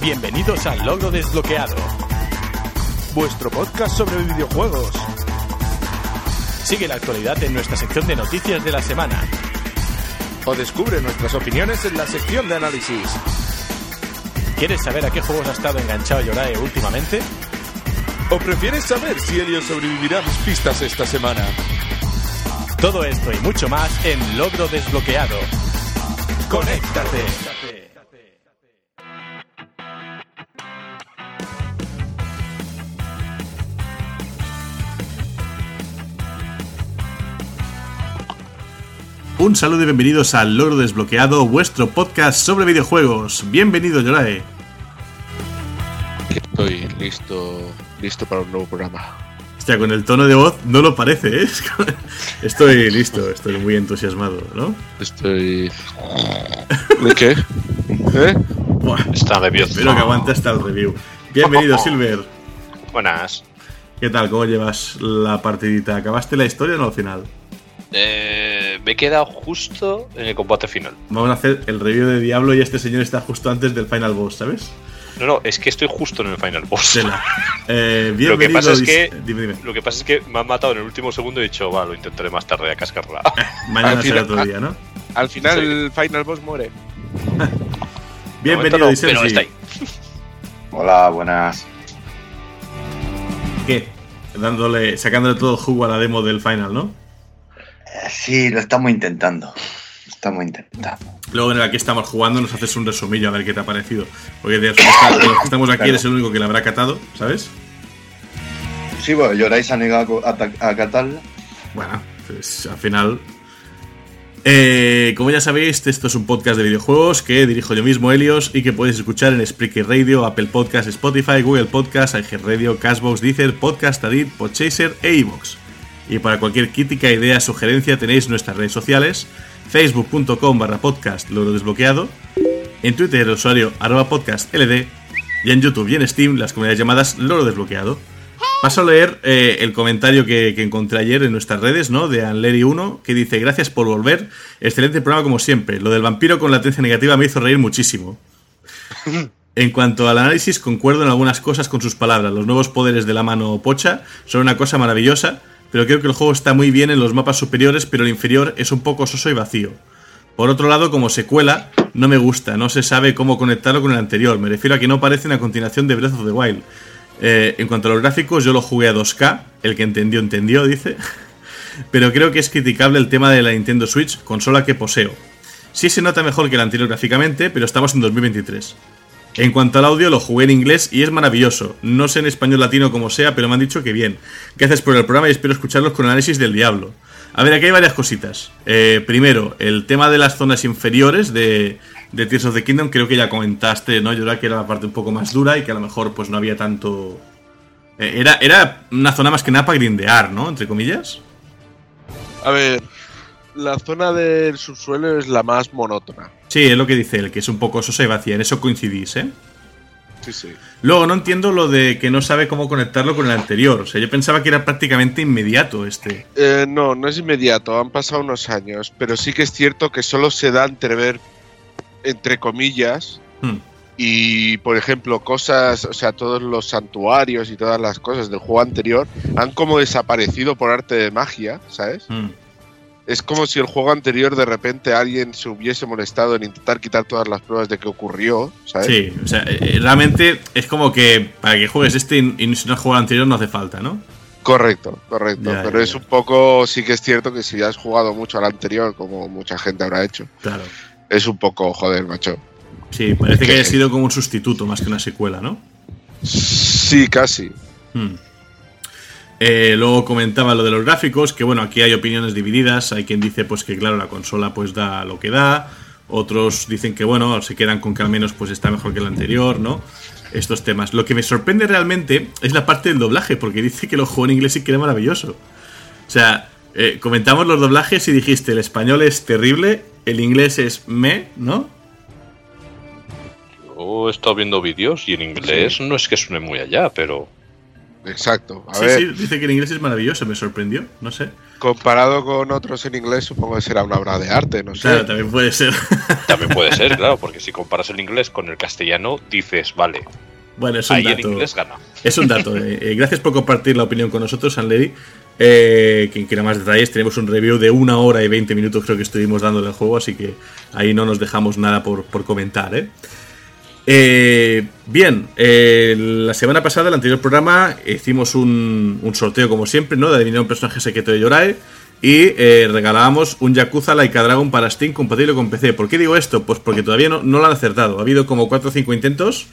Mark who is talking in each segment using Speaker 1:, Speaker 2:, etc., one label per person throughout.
Speaker 1: Bienvenidos al Logro Desbloqueado,
Speaker 2: vuestro podcast sobre videojuegos.
Speaker 1: Sigue la actualidad en nuestra sección de noticias de la semana.
Speaker 2: O descubre nuestras opiniones en la sección de análisis.
Speaker 1: ¿Quieres saber a qué juegos ha estado enganchado Yorae últimamente?
Speaker 2: ¿O prefieres saber si Elio sobrevivirá a mis pistas esta semana?
Speaker 1: Todo esto y mucho más en Logro Desbloqueado. ¡Conéctate! Un saludo y bienvenidos al Logro Desbloqueado, vuestro podcast sobre videojuegos. Bienvenido, Yorae.
Speaker 3: Estoy listo, listo para un nuevo programa.
Speaker 1: Hostia, con el tono de voz no lo parece, ¿eh? Estoy listo, estoy muy entusiasmado, ¿no?
Speaker 3: Estoy. ¿De qué? ¿Eh?
Speaker 1: Está nervioso. Espero que aguante hasta el review. Bienvenido, Silver.
Speaker 4: Buenas.
Speaker 1: ¿Qué tal? ¿Cómo llevas la partidita? ¿Acabaste la historia o no al final?
Speaker 4: Eh, me he quedado justo en el combate final.
Speaker 1: Vamos a hacer el review de Diablo y este señor está justo antes del final boss, ¿sabes?
Speaker 4: No, no, es que estoy justo en el final boss.
Speaker 1: Eh,
Speaker 4: lo, que pasa es que, lo que pasa es que me han matado en el último segundo y he dicho, va, lo intentaré más tarde a cascarla.
Speaker 1: Eh, mañana será otro día, ¿no?
Speaker 3: Al final el final boss muere.
Speaker 1: Bienvenido, no,
Speaker 4: está ahí.
Speaker 5: Hola, buenas.
Speaker 1: ¿Qué? Dándole, sacándole todo el jugo a la demo del final, ¿no?
Speaker 5: Sí, lo estamos intentando. Lo estamos intentando.
Speaker 1: Luego en el que estamos jugando nos haces un resumillo a ver qué te ha parecido. Porque de los que estamos aquí eres el único que la habrá catado, ¿sabes?
Speaker 5: Sí, bueno, Lloráis ha negado a, a catarla.
Speaker 1: Bueno, pues al final eh, como ya sabéis, esto es un podcast de videojuegos que dirijo yo mismo, Helios, y que podéis escuchar en Spreaker Radio, Apple Podcast, Spotify, Google Podcast, Radio, Cashbox, Deezer, Podcast Adit, Podchaser e iVoox. Y para cualquier crítica, idea, sugerencia tenéis nuestras redes sociales, facebook.com barra podcast logro desbloqueado, en Twitter el usuario arroba podcast ld, y en YouTube y en Steam las comunidades llamadas loro desbloqueado. Paso a leer eh, el comentario que, encontré ayer en nuestras redes, ¿no? De Anleri1, que dice: Gracias por volver. Excelente programa como siempre. Lo del vampiro con la atención negativa me hizo reír muchísimo. En cuanto al análisis, concuerdo en algunas cosas con sus palabras. Los nuevos poderes de la mano pocha son una cosa maravillosa, pero creo que el juego está muy bien en los mapas superiores, pero el inferior es un poco soso y vacío. Por otro lado, como secuela, no me gusta, no se sabe cómo conectarlo con el anterior. Me refiero a que no parece una continuación de Breath of the Wild. Eh, en cuanto a los gráficos, yo lo jugué a 2K, el que entendió, entendió, dice. Pero creo que es criticable el tema de la Nintendo Switch, consola que poseo. Sí se nota mejor que el anterior gráficamente, pero estamos en 2023. En cuanto al audio, lo jugué en inglés y es maravilloso. No sé en español latino como sea, pero me han dicho que bien. Gracias por el programa y espero escucharlos con análisis del diablo. A ver, aquí hay varias cositas. Eh, primero, el tema de las zonas inferiores de, de Tears of the Kingdom, creo que ya comentaste, ¿no? Yo era que era la parte un poco más dura y que a lo mejor pues no había tanto... Eh, era, era una zona más que nada para grindear, ¿no? Entre comillas.
Speaker 3: A ver, la zona del subsuelo es la más monótona.
Speaker 1: Sí, es lo que dice él, que es un poco sosa y vacía. En eso coincidís, ¿eh?
Speaker 3: Sí, sí.
Speaker 1: Luego, no entiendo lo de que no sabe cómo conectarlo con el anterior. O sea, yo pensaba que era prácticamente inmediato este.
Speaker 3: Eh, no, no es inmediato. Han pasado unos años. Pero sí que es cierto que solo se da entrever entre comillas.
Speaker 1: Hmm.
Speaker 3: Y, por ejemplo, cosas, o sea, todos los santuarios y todas las cosas del juego anterior han como desaparecido por arte de magia, ¿sabes?
Speaker 1: Hmm.
Speaker 3: Es como si el juego anterior de repente alguien se hubiese molestado en intentar quitar todas las pruebas de que ocurrió, ¿sabes?
Speaker 1: Sí, o sea, eh, realmente es como que para que juegues este y no has jugado anterior no hace falta, ¿no?
Speaker 3: Correcto, correcto. pero es un poco, sí que es cierto que si has jugado mucho al anterior, como mucha gente habrá hecho,
Speaker 1: claro
Speaker 3: es un poco joder, macho.
Speaker 1: Sí, parece que, haya sido como un sustituto más que una secuela, ¿no?
Speaker 3: Sí, casi.
Speaker 1: Hmm. Eh, luego comentaba lo de los gráficos, que bueno, aquí hay opiniones divididas. Hay quien dice pues que claro, la consola pues da lo que da. Otros dicen que bueno, se quedan con que al menos pues está mejor que el anterior, ¿no? Estos temas. Lo que me sorprende realmente es la parte del doblaje, porque dice que lo jugó en inglés y que era maravilloso. O sea, eh, comentamos los doblajes y dijiste el español es terrible el inglés es me, ¿no?
Speaker 4: Yo he estado viendo vídeos y en inglés no es que suene muy allá, pero.
Speaker 3: Exacto.
Speaker 1: sí, sí, dice que el inglés es maravilloso, me sorprendió, no sé.
Speaker 3: Comparado con otros en inglés, supongo que será una obra de arte, no sé.
Speaker 1: Claro, también puede ser.
Speaker 4: También puede ser, claro, porque si comparas el inglés con el castellano, dices, vale.
Speaker 1: Bueno, es un
Speaker 4: Ahí
Speaker 1: dato.
Speaker 4: en inglés gana.
Speaker 1: Es un dato. eh. Eh, gracias por compartir la opinión con nosotros, Sanlady. Eh, quien quiera más detalles, tenemos un review de una hora y 20 minutos, creo que estuvimos dándole al juego, así que ahí no nos dejamos nada por, por comentar. ¿eh? Eh, bien, eh, la semana pasada, el anterior programa, hicimos un, sorteo como siempre, ¿no? De adivinar un personaje secreto de Yorae. Y eh, regalábamos un Yakuza Laika Dragon para Steam compatible con PC. ¿Por qué digo esto? Pues porque todavía no, no lo han acertado. Ha habido como 4 o 5 intentos.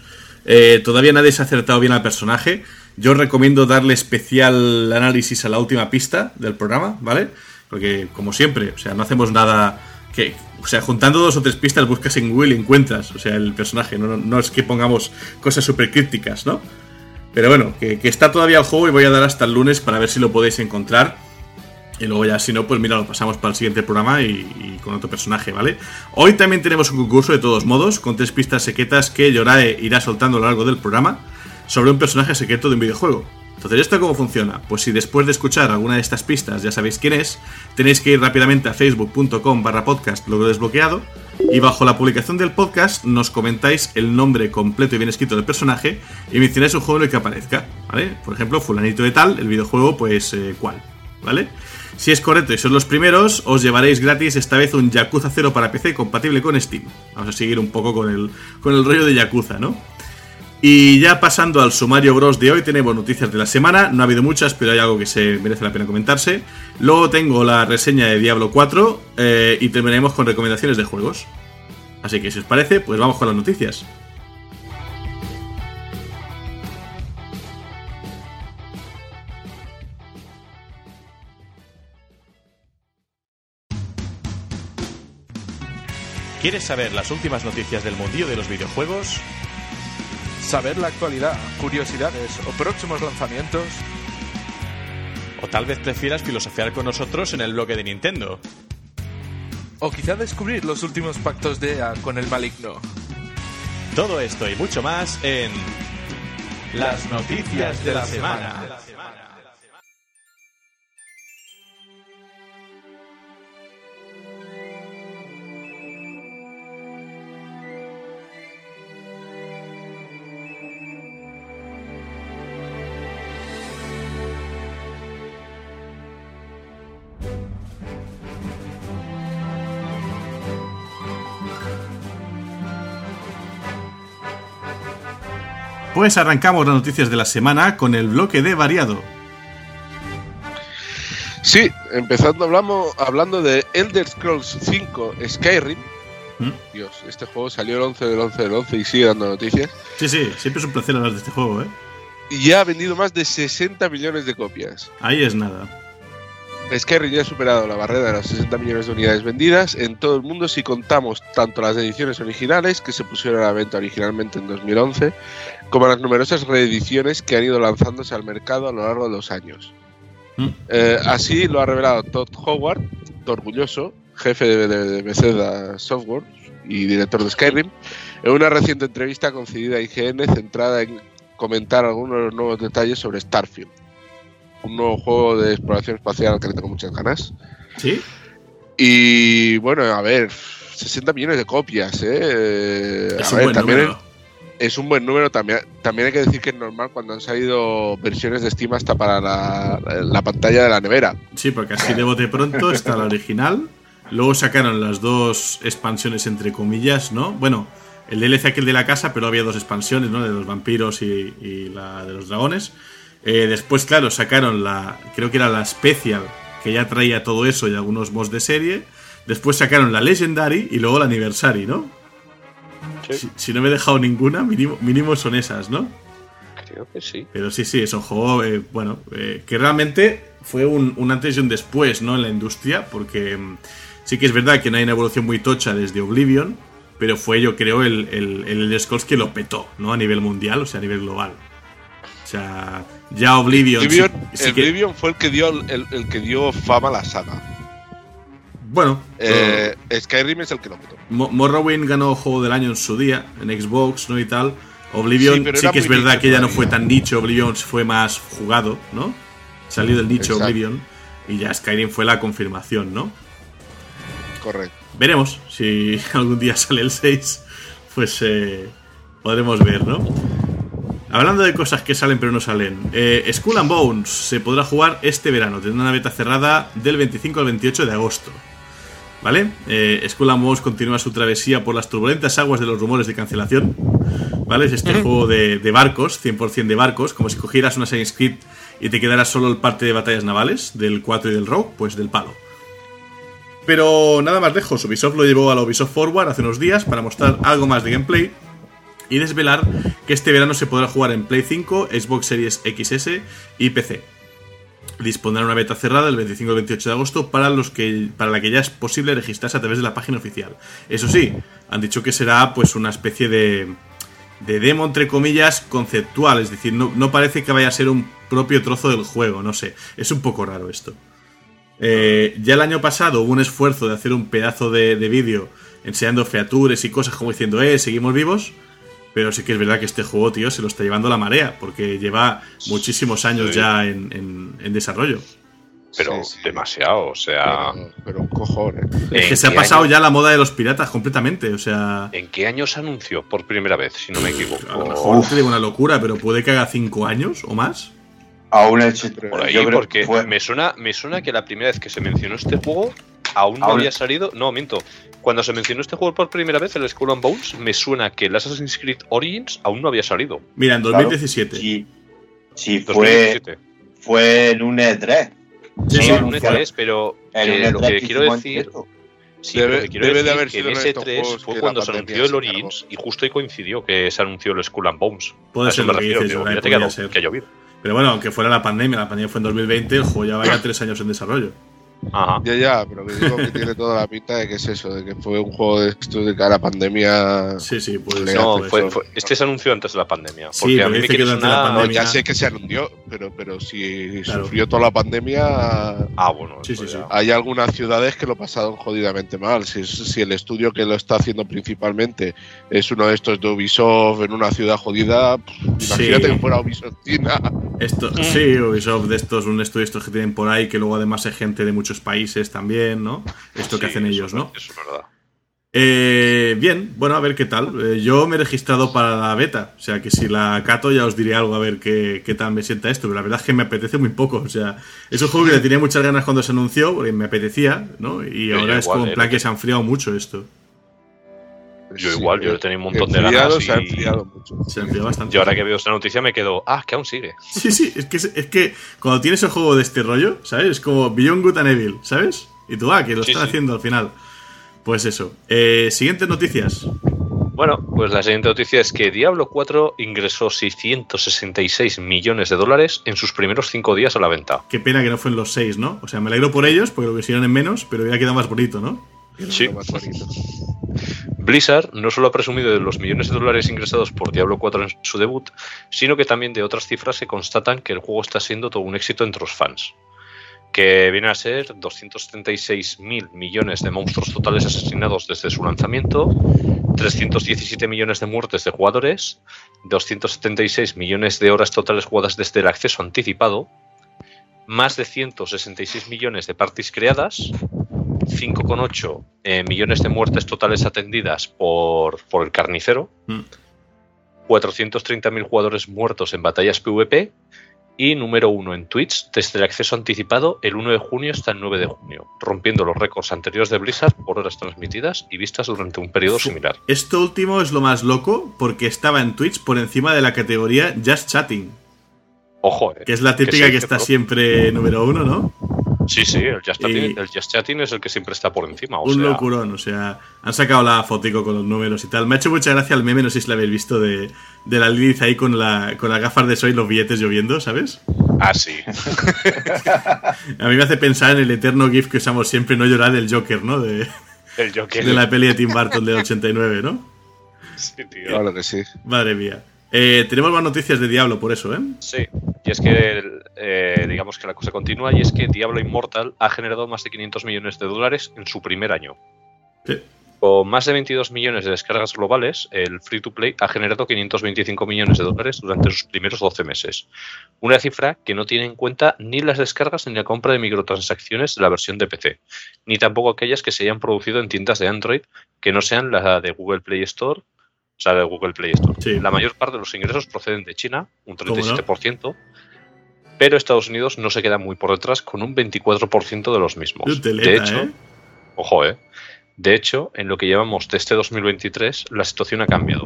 Speaker 1: Eh, todavía nadie se ha acertado bien al personaje. Yo recomiendo darle especial análisis a la última pista del programa, ¿vale? Porque, como siempre, o sea, no hacemos nada que. O sea, juntando dos o tres pistas buscas en Google y encuentras, o sea, el personaje. No, no- es que pongamos cosas súper crípticas, ¿no? Pero bueno, que, está todavía el juego y voy a dar hasta el lunes para ver si lo podéis encontrar. Y luego ya, si no, pues mira, lo pasamos para el siguiente programa y, y con otro personaje, ¿vale? Hoy también tenemos un concurso de todos modos, con tres pistas secretas que Yorae irá soltando a lo largo del programa sobre un personaje secreto de un videojuego. Entonces, ¿esto cómo funciona? Pues si después de escuchar alguna de estas pistas ya sabéis quién es, tenéis que ir rápidamente a facebook.com barra podcast logro desbloqueado y bajo la publicación del podcast nos comentáis el nombre completo y bien escrito del personaje y mencionáis un juego en el que aparezca, ¿vale? Por ejemplo, fulanito de tal, el videojuego, pues, eh, ¿cuál? ¿Vale? Si es correcto y sois los primeros, os llevaréis gratis esta vez un Yakuza 0 para PC compatible con Steam. Vamos a seguir un poco con el, con el rollo de Yakuza, ¿no? Y ya pasando al sumario Bros de hoy, tenemos noticias de la semana. No ha habido muchas, pero hay algo que se merece la pena comentarse. Luego tengo la reseña de Diablo 4 eh, y terminaremos con recomendaciones de juegos. Así que si os parece, pues vamos con las noticias.
Speaker 6: ¿Quieres saber las últimas noticias del mundillo de los videojuegos?
Speaker 2: Saber la actualidad, curiosidades o próximos lanzamientos.
Speaker 6: ¿O tal vez prefieras filosofiar con nosotros en el bloque de Nintendo?
Speaker 2: O quizá descubrir los últimos pactos de EA con el maligno.
Speaker 6: Todo esto y mucho más en Las Noticias de la Semana.
Speaker 1: Pues arrancamos las noticias de la semana con el bloque de variado.
Speaker 3: Sí, empezando hablamos, hablando de Elder Scrolls 5 Skyrim.
Speaker 1: ¿Mm?
Speaker 3: Dios, este juego salió el 11 del 11 del 11 y sigue dando noticias.
Speaker 1: Sí, sí, siempre es un placer hablar de este juego, ¿eh?
Speaker 3: Y ya ha vendido más de 60 millones de copias.
Speaker 1: Ahí es nada.
Speaker 3: Skyrim ya ha superado la barrera de las 60 millones de unidades vendidas en todo el mundo si contamos tanto las ediciones originales que se pusieron a la venta originalmente en 2011 como las numerosas reediciones que han ido lanzándose al mercado a lo largo de los años.
Speaker 1: Mm.
Speaker 3: Eh, así lo ha revelado Todd Howard, orgulloso, jefe de, de- de Bethesda Software y director de Skyrim, en una reciente entrevista concedida a IGN centrada en comentar algunos de los nuevos detalles sobre Starfield, un nuevo juego de exploración espacial al que le tengo muchas ganas.
Speaker 1: ¿Sí?
Speaker 3: Y bueno, a ver, 60 millones de copias, ¿eh? Eh,
Speaker 1: Es
Speaker 3: a
Speaker 1: un
Speaker 3: ver,
Speaker 1: buen
Speaker 3: también
Speaker 1: número.
Speaker 3: Es un buen número. También, también hay que decir que es normal cuando han salido versiones de Steam hasta para la, la pantalla de la nevera.
Speaker 1: Sí, porque así de bote pronto está la original. Luego sacaron las dos expansiones entre comillas, ¿no? Bueno, el DLC aquel de la casa, pero había dos expansiones, ¿no? De los vampiros y, la de los dragones. Eh, después, claro, sacaron la, creo que era la Special, que ya traía todo eso y algunos mods de serie. Después sacaron la Legendary y luego la Anniversary, ¿no? Si, si no me he dejado ninguna, mínimo, mínimo son esas, ¿no?
Speaker 4: Creo que sí.
Speaker 1: Pero sí, sí, es un juego, eh, bueno, eh, que realmente fue un, un antes y un después, ¿no? En la industria, porque mm, sí que es verdad que no hay una evolución muy tocha desde Oblivion, pero fue, yo creo, el, el, el Elder Scrolls que lo petó, ¿no? A nivel mundial, o sea, a nivel global. O sea, ya Oblivion... sí-
Speaker 3: Oblivion,
Speaker 1: sí que-
Speaker 3: Oblivion fue el que dio el, el que dio fama a la saga.
Speaker 1: Bueno,
Speaker 3: Eh, Skyrim es el que lo petó.
Speaker 1: Mo- Morrowind ganó Juego del Año en su día, en Xbox, ¿no? Y tal. Oblivion
Speaker 3: Sí,
Speaker 1: que es verdad que ya no fue tan nicho, Oblivion fue más jugado, ¿no? Salió del nicho
Speaker 3: Exacto.
Speaker 1: Oblivion. Y ya Skyrim fue la confirmación, ¿no?
Speaker 3: Correcto.
Speaker 1: Veremos si algún día sale el 6, pues eh, podremos ver, ¿no? Hablando de cosas que salen pero no salen, eh, Skull and Bones se podrá jugar este verano, tendrá una beta cerrada del 25 al 28 de agosto. ¿Vale? Eh, Skull and Bones continúa su travesía por las turbulentas aguas de los rumores de cancelación. ¿Vale? Es este juego de, de barcos, 100% de barcos, como si cogieras una Assassin's Creed y te quedaras solo el parte de batallas navales, del 4 y del Rogue, pues del palo. Pero nada más lejos, Ubisoft lo llevó a la Ubisoft Forward hace unos días para mostrar algo más de gameplay y desvelar que este verano se podrá jugar en Play 5, Xbox Series XS y PC. Dispondrán una beta cerrada el 25 y 28 de agosto para, los que, para la que ya es posible registrarse a través de la página oficial. Eso sí, han dicho que será pues una especie de, de demo, entre comillas, conceptual. Es decir, no, no parece que vaya a ser un propio trozo del juego, no sé. Es un poco raro esto. Eh, ya el año pasado hubo un esfuerzo de hacer un pedazo de, de vídeo enseñando features y cosas como diciendo, eh, seguimos vivos. Pero sí que es verdad que este juego, tío, se lo está llevando la marea, porque lleva muchísimos años
Speaker 4: Sí.
Speaker 1: ya en, en- en desarrollo.
Speaker 4: Pero
Speaker 3: Sí, sí.
Speaker 4: demasiado, o sea.
Speaker 3: Pero, pero un cojón, ¿eh?
Speaker 1: Es
Speaker 4: ¿en
Speaker 1: que se ha pasado
Speaker 4: año-
Speaker 1: ya la moda de los piratas completamente, o sea...
Speaker 4: ¿En qué año se anunció por primera vez, si no me equivoco?
Speaker 1: A lo mejor te digo una locura, pero puede que haga 5 años o más.
Speaker 5: Aún he hecho.
Speaker 4: Por ahí,
Speaker 5: yo creo
Speaker 4: porque
Speaker 5: fue-
Speaker 4: me, suena, me suena que la primera vez que se mencionó este juego aún no había salido. No, miento. Cuando se mencionó este juego por primera vez, el Skull and Bones, me suena que el Assassin's Creed Origins aún no había salido.
Speaker 1: Mira, en
Speaker 5: Claro.
Speaker 1: 2017.
Speaker 5: Sí, sí, fue,
Speaker 4: 2017.
Speaker 5: fue en un E3.
Speaker 1: Sí,
Speaker 4: Sí,
Speaker 1: sí,
Speaker 4: un
Speaker 5: anunciaron-
Speaker 4: E3, pero
Speaker 5: en
Speaker 4: lo
Speaker 5: E3
Speaker 4: que quiero
Speaker 5: en
Speaker 4: decir. Sí,
Speaker 3: Debe-
Speaker 4: lo que quiero
Speaker 3: debe de haber
Speaker 4: que
Speaker 3: sido
Speaker 4: en ese
Speaker 3: de estos
Speaker 4: 3
Speaker 3: juegos
Speaker 4: fue cuando se anunció el Origins y justo ahí coincidió que se anunció el Skull and Bones.
Speaker 1: Puede
Speaker 4: A
Speaker 1: ser
Speaker 4: me
Speaker 1: lo que
Speaker 4: refiero, que, ha-
Speaker 1: ser.
Speaker 4: que ha llovido.
Speaker 1: Pero bueno, aunque fuera la pandemia, la pandemia fue en 2020, el juego ya vaya 3 años en desarrollo.
Speaker 4: Ajá.
Speaker 3: Ya, ya, pero que digo que tiene toda la pinta de que es eso, de que fue un juego de esto de cara a pandemia.
Speaker 1: Sí, sí, puede
Speaker 3: No,
Speaker 1: ser.
Speaker 4: No,
Speaker 1: puede
Speaker 4: fue, fue- este se anunció antes de la pandemia.
Speaker 1: Sí,
Speaker 4: Porque
Speaker 1: pero
Speaker 4: a mí me
Speaker 1: dice que la
Speaker 4: sonar-
Speaker 3: No,
Speaker 1: pandemia-
Speaker 3: ya sé que se anunció, pero, pero si
Speaker 1: Claro.
Speaker 3: sufrió toda la pandemia,
Speaker 4: Ah, bueno.
Speaker 1: Sí,
Speaker 4: eso
Speaker 1: sí, sí.
Speaker 3: hay algunas ciudades que lo pasaron jodidamente mal. Si, si el estudio que lo está haciendo principalmente es uno de estos de Ubisoft en una ciudad jodida, pff, imagínate
Speaker 1: Sí.
Speaker 3: que fuera Ubisoft China.
Speaker 1: Esto, sí, Ubisoft de estos, un estudio estos que tienen por ahí, que luego además hay gente de muchos países también, ¿no? Esto que hacen ellos, ¿no?
Speaker 4: Eso es verdad.
Speaker 1: Eh, bien, bueno, a ver qué tal. Eh, yo me he registrado para la beta, o sea que si la cato ya os diré algo a ver qué, qué tal me sienta esto, pero la verdad es que me apetece muy poco, o sea, es un juego que le tenía muchas ganas cuando se anunció, porque me apetecía, ¿no? Y ahora es
Speaker 4: igual,
Speaker 1: como en
Speaker 4: eh,
Speaker 1: plan que- se ha enfriado mucho esto.
Speaker 4: Yo igual, yo he tenido un montón de ganas
Speaker 3: Se ha
Speaker 4: y-
Speaker 3: enfriado mucho.
Speaker 1: Se ha enfriado bastante.
Speaker 4: Yo ahora que veo esta noticia me quedo, ah, que aún sigue.
Speaker 1: Sí, sí, es que, es que cuando tienes el juego de este rollo, ¿sabes? Es como Beyond Good and Evil, ¿sabes? Y tú, ah, que lo
Speaker 4: Sí,
Speaker 1: están
Speaker 4: sí.
Speaker 1: haciendo al final. Pues eso. Eh, siguientes noticias.
Speaker 4: Bueno, pues la siguiente noticia es que Diablo 4 ingresó 666 millones de dólares en sus primeros cinco días a la venta.
Speaker 1: Qué pena que no fue en los seis, ¿no? O sea, me alegro por ellos, porque lo hicieron en menos, pero hubiera quedado más bonito, ¿no?
Speaker 4: Sí.
Speaker 3: Lo más bonito.
Speaker 4: Blizzard no solo ha presumido de los millones de dólares ingresados por Diablo 4 en su debut, sino que también de otras cifras que constatan que el juego está siendo todo un éxito entre los fans. Que viene a ser 276 mil millones de monstruos totales asesinados desde su lanzamiento, 317 millones de muertes de jugadores, 276 millones de horas totales jugadas desde el acceso anticipado, más de 166 millones de parties creadas, 5,8 eh, millones de muertes totales atendidas por, por el carnicero,
Speaker 1: Mm.
Speaker 4: 430.000 jugadores muertos en batallas PvP y número uno en Twitch desde el acceso anticipado el 1 de junio hasta el 9 de junio, rompiendo los récords anteriores de Blizzard por horas transmitidas y vistas durante un periodo similar.
Speaker 1: Esto último es lo más loco, porque estaba en Twitch por encima de la categoría Just Chatting,
Speaker 4: Ojo, eh.
Speaker 1: que es la típica que está siempre número uno, ¿no?
Speaker 4: Sí, sí, el Just, Chatting, el Just Chatting es el que siempre está por encima. O
Speaker 1: un
Speaker 4: sea,
Speaker 1: locurón, o sea, han sacado la fotico con los números y tal. Me ha hecho mucha gracia el meme, no sé si lo habéis visto, de, de la Lilith ahí con, la, con las gafas de sol y los billetes lloviendo, ¿sabes?
Speaker 4: Ah, sí.
Speaker 1: A mí me hace pensar en el eterno GIF que usamos siempre, no llorar del Joker, ¿no? De,
Speaker 4: El Joker.
Speaker 1: de la peli de Tim Burton del 89, ¿no?
Speaker 4: Sí, tío.
Speaker 3: Claro que sí.
Speaker 1: Madre mía. Eh, tenemos más noticias de Diablo por eso, ¿eh?
Speaker 4: Sí, y es que eh, digamos que la cosa continúa y es que Diablo Immortal ha generado más de 500 millones de dólares en su primer año.
Speaker 1: Sí.
Speaker 4: Con más de 22 millones de descargas globales, el free to play ha generado 525 millones de dólares durante sus primeros 12 meses. Una cifra que no tiene en cuenta ni las descargas ni la compra de microtransacciones de la versión de PC, ni tampoco aquellas que se hayan producido en tiendas de Android que no sean la de Google Play Store, o sea, de Google Play Store.
Speaker 1: Sí.
Speaker 4: La mayor parte de los ingresos proceden de China, un
Speaker 1: ¿Cómo no?
Speaker 4: 37%, pero Estados Unidos no se queda muy por detrás con un 24% de los mismos. De hecho,
Speaker 1: ¿eh?
Speaker 4: ojo, eh. De hecho, en lo que llevamos de este 2023, la situación ha cambiado.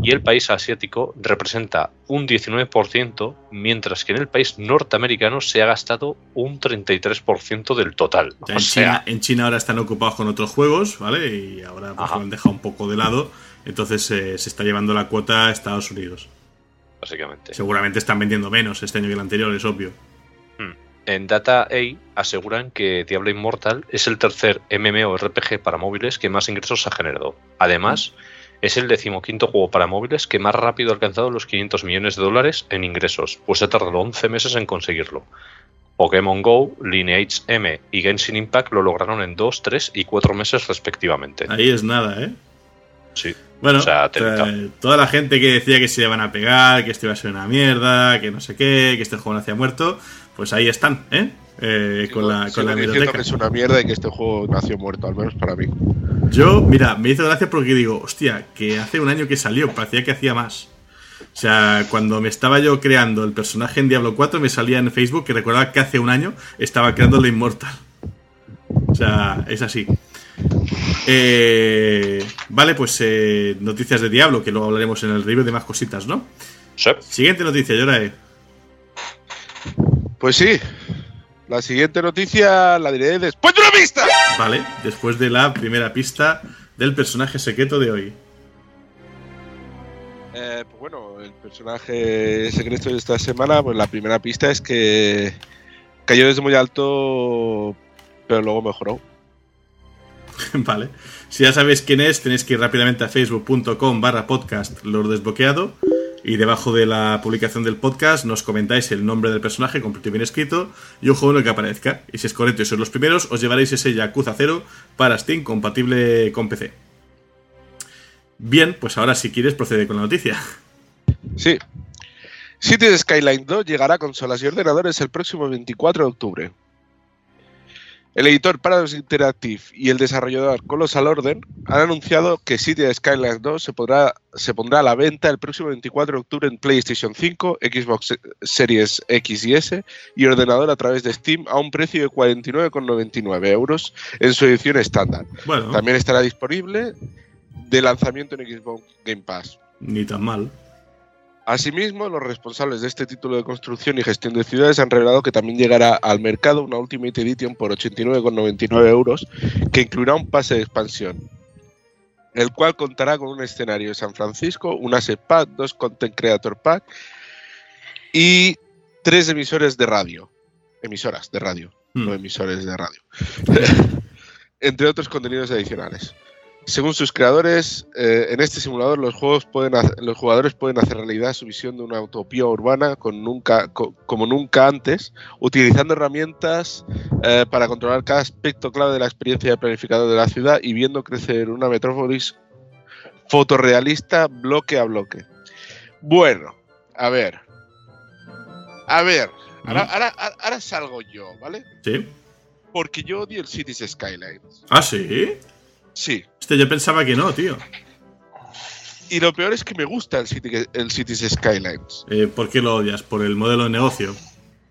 Speaker 4: Y el país asiático representa un 19%, mientras que en el país norteamericano se ha gastado un 33% del total.
Speaker 1: O sea, en,
Speaker 4: sea,
Speaker 1: China, en China ahora están ocupados con otros juegos, ¿vale? Y ahora pues, lo han dejado un poco de lado. Entonces eh, se está llevando la cuota a Estados Unidos.
Speaker 4: básicamente.
Speaker 1: Seguramente están vendiendo menos este año que el anterior, es obvio.
Speaker 4: En Data A aseguran que Diablo Immortal es el tercer MMORPG para móviles que más ingresos ha generado. Además, es el decimoquinto juego para móviles que más rápido ha alcanzado los 500 millones de dólares en ingresos, pues ha tardado 11 meses en conseguirlo. Pokémon Go, Lineage M y Genshin Impact lo lograron en 2, 3 y 4 meses respectivamente.
Speaker 1: Ahí es nada, ¿eh?
Speaker 4: Sí.
Speaker 1: Bueno,
Speaker 4: O sea, telita.
Speaker 1: eh, toda la gente que decía que se iban a pegar, que esto iba a ser una mierda, que no sé qué, que este juego no hacía muerto, pues ahí están, ¿eh? Eh, con la, con la biblioteca.
Speaker 3: que es una mierda y que este juego nació muerto, al menos para mí.
Speaker 1: Yo, mira, me hizo gracia porque digo, hostia, que hace un año que salió, parecía que hacía más. O sea, cuando me estaba yo creando el personaje en Diablo 4, me salía en Facebook que recordaba que hace un año estaba creando lo Immortal. O sea, es así. Eh, vale, pues eh, noticias de Diablo, que luego hablaremos en el review de más cositas, ¿no?
Speaker 4: Sí.
Speaker 1: Siguiente noticia, Yorae.
Speaker 3: Pues sí. La siguiente noticia la diré después de una pista.
Speaker 1: Vale, después de la primera pista del personaje secreto de hoy.
Speaker 3: Eh, pues bueno, el personaje secreto de esta semana, pues la primera pista es que cayó desde muy alto, pero luego mejoró.
Speaker 1: Vale. Si ya sabéis quién es, tenéis que ir rápidamente a facebook.com barra podcast lo desbloqueado y debajo de la publicación del podcast nos comentáis el nombre del personaje completo y bien escrito y un juego en el que aparezca. Y si es correcto y sois los primeros, os llevaréis ese Yakuza 0 para Steam compatible con PC. Bien, pues ahora si quieres procede con la noticia.
Speaker 3: Sí. Cities Skyline 2 llegará a consolas y ordenadores el próximo 24 de octubre. El editor Paradox Interactive y el desarrollador Colossal Order han anunciado que Cities Skyline 2 se, podrá, se pondrá a la venta el próximo 24 de octubre en PlayStation 5, Xbox Series X y S y ordenador a través de Steam a un precio de 49,99 euros en su edición estándar.
Speaker 1: Bueno,
Speaker 3: También estará disponible de lanzamiento en Xbox Game Pass.
Speaker 1: ni tan mal.
Speaker 3: Asimismo, los responsables de este título de construcción y gestión de ciudades han revelado que también llegará al mercado una Ultimate Edition por 89,99 euros que incluirá un pase de expansión, el cual contará con un escenario de San Francisco, un Asset Pack, dos Content Creator Pack y tres emisores de radio. Emisoras de radio,
Speaker 1: Hmm.
Speaker 3: no emisores de radio. Entre otros contenidos adicionales. Según sus creadores, eh, en este simulador los, juegos pueden hacer- los jugadores pueden hacer realidad su visión de una utopía urbana con nunca, co- como nunca antes, utilizando herramientas eh, para controlar cada aspecto clave de la experiencia de planificador de la ciudad y viendo crecer una metrópolis fotorrealista bloque a bloque. Bueno, a ver. A ver. Ahora, ahora- ahora- ahora salgo yo, ¿vale?
Speaker 1: ¿Sí?
Speaker 3: Porque yo odio el Cities Skylines.
Speaker 1: ¿Ah, sí?
Speaker 3: Sí.
Speaker 1: Este yo pensaba que no, tío.
Speaker 3: Y lo peor es que me gusta el, City- el Cities Skylines.
Speaker 1: Eh, ¿Por qué lo odias? ¿Por el modelo de negocio?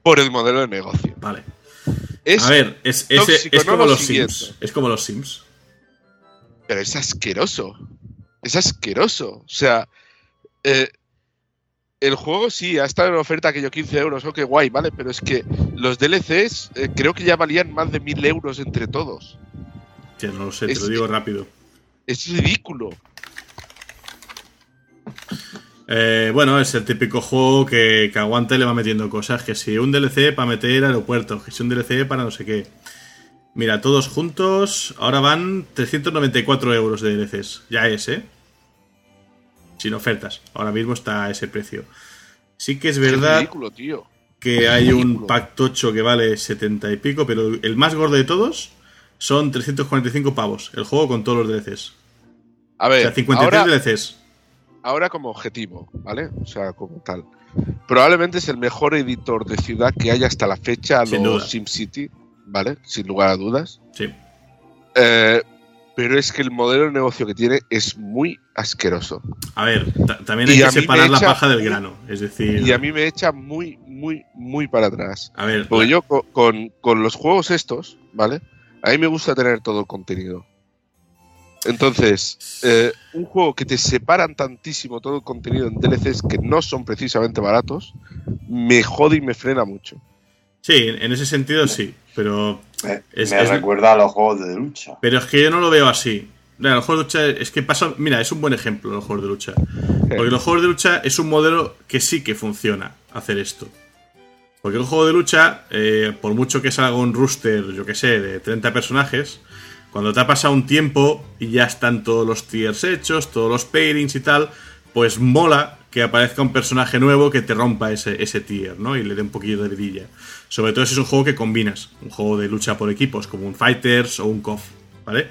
Speaker 3: Por el modelo de negocio.
Speaker 1: Vale.
Speaker 3: Es,
Speaker 1: A ver, es, es-
Speaker 3: tóxico,
Speaker 1: es
Speaker 3: no
Speaker 1: como
Speaker 3: lo
Speaker 1: los
Speaker 3: siguiente.
Speaker 1: Sims. Es como los Sims.
Speaker 3: Pero es asqueroso. Es asqueroso. O sea, eh, el juego sí ha estado en oferta aquello 15 euros. Oh, qué guay, ¿vale? Pero es que los DLCs eh, creo que ya valían más de 1000 euros entre todos.
Speaker 1: No lo sé, te lo digo rápido.
Speaker 3: Es ridículo.
Speaker 1: Eh, bueno, es el típico juego que, que aguanta y le va metiendo cosas. Que si un DLC para meter aeropuertos, que si un DLC para no sé qué. Mira, todos juntos, ahora van 394 euros de DLCs. Ya es, ¿eh? Sin ofertas. Ahora mismo está a ese precio. Sí que es
Speaker 3: Es
Speaker 1: verdad
Speaker 3: ridículo, tío.
Speaker 1: que hay un pack tocho que vale 70 y pico, pero el más gordo de todos son 345 pavos. El juego con todos los DLCs.
Speaker 3: A
Speaker 1: O
Speaker 3: ver,
Speaker 1: sea, 53
Speaker 3: ahora,
Speaker 1: DLCs.
Speaker 3: ahora como objetivo, ¿vale? O sea, como tal. Probablemente es el mejor editor de ciudad que haya hasta la fecha a
Speaker 1: Sin
Speaker 3: los SimCity, ¿vale? Sin lugar a dudas.
Speaker 1: Sí.
Speaker 3: Eh, pero es que el modelo de negocio que tiene es muy asqueroso.
Speaker 1: A ver, ta- también hay
Speaker 3: Y
Speaker 1: que separar la paja del grano. Es decir,
Speaker 3: Y a mí me echa muy, muy, muy para atrás.
Speaker 1: a ver,
Speaker 3: Porque yo co- con, con los juegos estos, ¿vale? A mí me gusta tener todo el contenido. Entonces, eh, un juego que te separan tantísimo todo el contenido en DLCs que no son precisamente baratos, me jode y me frena mucho.
Speaker 1: sí, en ese sentido sí, pero
Speaker 5: Me,
Speaker 1: Es-
Speaker 5: me
Speaker 1: es-
Speaker 5: recuerda a los juegos de lucha.
Speaker 1: Pero es que yo no lo veo así. Mira, los juegos de lucha es que pasa. Mira, es un buen ejemplo los juegos de lucha. Porque los juegos de lucha es un modelo que sí que funciona hacer esto. Porque un juego de lucha, eh, por mucho que salga un rooster, yo que sé, de 30 personajes, cuando te ha pasado un tiempo y ya están todos los tiers hechos, todos los pairings y tal, pues mola que aparezca un personaje nuevo que te rompa ese, tier, ¿no? Y le dé un poquillo de vidilla. Sobre todo si es un juego que combinas, un juego de lucha por equipos, como un Fighters o un KOF, ¿vale?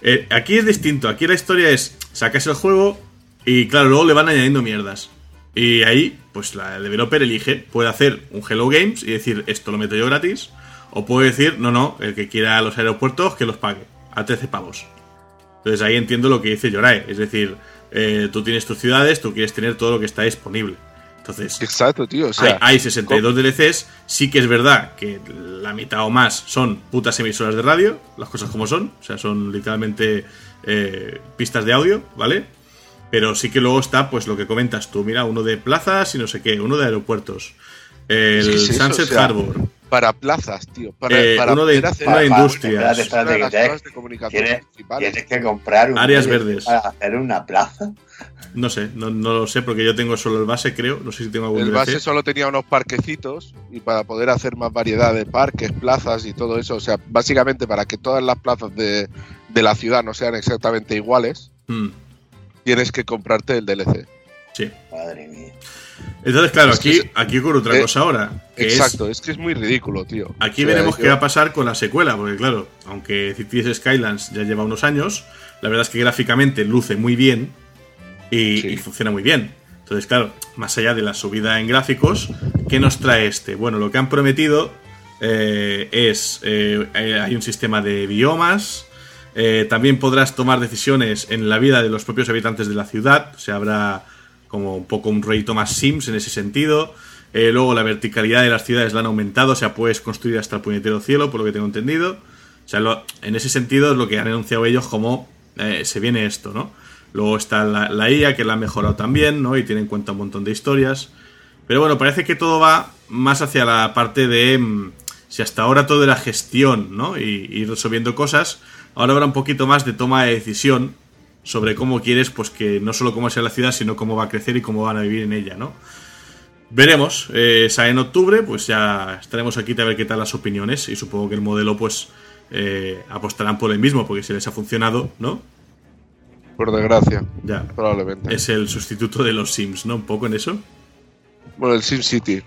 Speaker 1: Eh, aquí es distinto, aquí la historia es, sacas el juego y claro, luego le van añadiendo mierdas. Y ahí, pues la el developer elige, puede hacer un Hello Games y decir, esto lo meto yo gratis, o puede decir, no, no, el que quiera los aeropuertos, que los pague, a 13 pavos. Entonces ahí entiendo lo que dice Yorae, es decir, eh, tú tienes tus ciudades, tú quieres tener todo lo que está disponible. Entonces,
Speaker 3: Exacto, tío. O sea,
Speaker 1: hay, hay 62 DLCs, sí que es verdad que la mitad o más son putas emisoras de radio, las cosas como son, o sea, son literalmente eh, pistas de audio, ¿vale? Pero sí que luego está, pues lo que comentas tú, mira, uno de plazas y no sé qué, uno de aeropuertos, el
Speaker 3: Es eso,
Speaker 1: Sunset
Speaker 3: o sea,
Speaker 1: Harbor,
Speaker 3: para plazas, tío. Para,
Speaker 1: Eh,
Speaker 3: para
Speaker 1: uno de-
Speaker 3: hacer
Speaker 1: de industrias.
Speaker 5: Espérate,
Speaker 3: una de
Speaker 5: espérate,
Speaker 3: las
Speaker 5: que te-
Speaker 3: zonas de comunicación
Speaker 5: ¿Quieres,
Speaker 3: principales.
Speaker 5: tienes que comprar un
Speaker 1: Áreas verdes.
Speaker 5: para hacer una plaza.
Speaker 1: no sé, no, no lo sé porque yo tengo solo el base, creo, no sé si tengo algún
Speaker 3: El
Speaker 1: DLC.
Speaker 3: base solo tenía unos parquecitos y para poder hacer más variedad de parques, plazas y todo eso, o sea, básicamente para que todas las plazas de, de la ciudad no sean exactamente iguales,
Speaker 1: Mm,
Speaker 3: tienes que comprarte el DLC.
Speaker 1: sí.
Speaker 5: Madre mía.
Speaker 1: Entonces, claro,
Speaker 3: Es
Speaker 1: aquí, aquí ocurre otra
Speaker 3: eh,
Speaker 1: cosa ahora. que
Speaker 3: Exacto, es, que es muy ridículo, tío.
Speaker 1: Aquí
Speaker 3: O sea,
Speaker 1: veremos
Speaker 3: yo-
Speaker 1: qué va a pasar con la secuela, porque claro, aunque Cities Skylands ya lleva unos años, la verdad es que gráficamente luce muy bien y,
Speaker 3: Sí.
Speaker 1: y funciona muy bien. Entonces, claro, más allá de la subida en gráficos, ¿qué nos trae este? Bueno, lo que han prometido eh, es, eh, eh, hay un sistema de biomas, eh, también podrás tomar decisiones en la vida de los propios habitantes de la ciudad, o sea, habrá como un poco un rollito más Sims en ese sentido. Eh, luego la verticalidad de las ciudades la han aumentado, o sea, puedes construir hasta el puñetero cielo, por lo que tengo entendido. O sea, en ese sentido es lo que han anunciado ellos como eh, se viene esto, ¿no? Luego está la, la IA, que la han mejorado también, ¿no? Y tiene en cuenta un montón de historias. Pero bueno, parece que todo va más hacia la parte de... mm, si hasta ahora todo era gestión, ¿no? Y ir resolviendo cosas, ahora habrá un poquito más de toma de decisión sobre cómo quieres, pues que no solo cómo sea la ciudad, sino cómo va a crecer y cómo van a vivir en ella, ¿no? Veremos, eh, sale en octubre, pues ya estaremos aquí a ver qué tal las opiniones y supongo que el modelo, pues eh, apostarán por el mismo, porque si les ha funcionado, ¿no?
Speaker 3: Por desgracia,
Speaker 1: Ya.
Speaker 3: probablemente.
Speaker 1: Es el sustituto de los Sims, ¿no? Un poco en eso.
Speaker 3: Bueno, el SimCity.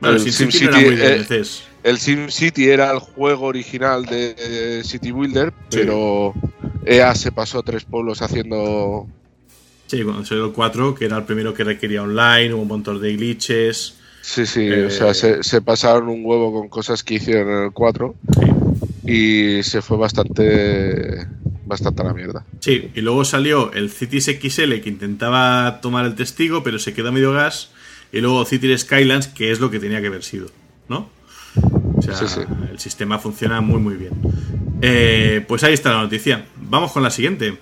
Speaker 1: Bueno,
Speaker 3: El
Speaker 1: SimCity
Speaker 3: SimCity,
Speaker 1: no era muy de
Speaker 3: eh,
Speaker 1: DLCs.
Speaker 3: El SimCity era el juego original de eh, City Builder, pero EA se pasó a tres pueblos haciendo
Speaker 1: Sí, cuando salió el 4, que era el primero que requería online, hubo un montón de glitches.
Speaker 3: Sí, sí,
Speaker 1: Eh,
Speaker 3: o sea, se, se pasaron un huevo con cosas que hicieron en el 4 y se fue bastante bastante a la mierda.
Speaker 1: Sí, y luego salió el Cities XL que intentaba tomar el testigo, pero se quedó medio gas. Y luego Cities Skylands, que es lo que tenía que haber sido, ¿no? O sea,
Speaker 3: Sí, sí.
Speaker 1: el sistema funciona muy, muy bien. Eh, pues ahí está la noticia. Vamos con la siguiente.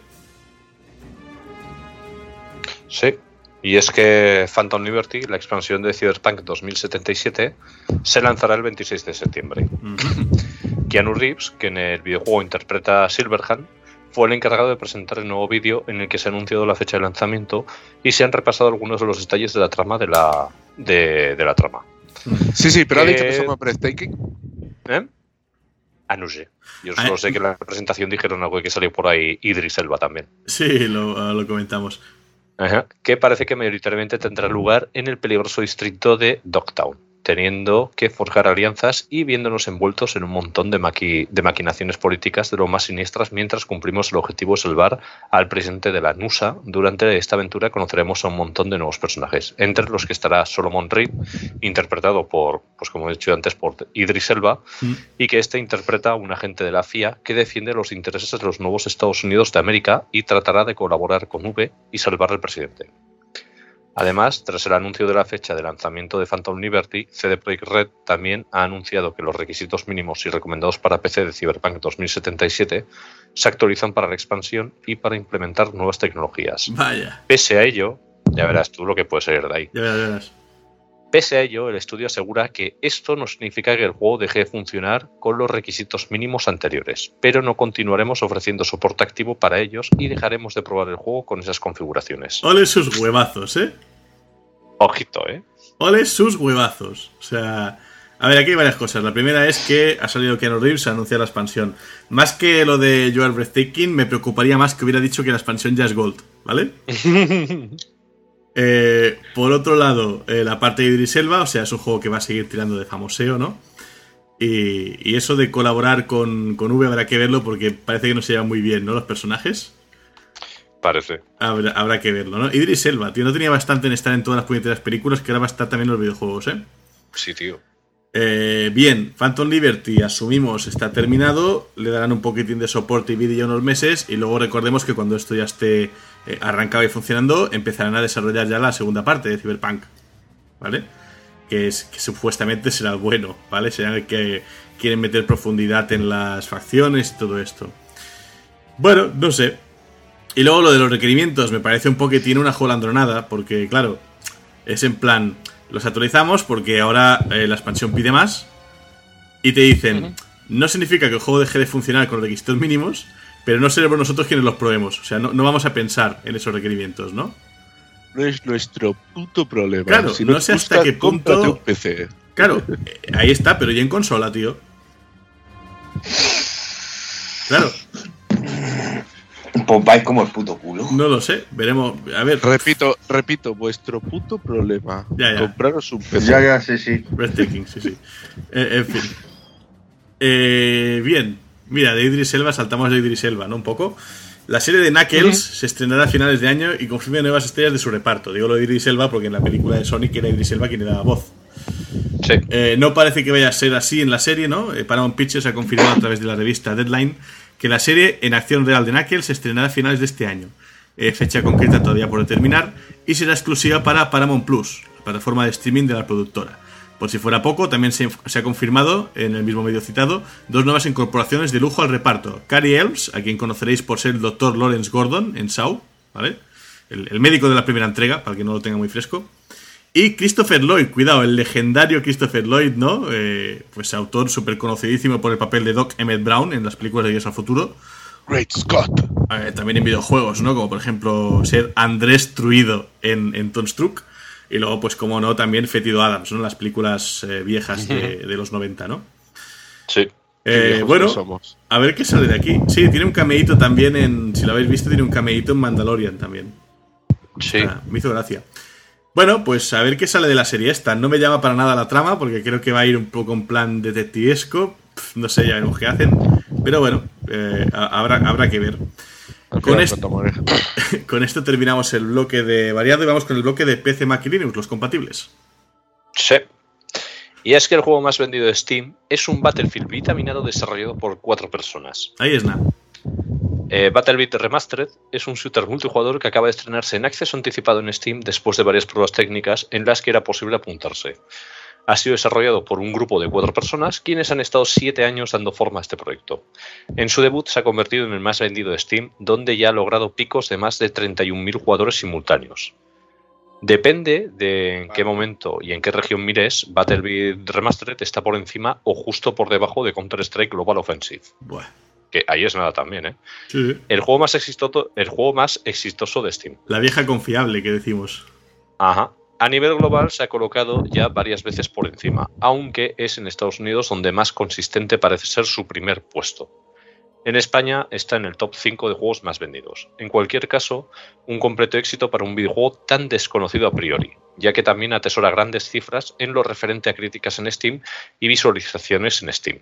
Speaker 4: Sí. Y es que Phantom Liberty, la expansión de Cyberpunk 2077, se lanzará el 26 de septiembre. Keanu Reeves, que en el videojuego interpreta a Silverhand, fue el encargado de presentar el nuevo vídeo en el que se ha anunciado la fecha de lanzamiento y se han repasado algunos de los detalles de la trama de la, de, de la trama.
Speaker 3: Sí, sí, pero ha
Speaker 4: Que-
Speaker 3: dicho que somos breathtaking.
Speaker 4: ¿Eh? Ah, no sé. Yo
Speaker 1: Ah,
Speaker 4: solo
Speaker 1: eh.
Speaker 4: sé que en la presentación dijeron algo que salió por ahí Idris Elba también.
Speaker 1: Sí, lo, lo comentamos.
Speaker 4: Ajá. Que parece que mayoritariamente tendrá lugar en el peligroso distrito de Dogtown. Teniendo que forjar alianzas y viéndonos envueltos en un montón de, maqui- de maquinaciones políticas de lo más siniestras mientras cumplimos el objetivo de salvar al presidente de la NUSA. Durante esta aventura conoceremos a un montón de nuevos personajes, entre los que estará Solomon Reed, interpretado por, pues como he dicho antes, por Idris Elba,
Speaker 1: Mm.
Speaker 4: y que este interpreta a un agente de la FIA que defiende los intereses de los nuevos Estados Unidos de América y tratará de colaborar con V y salvar al presidente. Además, tras el anuncio de la fecha de lanzamiento de Phantom Liberty, CD Projekt Red también ha anunciado que los requisitos mínimos y recomendados para PC de Cyberpunk 2077 se actualizan para la expansión y para implementar nuevas tecnologías.
Speaker 1: Vaya,
Speaker 4: Pese a ello, ya verás tú lo que puede salir de ahí.
Speaker 1: ya verás, ya verás.
Speaker 4: Pese a ello, el estudio asegura que esto no significa que el juego deje de funcionar con los requisitos mínimos anteriores, pero no continuaremos ofreciendo soporte activo para ellos y dejaremos de probar el juego con esas configuraciones.
Speaker 1: Ole sus huevazos, ¿eh?
Speaker 4: Ojito, ¿eh?
Speaker 1: Ole sus huevazos. O sea, a ver, aquí hay varias cosas. La primera es que ha salido Keanu Reeves a anunciar la expansión. Más que lo de Joel Breathtaking, me preocuparía más que hubiera dicho que la expansión ya es Gold, ¿vale? Eh, por otro lado, eh, la parte de Idris Elba, o sea, es un juego que va a seguir tirando de famoseo, ¿no? Y, y eso de colaborar con, con V habrá que verlo porque parece que no se llevan muy bien, ¿no? Los personajes.
Speaker 4: Parece.
Speaker 1: Habrá, habrá que verlo, ¿no? Idris Elba, tío, no tenía bastante en estar en todas las puñeteras películas, que ahora va a estar también en los videojuegos, ¿eh?
Speaker 4: Sí, tío.
Speaker 1: Eh, bien, Phantom Liberty, asumimos, está terminado. Le darán un poquitín de soporte y vídeo unos meses. Y luego recordemos que cuando esto ya esté eh, arrancado y funcionando, empezarán a desarrollar ya la segunda parte de Cyberpunk. ¿Vale? Que, es, que supuestamente será bueno, ¿vale? Será el que quieren meter profundidad en las facciones y todo esto. Bueno, no sé. Y luego lo de los requerimientos me parece un poco que tiene una jolandronada, porque claro, es en plan, los actualizamos porque ahora eh, la expansión pide más y te dicen, no significa que el juego deje de funcionar con los requisitos mínimos, pero no seremos nosotros quienes los probemos. O sea, no, no vamos a pensar en esos requerimientos, ¿no?
Speaker 3: No es nuestro puto problema.
Speaker 1: Claro,
Speaker 3: si
Speaker 1: no sé hasta qué punto-
Speaker 3: un PC.
Speaker 1: Claro, eh, ahí está, pero ya en consola, tío. Claro,
Speaker 5: Pues vais como el puto culo.
Speaker 1: no lo sé, veremos. A ver,
Speaker 3: Repito, repito, vuestro puto problema.
Speaker 1: Ya, ya.
Speaker 3: Compraros un PC.
Speaker 5: Ya, ya, sí, sí.
Speaker 1: Breathtaking, sí, sí. Eh, en fin. Eh, bien, mira, de Idris Elba saltamos de Idris Elba, ¿no? Un poco. La serie de Knuckles se estrenará a finales de año y confirma nuevas estrellas de su reparto. Digo lo de Idris Elba porque en la película de Sonic era Idris Elba quien le daba voz.
Speaker 4: Sí.
Speaker 1: Eh, no parece que vaya a ser así en la serie, ¿no? Eh, Paramount Pictures ha confirmado a través de la revista Deadline que la serie en acción real de Knuckles se estrenará a finales de este año. Eh, fecha concreta todavía por determinar y será exclusiva para Paramount Plus, la plataforma de streaming de la productora. Por si fuera poco, también se, se ha confirmado, en el mismo medio citado, dos nuevas incorporaciones de lujo al reparto. Carrie Elves, a quien conoceréis por ser el Dr. Lawrence Gordon en Saw, ¿vale? El, el médico de la primera entrega, para que no lo tenga muy fresco. Y Christopher Lloyd, cuidado, el legendario Christopher Lloyd, ¿no? Eh, pues autor súper conocidísimo por el papel de Doc Emmett Brown en las películas de Dios al Futuro.
Speaker 3: Great Scott.
Speaker 1: Eh, también en videojuegos, ¿no? Como por ejemplo ser Andrés Truido en, en Toonstruck. Y luego, pues como no, también Fetido Adams, ¿no? Las películas eh, viejas de, de los 90, ¿no?
Speaker 4: Sí.
Speaker 1: Eh, bueno,
Speaker 3: somos.
Speaker 1: a ver qué sale de aquí. Sí, tiene un cameíto también en... Si lo habéis visto, tiene un cameíto en Mandalorian también.
Speaker 4: Sí.
Speaker 1: Ah, me hizo gracia. Bueno, pues a ver qué sale de la serie esta. No me llama para nada la trama, porque creo que va a ir un poco en plan detectivesco. No sé, ya veremos qué hacen. Pero bueno, eh, ha- habrá, habrá que ver. Con esto terminamos el bloque de variado y vamos con el bloque de PC, Mac y Linux, los compatibles.
Speaker 4: Sí. Y es que el juego más vendido de Steam es un Battlefield vitaminado desarrollado por cuatro personas.
Speaker 1: Ahí es nada.
Speaker 4: Eh, Battlefield Remastered es un shooter multijugador que acaba de estrenarse en acceso anticipado en Steam después de varias pruebas técnicas en las que era posible apuntarse. Ha sido desarrollado por un grupo de cuatro personas quienes han estado siete años dando forma a este proyecto. En su debut se ha convertido en el más vendido de Steam, donde ya ha logrado picos de más de 31.000 jugadores simultáneos. Depende de en qué momento y en qué región mires, Battlefield Remastered está por encima o justo por debajo de Counter-Strike Global Offensive.
Speaker 1: Buah.
Speaker 4: Que ahí es nada también, ¿eh?
Speaker 1: Sí.
Speaker 4: El juego más exitoso, el juego más exitoso de Steam.
Speaker 1: La vieja confiable que decimos.
Speaker 4: Ajá. A nivel global se ha colocado ya varias veces por encima, aunque es en Estados Unidos donde más consistente parece ser su primer puesto. En España está en el top 5 de juegos más vendidos. En cualquier caso, un completo éxito para un videojuego tan desconocido a priori, ya que también atesora grandes cifras en lo referente a críticas en Steam y visualizaciones en Steam.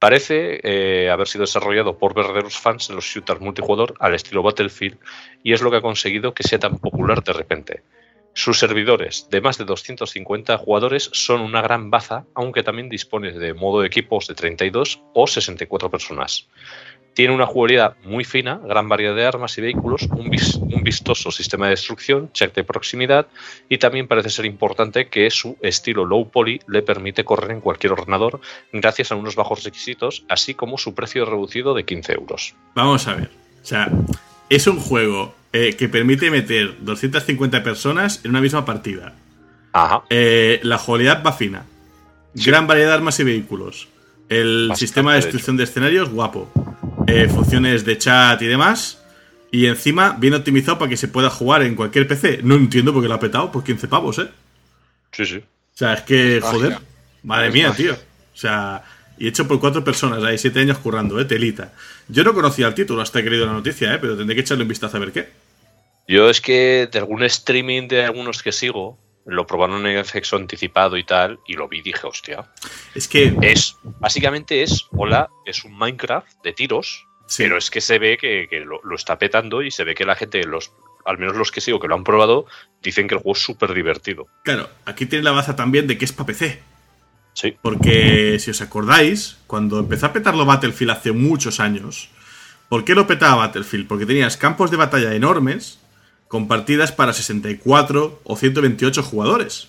Speaker 4: Parece eh, haber sido desarrollado por verdaderos fans de los shooters multijugador al estilo Battlefield y es lo que ha conseguido que sea tan popular de repente. Sus servidores de más de 250 jugadores son una gran baza, aunque también dispone de modo de equipos de 32 o 64 personas. Tiene una jugabilidad muy fina, gran variedad de armas y vehículos, un, un vistoso sistema de destrucción, check de proximidad y también parece ser importante que su estilo low poly le permite correr en cualquier ordenador gracias a unos bajos requisitos, así como su precio reducido de 15 euros.
Speaker 1: Vamos a ver. O sea, es un juego eh, que permite meter 250 personas en una misma partida.
Speaker 4: Ajá.
Speaker 1: Eh, la jugabilidad va fina. Gran variedad de armas y vehículos. El
Speaker 4: Bastante,
Speaker 1: sistema de
Speaker 4: de
Speaker 1: destrucción de escenarios, guapo. Eh, funciones de chat y demás. Y encima, bien optimizado para que se pueda jugar en cualquier PC. No entiendo por qué lo ha petado por 15 pavos, ¿eh?
Speaker 4: Sí, sí.
Speaker 1: O sea, es que, joder. Madre mía, tío. O sea, y hecho por cuatro personas, hay siete años currando, ¿eh? Telita. Yo no conocía el título hasta que he leído la noticia, ¿eh? Pero tendré que echarle un vistazo a ver qué.
Speaker 4: Yo es que de algún streaming de algunos que sigo, lo probaron en acceso anticipado y tal, y lo vi y dije, hostia.
Speaker 1: Es que.
Speaker 4: Es, básicamente es, hola, es un Minecraft de tiros,
Speaker 1: Sí.
Speaker 4: pero es que se ve que, que lo, lo está petando y se ve que la gente, los al menos los que sigo que lo han probado, dicen que el juego es súper divertido.
Speaker 1: Claro, aquí tiene la baza también de que es para PC.
Speaker 4: Sí.
Speaker 1: Porque si os acordáis, cuando empezó a petarlo Battlefield hace muchos años, ¿por qué lo petaba Battlefield? Porque tenías campos de batalla enormes con partidas para 64 o 128 jugadores.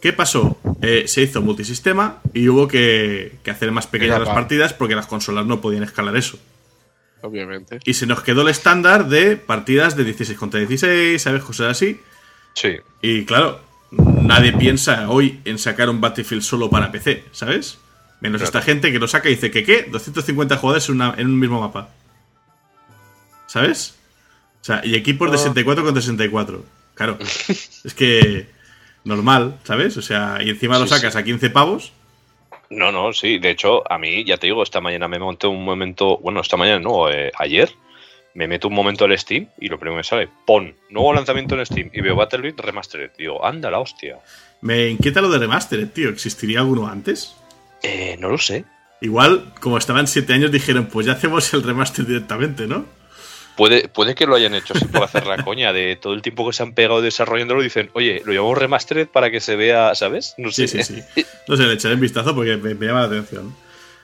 Speaker 1: ¿Qué pasó? Eh, se hizo multisistema y hubo que, que hacer más pequeñas las
Speaker 3: pa-
Speaker 1: partidas porque las consolas no podían escalar eso.
Speaker 3: Obviamente.
Speaker 1: Y se nos quedó el estándar de partidas de 16 contra 16, ¿sabes? Cosas así.
Speaker 4: Sí.
Speaker 1: Y claro, nadie piensa hoy en sacar un Battlefield solo para PC, ¿sabes? Menos
Speaker 4: Claro.
Speaker 1: esta gente que lo saca y dice que qué, 250 jugadores en, una- en un mismo mapa. ¿Sabes? O sea, y equipos de 64 contra 64. Claro. es que normal, ¿sabes? O sea, y encima lo
Speaker 4: Sí,
Speaker 1: sacas a 15 pavos.
Speaker 4: No, no, sí. De hecho, a mí, ya te digo, esta mañana me monté un momento, bueno, esta mañana no, eh, ayer, me meto un momento al Steam y lo primero que me sale, pon, nuevo lanzamiento en Steam y veo Battlefield Remastered. Digo, anda la hostia.
Speaker 1: Me inquieta lo de Remastered, tío. ¿Existiría alguno antes?
Speaker 4: Eh, no lo sé.
Speaker 1: Igual, como estaban 7 años, dijeron, pues ya hacemos el remaster directamente, ¿no?
Speaker 4: Puede, puede que lo hayan hecho así por hacer la coña de todo el tiempo que se han pegado desarrollándolo. Dicen, oye, lo llamamos Remastered para que se vea, ¿sabes? No
Speaker 1: Sí,
Speaker 4: sé.
Speaker 1: sí, sí. No sé, le echaré un vistazo porque me, me llama la atención.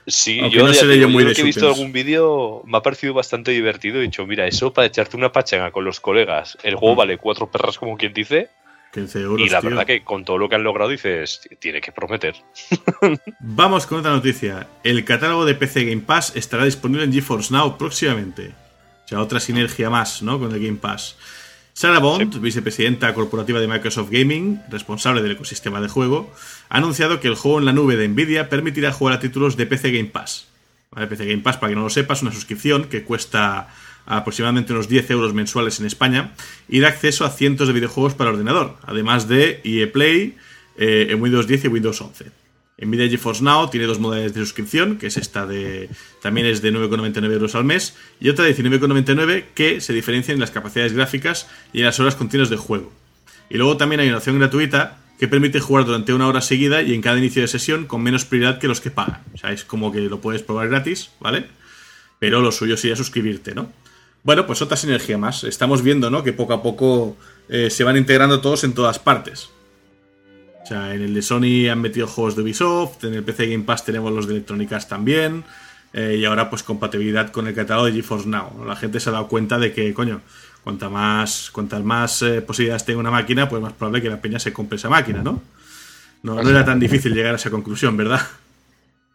Speaker 4: Sí,
Speaker 1: Aunque
Speaker 4: yo,
Speaker 1: no
Speaker 4: te
Speaker 1: yo muy de
Speaker 4: que he visto algún vídeo me ha parecido bastante divertido. He dicho, mira, eso para echarte una pachanga con los colegas. El juego
Speaker 1: Mm.
Speaker 4: vale cuatro perras, como quien dice.
Speaker 1: 15 euros.
Speaker 4: y la
Speaker 1: tío.
Speaker 4: verdad que con todo lo que han logrado dices, tiene que prometer.
Speaker 1: Vamos con otra noticia. El catálogo de PC Game Pass estará disponible en GeForce Now próximamente. O sea, otra sinergia más, ¿no? Con el Game Pass. Sarah Bond, vicepresidenta corporativa de Microsoft Gaming, responsable del ecosistema de juego, ha anunciado que el juego en la nube de Nvidia permitirá jugar a títulos de PC Game Pass. ¿Vale? PC Game Pass, para que no lo sepas, una suscripción que cuesta aproximadamente unos 10 euros mensuales en España y da acceso a cientos de videojuegos para ordenador, además de EA Play eh, en Windows 10 y Windows 11. Nvidia GeForce Now tiene dos modalidades de suscripción, que es esta de. también es de 9,99 euros al mes, y otra de 19,99 que se diferencian en las capacidades gráficas y en las horas continuas de juego. Y luego también hay una opción gratuita que permite jugar durante una hora seguida y en cada inicio de sesión con menos prioridad que los que pagan. O sea, es como que lo puedes probar gratis, ¿vale? Pero lo suyo sería suscribirte, ¿no? Bueno, pues otra sinergia más. Estamos viendo, ¿no? Que poco a poco eh, se van integrando todos en todas partes. O sea, en el de Sony han metido juegos de Ubisoft, en el PC Game Pass tenemos los de Electronic Arts también, eh, y ahora pues compatibilidad con el catálogo de GeForce Now. ¿no? La gente se ha dado cuenta de que, coño, cuanta más, cuantas más eh, posibilidades tenga una máquina, pues más probable que la peña se compre esa máquina, ¿no? No, no era tan difícil llegar a esa conclusión, ¿verdad?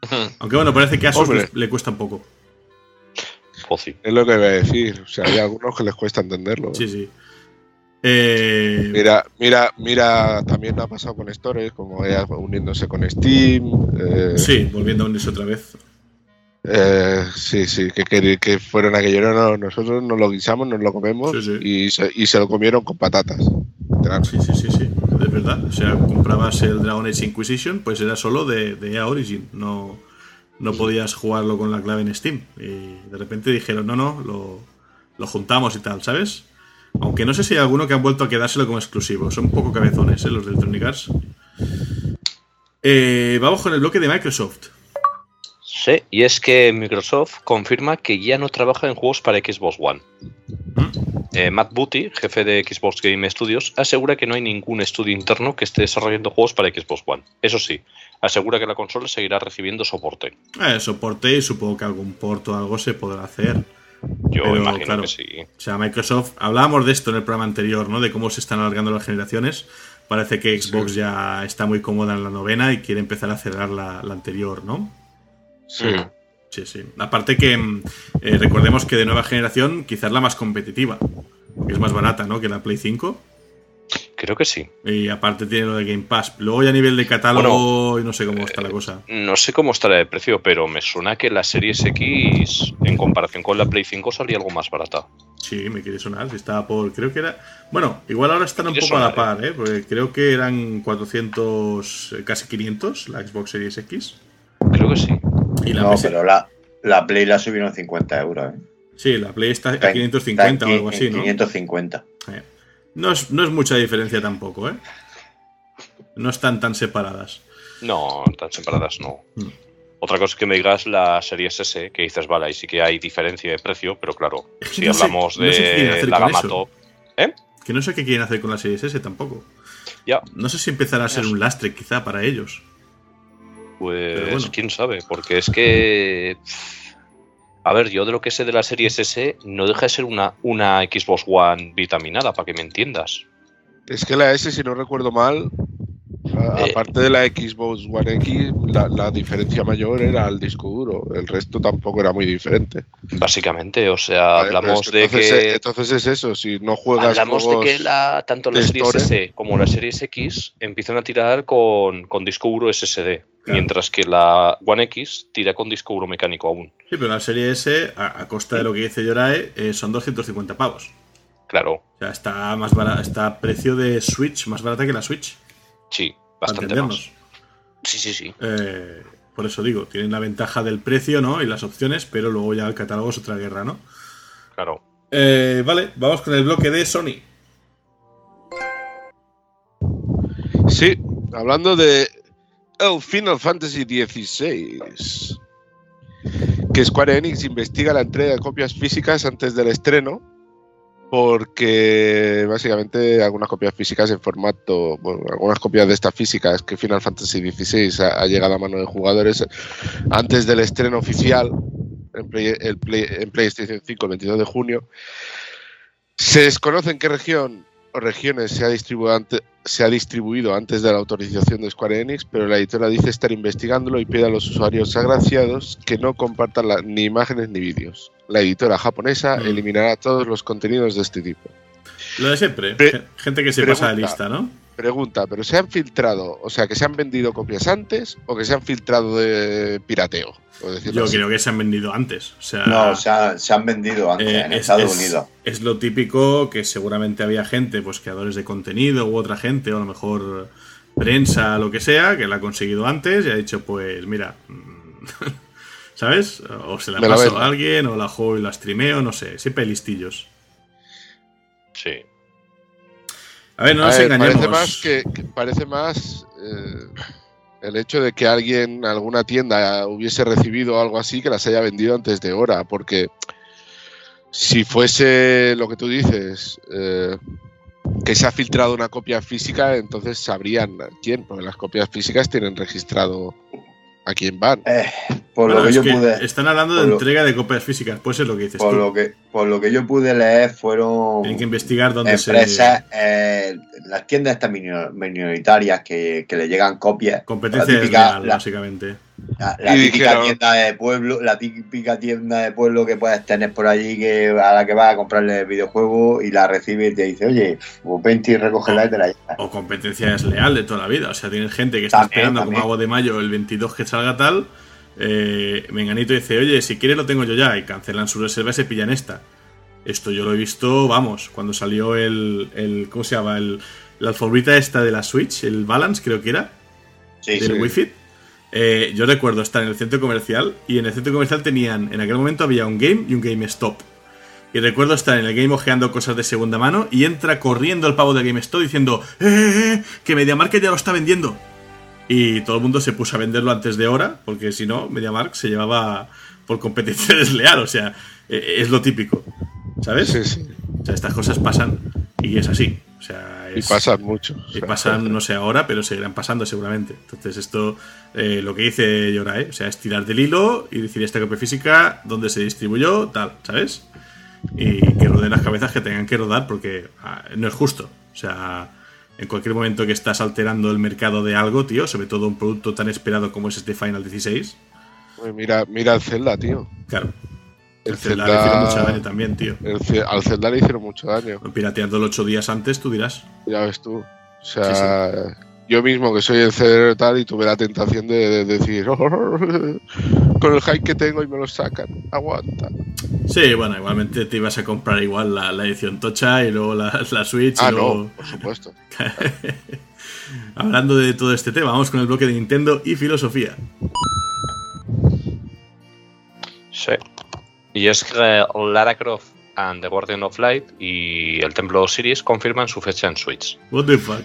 Speaker 1: Aunque bueno, parece que a Asus le, le cuesta un poco.
Speaker 4: Joci.
Speaker 3: Es lo que voy a decir. O sea, hay algunos que les cuesta entenderlo.
Speaker 1: Sí, sí. Eh,
Speaker 3: Mira, mira, mira, también ha pasado con Stores, como ella uniéndose con Steam. eh,
Speaker 1: sí, volviendo a unirse otra vez.
Speaker 3: eh, sí, sí, que, que, que fueron aquello. No, no, nosotros nos lo guisamos, nos lo comemos
Speaker 1: Sí, sí.
Speaker 3: Y, se, y se lo comieron con patatas. literal.
Speaker 1: Sí, sí, sí, sí, es verdad. O sea, comprabas el Dragon Age Inquisition, pues era solo de, de EA Origin, no, no podías jugarlo con la clave en Steam. Y de repente dijeron, no, no, lo, lo juntamos y tal, ¿sabes? Aunque no sé si hay alguno que han vuelto a quedárselo como exclusivo. Son un poco cabezones, ¿eh? Los de Electronic Arts. Eh, vamos con el bloque de Microsoft.
Speaker 4: Sí, y es que Microsoft confirma que ya no trabaja en juegos para Xbox One. Eh, Matt Booty, jefe de Xbox Game Studios, asegura que no hay ningún estudio interno que esté desarrollando juegos para Xbox One. Eso sí, asegura que la consola seguirá recibiendo soporte.
Speaker 1: Eh, soporte y supongo que algún porto o algo se podrá hacer.
Speaker 4: Yo
Speaker 1: Pero,
Speaker 4: imagino
Speaker 1: claro,
Speaker 4: que sí.
Speaker 1: O sea, Microsoft, hablábamos de esto en el programa anterior, ¿no? De cómo se están alargando las generaciones. Parece que Xbox ya está muy cómoda en la novena y quiere empezar a cerrar la, la anterior, ¿no?
Speaker 3: Sí.
Speaker 4: Mm.
Speaker 1: Sí, sí. Aparte que mm, eh, recordemos que de nueva generación quizás la más competitiva. Que es más barata, ¿no? Que la Play 5.
Speaker 4: Creo que sí.
Speaker 1: Y aparte tiene lo de Game Pass. Luego ya a nivel de catálogo y no sé cómo está la cosa.
Speaker 4: No sé cómo estará de precio, pero me suena que la Series X, en comparación con la Play 5, salía algo más barata.
Speaker 1: Sí, me quiere sonar. si Estaba por. Creo que era. Bueno, igual ahora están un poco a la
Speaker 4: sonar,
Speaker 1: par, ¿eh? Porque creo que eran 400, eh, casi 500 la Xbox Series X.
Speaker 4: Creo que sí.
Speaker 1: Y la
Speaker 5: No, pero la, la Play la subieron 50 euros. ¿eh?
Speaker 1: Sí, la Play está a
Speaker 5: en-
Speaker 1: 550
Speaker 5: está
Speaker 1: o algo así,
Speaker 5: en
Speaker 1: ¿no?
Speaker 5: 550.
Speaker 1: Eh. No es, no es mucha diferencia tampoco, ¿eh? No están tan separadas.
Speaker 4: No, tan separadas no.
Speaker 1: Mm.
Speaker 4: Otra cosa es que me digas la Series S, que dices, vale, ahí sí que hay diferencia de precio, pero claro,
Speaker 1: Es que
Speaker 4: si
Speaker 1: no sé-
Speaker 4: hablamos
Speaker 1: no sé
Speaker 4: de la gama top. ¿Eh?
Speaker 1: Que no sé qué quieren hacer con la Series S tampoco.
Speaker 4: Ya,
Speaker 1: No sé si empezará a ser un lastre quizá para ellos.
Speaker 4: pues
Speaker 1: bueno.
Speaker 4: quién sabe, porque es que. A ver, yo de lo que sé de la Series S, no deja de ser una, una Xbox One vitaminada, para que me entiendas.
Speaker 3: Es que la S, si no recuerdo mal,
Speaker 4: Eh.
Speaker 3: aparte de la Xbox One X, la, la diferencia mayor era el disco duro. El resto tampoco era muy diferente.
Speaker 4: Básicamente, o sea, hablamos
Speaker 3: es
Speaker 4: de
Speaker 3: entonces,
Speaker 4: que.
Speaker 3: Entonces es eso, si no juegas
Speaker 4: Hablamos de que la, tanto la Series
Speaker 3: Store.
Speaker 4: S como la Series X empiezan a tirar con, con disco duro SSD,
Speaker 1: Claro.
Speaker 4: mientras que la One X tira con disco duro mecánico aún.
Speaker 1: Sí, pero la serie S, a, a costa de lo que dice Yorae, eh, son 250 pavos.
Speaker 4: Claro,
Speaker 1: O sea, está más barata, está a precio de Switch, más barata que la Switch.
Speaker 4: sí, bastante más. Sí, sí, sí.
Speaker 1: Eh, por eso digo, tienen la ventaja del precio, ¿no? Y las opciones, pero luego ya el catálogo es otra guerra, ¿no?
Speaker 4: Claro.
Speaker 1: Eh, vale, vamos con el bloque de Sony.
Speaker 3: Sí, hablando de el Final Fantasy XVI. Que Square Enix investiga la entrega de copias físicas antes del estreno. Porque básicamente algunas copias físicas en formato, bueno, algunas copias de estas físicas que Final Fantasy XVI ha, llegado a mano de jugadores antes del estreno oficial en, en PlayStation 5 el 22 de junio. Se desconoce en qué región regiones se ha, distribuido ante- se ha distribuido antes de la autorización de Square Enix, pero la editora dice estar investigándolo y pide a los usuarios agraciados que no compartan la- ni imágenes ni vídeos. La editora japonesa
Speaker 1: Mm.
Speaker 3: eliminará todos los contenidos de este tipo.
Speaker 1: Lo de siempre,
Speaker 3: Pre-
Speaker 1: gen- gente que se
Speaker 3: pregunta.
Speaker 1: pasa de lista, ¿no?
Speaker 3: Pregunta, ¿pero se han filtrado, o sea, que se han vendido copias antes o que se han filtrado de pirateo?
Speaker 1: Yo
Speaker 3: así?
Speaker 1: creo que se han vendido antes. O sea,
Speaker 5: No, se, ha- se han vendido antes
Speaker 1: eh,
Speaker 5: en
Speaker 1: es,
Speaker 5: Estados
Speaker 1: es-
Speaker 5: Unidos.
Speaker 1: es lo típico que seguramente había gente, pues creadores de contenido u otra gente, o a lo mejor prensa, lo que sea, que la ha conseguido antes y ha dicho, pues mira, mm, ¿sabes? O se la paso
Speaker 3: vendo.
Speaker 1: a alguien, o la juego y la streameo, no sé, siempre hay listillos.
Speaker 4: Sí.
Speaker 1: A ver, no
Speaker 3: A
Speaker 1: nos
Speaker 3: ver,
Speaker 1: engañemos.
Speaker 3: Parece más, que, que parece más eh, el hecho de que alguien, alguna tienda, hubiese recibido algo así que las haya vendido antes de hora, porque si fuese lo que tú dices, eh, que se ha filtrado una copia física, entonces sabrían quién, porque las copias físicas tienen registrado a quién van.
Speaker 5: Eh, por
Speaker 1: Bueno,
Speaker 5: lo que
Speaker 1: es
Speaker 5: yo
Speaker 1: que
Speaker 5: pude,
Speaker 1: Están hablando de
Speaker 5: lo-
Speaker 1: entrega de copias físicas, pues es lo que dices
Speaker 5: por
Speaker 1: tú.
Speaker 5: lo que, por lo que yo pude leer, fueron
Speaker 1: Tienen que investigar dónde
Speaker 5: empresas,
Speaker 1: se.
Speaker 5: eh, las tiendas estas minor- minoritarias que, que le llegan copias.
Speaker 1: Competencia
Speaker 5: la típica-
Speaker 1: desleal,
Speaker 5: la-
Speaker 1: básicamente.
Speaker 5: La, típica
Speaker 3: dijeron-
Speaker 5: tienda de pueblo, la típica tienda de pueblo que puedes tener por allí que a la que vas a comprarle videojuegos y la recibes y te dice, oye, pues vente y recógela y te la llevas.
Speaker 1: O competencia desleal de toda la vida. O sea, tienes gente que está
Speaker 5: También,
Speaker 1: esperando
Speaker 5: también.
Speaker 1: como agua de mayo el 22 que salga tal. Eh, Menganito dice, oye, si quieres lo tengo yo ya. Y cancelan su reserva y se pillan esta. Esto yo lo he visto, vamos, cuando salió el. el ¿Cómo se llama? El, la alforita esta de la Switch, el Balance, creo que era,
Speaker 5: Sí,
Speaker 1: del
Speaker 5: sí.
Speaker 1: Wi-Fi. Eh, yo recuerdo estar en el centro comercial y en el centro comercial tenían, en aquel momento había un game y un game stop. Y recuerdo estar en el game ojeando cosas de segunda mano y entra corriendo el pavo de GameStop diciendo ¡Eh, eh, eh! Que MediaMarkt ya lo está vendiendo. Y todo el mundo se puso a venderlo antes de hora, porque si no, MediaMarkt se llevaba por competencia desleal. O sea, eh, es lo típico. ¿Sabes?
Speaker 3: Sí, sí.
Speaker 1: O sea, estas cosas pasan y es así. O sea,
Speaker 3: Y
Speaker 1: es-
Speaker 3: pasan mucho. o
Speaker 1: y pasan, no sé ahora, pero seguirán pasando seguramente. Entonces, esto, eh, lo que dice Yora, ¿eh? O sea, es tirar del hilo y decir esta copia física, dónde se distribuyó, tal, ¿sabes? Y que roden las cabezas que tengan que rodar porque ah, no es justo. O sea, en cualquier momento que estás alterando el mercado de algo, tío, sobre todo un producto tan esperado como es este Final 16,
Speaker 3: Uy, Mira, mira el Zelda, tío.
Speaker 1: claro.
Speaker 3: El
Speaker 1: El Zelda le hicieron mucho daño también, tío.
Speaker 3: el al Zelda le hicieron mucho daño.
Speaker 1: Pirateándolo ocho días antes, tú dirás.
Speaker 3: Ya ves tú. O sea, yo mismo que soy el cerebro y tal y tuve la tentación de, de decir, con el hype que tengo y me lo sacan. Aguanta.
Speaker 1: Sí, bueno, igualmente te ibas a comprar igual la, la edición Tocha y luego la, la Switch. y
Speaker 3: Ah,
Speaker 1: luego-
Speaker 3: no, por supuesto.
Speaker 1: Hablando de todo este tema, vamos con el bloque de Nintendo y filosofía.
Speaker 4: Sí. Y es que Lara Croft and the Guardian of Light y el Templo Osiris confirman su fecha en Switch.
Speaker 1: What the fuck.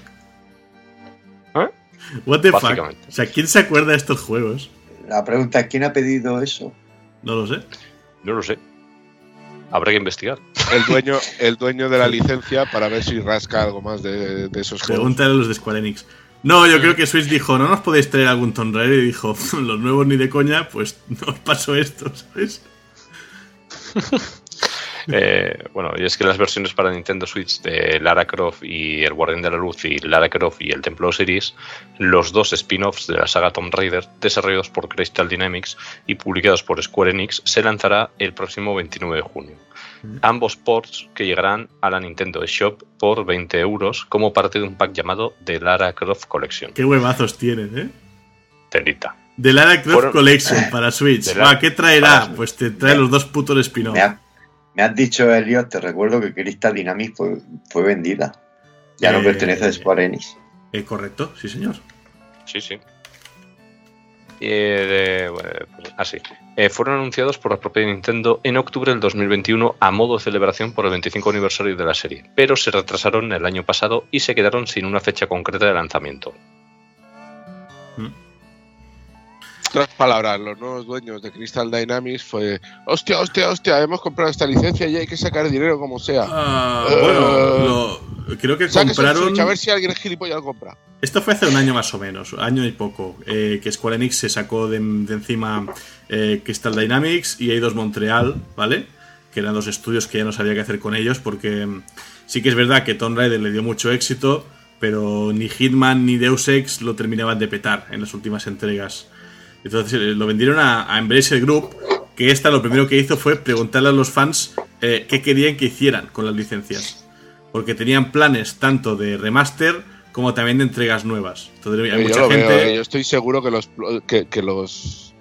Speaker 1: What the fuck. O sea, ¿quién se acuerda de estos juegos?
Speaker 5: La pregunta es: ¿quién ha pedido eso?
Speaker 1: No lo sé.
Speaker 4: No lo sé. Habrá que investigar.
Speaker 3: El dueño, el dueño de la licencia para ver si rasca algo más de, de esos juegos.
Speaker 1: Pregúntale a los de Square Enix. No, yo creo que Switch dijo, no nos podéis traer algún Tomb Raider y dijo, los nuevos ni de coña, pues no os paso esto, ¿sabes?
Speaker 4: Eh, bueno, y es que las versiones para Nintendo Switch de Lara Croft y el Guardián de la Luz y Lara Croft y el Templo Osiris, los dos spin-offs de la saga Tomb Raider, desarrollados por Crystal Dynamics y publicados por Square Enix, se lanzará el próximo 29 de junio. Ambos ports que llegarán a la Nintendo eShop por 20 euros como parte de un pack llamado The Lara Croft Collection.
Speaker 1: Qué huevazos tienen, ¿eh?
Speaker 4: Telita.
Speaker 1: De Lara Croft
Speaker 4: Fueron-
Speaker 1: Collection para Switch. ¿qué traerá?
Speaker 4: para-
Speaker 1: Pues te trae los dos putos spin
Speaker 5: Me, ha- me has dicho, Elliot, te recuerdo que Crystal Dynamics fue, fue vendida. Ya no
Speaker 1: Eh,
Speaker 5: pertenece a Square Enix.
Speaker 1: Eh, correcto, sí señor.
Speaker 4: Sí, sí. Eh, pues, así. Eh, fueron anunciados por la propia Nintendo en octubre del 2021 a modo de celebración por el 25 aniversario de la serie, pero se retrasaron el año pasado y se quedaron sin una fecha concreta de lanzamiento.
Speaker 3: Otras palabras, los nuevos dueños de Crystal Dynamics fue, hostia, hostia, hostia, hemos comprado esta licencia y hay que sacar dinero como sea.
Speaker 1: Ah,
Speaker 3: Eh,
Speaker 1: bueno, lo- creo que compraron.
Speaker 3: Switch, a ver si alguien gilipollas lo compra.
Speaker 1: Esto fue hace un año más o menos, año y poco, eh, que Square Enix se sacó de, de encima eh, Crystal Dynamics y Eidos Montreal, ¿vale? Que eran dos estudios que ya no sabía qué hacer con ellos, porque mm, sí que es verdad que Tomb Raider le dio mucho éxito, pero ni Hitman ni Deus Ex lo terminaban de petar en las últimas entregas. Entonces eh, lo vendieron a, a Embracer Group, que esta lo primero que hizo fue preguntarle a los fans eh, qué querían que hicieran con las licencias. Porque tenían planes tanto de remaster como también de entregas nuevas. Entonces hay
Speaker 3: yo
Speaker 1: mucha gente.
Speaker 3: veo, eh, yo estoy seguro que los que, que los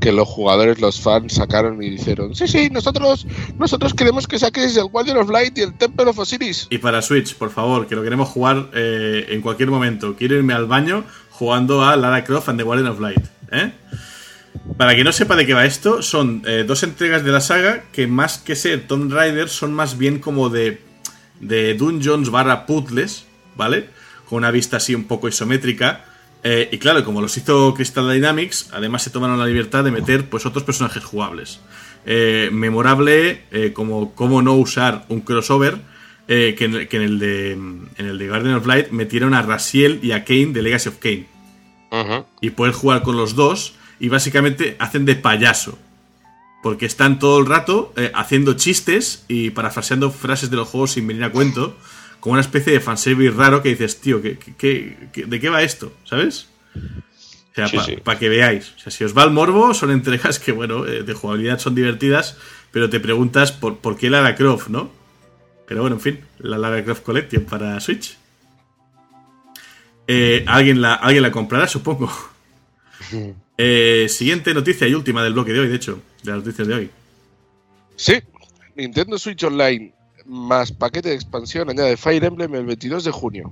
Speaker 3: que los jugadores, los fans sacaron y dijeron, sí, sí, nosotros nosotros queremos que saques el Guardian of Light y el Temple of Osiris.
Speaker 1: Y para Switch, por favor, que lo queremos jugar eh, en cualquier momento. Quiero irme al baño jugando a Lara Croft and the Guardian of Light. ¿eh? Para quien no sepa de qué va esto, son eh, dos entregas de la saga que más que ser Tomb Raider son más bien como de, dungeons barra puzzles, ¿vale? Con una vista así un poco isométrica. Eh, y claro, como los hizo Crystal Dynamics, además se tomaron la libertad de meter pues otros personajes jugables. Memorable como cómo no usar un crossover eh, que, en, que en el de en el de Guardian of Light metieron a Raziel y a Kane de Legacy of Kane y poder jugar con los dos y básicamente hacen de payaso. Porque están todo el rato eh, haciendo chistes y parafraseando frases de los juegos sin venir a cuento, como una especie de fanservice raro que dices, tío, ¿qué, qué- de qué va esto? ¿Sabes? O sea,
Speaker 4: Sí,
Speaker 1: para
Speaker 4: sí.
Speaker 1: que veáis. O sea, si os va el morbo, son entregas que, bueno, eh, de jugabilidad son divertidas, pero te preguntas por, por qué Lara Croft, ¿no? Pero bueno, en fin, la Lara Croft Collection para Switch. Eh, ¿alguien, la, alguien la comprará, supongo. Eh, siguiente noticia y última del bloque de hoy, de hecho, de las noticias de hoy.
Speaker 3: Sí, Nintendo Switch Online más paquete de expansión añade Fire Emblem el 22 de junio.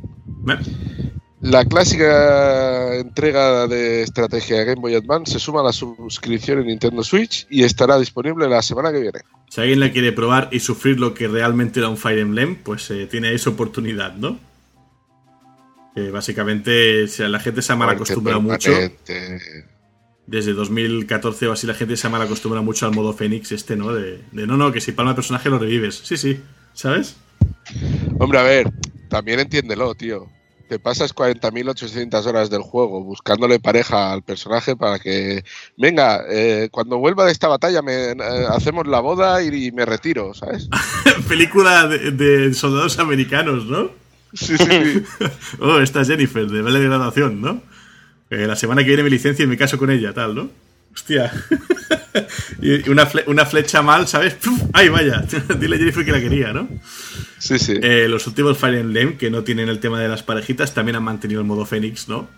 Speaker 3: La clásica entrega de estrategia de Game Boy Advance se suma a la suscripción en Nintendo Switch y estará disponible la semana que viene.
Speaker 1: Si alguien la quiere probar y sufrir lo que realmente era un Fire Emblem, pues eh, tiene esa oportunidad, ¿no? Que básicamente si la gente se ha mal acostumbrado mucho. Desde 2014 o así la gente se ha mal acostumbrado mucho al modo Fénix este, ¿no? De, de, no, no, que si palma el personaje lo revives. Sí, sí, ¿sabes?
Speaker 3: Hombre, a ver, también entiéndelo, tío. Te pasas 40.800 horas del juego buscándole pareja al personaje para que, venga, eh, cuando vuelva de esta batalla me, eh, hacemos la boda y, y me retiro, ¿sabes?
Speaker 1: Película de, de soldados americanos, ¿no?
Speaker 3: Sí, sí, sí.
Speaker 1: oh, esta es Jennifer, de baile de graduación, ¿no? Eh, la semana que viene me licencio y me caso con ella, tal, ¿no? Hostia. y una, fle una, flecha mal, ¿sabes? ¡Puf! ¡Ay, vaya! Dile a Jennifer que la quería, ¿no?
Speaker 3: Sí, sí.
Speaker 1: Eh, los últimos Fire Emblem, que no tienen el tema de las parejitas, también han mantenido el modo Fénix, ¿no?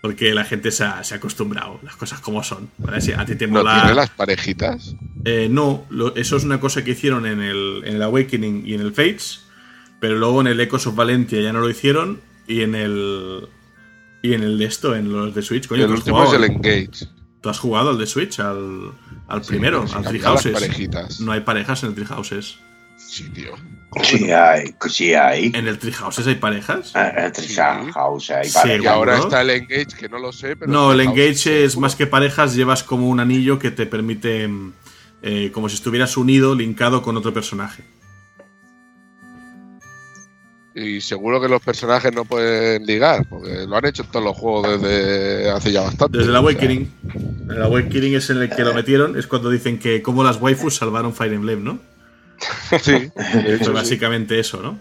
Speaker 1: Porque la gente se ha, se ha acostumbrado, las cosas como son. ¿vale? Si a ti te mola...
Speaker 3: ¿No tiene las parejitas?
Speaker 1: Eh, no, lo, eso es una cosa que hicieron en el, en el Awakening y en el Fates, pero luego en el Echoes of Valentia ya no lo hicieron y en el... Y en el de esto, en los de Switch, coño.
Speaker 3: El último es el Engage.
Speaker 1: ¿Tú has jugado al de Switch? Al, al sí, primero, al Three Houses.
Speaker 3: parejitas.
Speaker 1: No hay parejas en el Three Houses.
Speaker 3: Sí, tío.
Speaker 5: Sí hay, sí hay.
Speaker 1: ¿En el Three Houses hay parejas?
Speaker 5: En el Three House hay
Speaker 1: Sí,
Speaker 5: parejas.
Speaker 3: Y ahora está el Engage, que no lo sé, pero...
Speaker 1: No, el Engage es
Speaker 3: seguro.
Speaker 1: más que parejas, llevas como un anillo que te permite, eh, como si estuvieras unido, linkado con otro personaje.
Speaker 3: Y seguro que los personajes no pueden ligar, porque lo han hecho en todos los juegos desde hace ya bastante.
Speaker 1: Desde el
Speaker 3: o sea,
Speaker 1: Awakening. El Awakening es en el que lo metieron, es cuando dicen que como las waifus salvaron Fire Emblem, ¿no?
Speaker 3: Sí,
Speaker 1: Pues
Speaker 3: hecho, sí.
Speaker 1: básicamente eso, ¿no?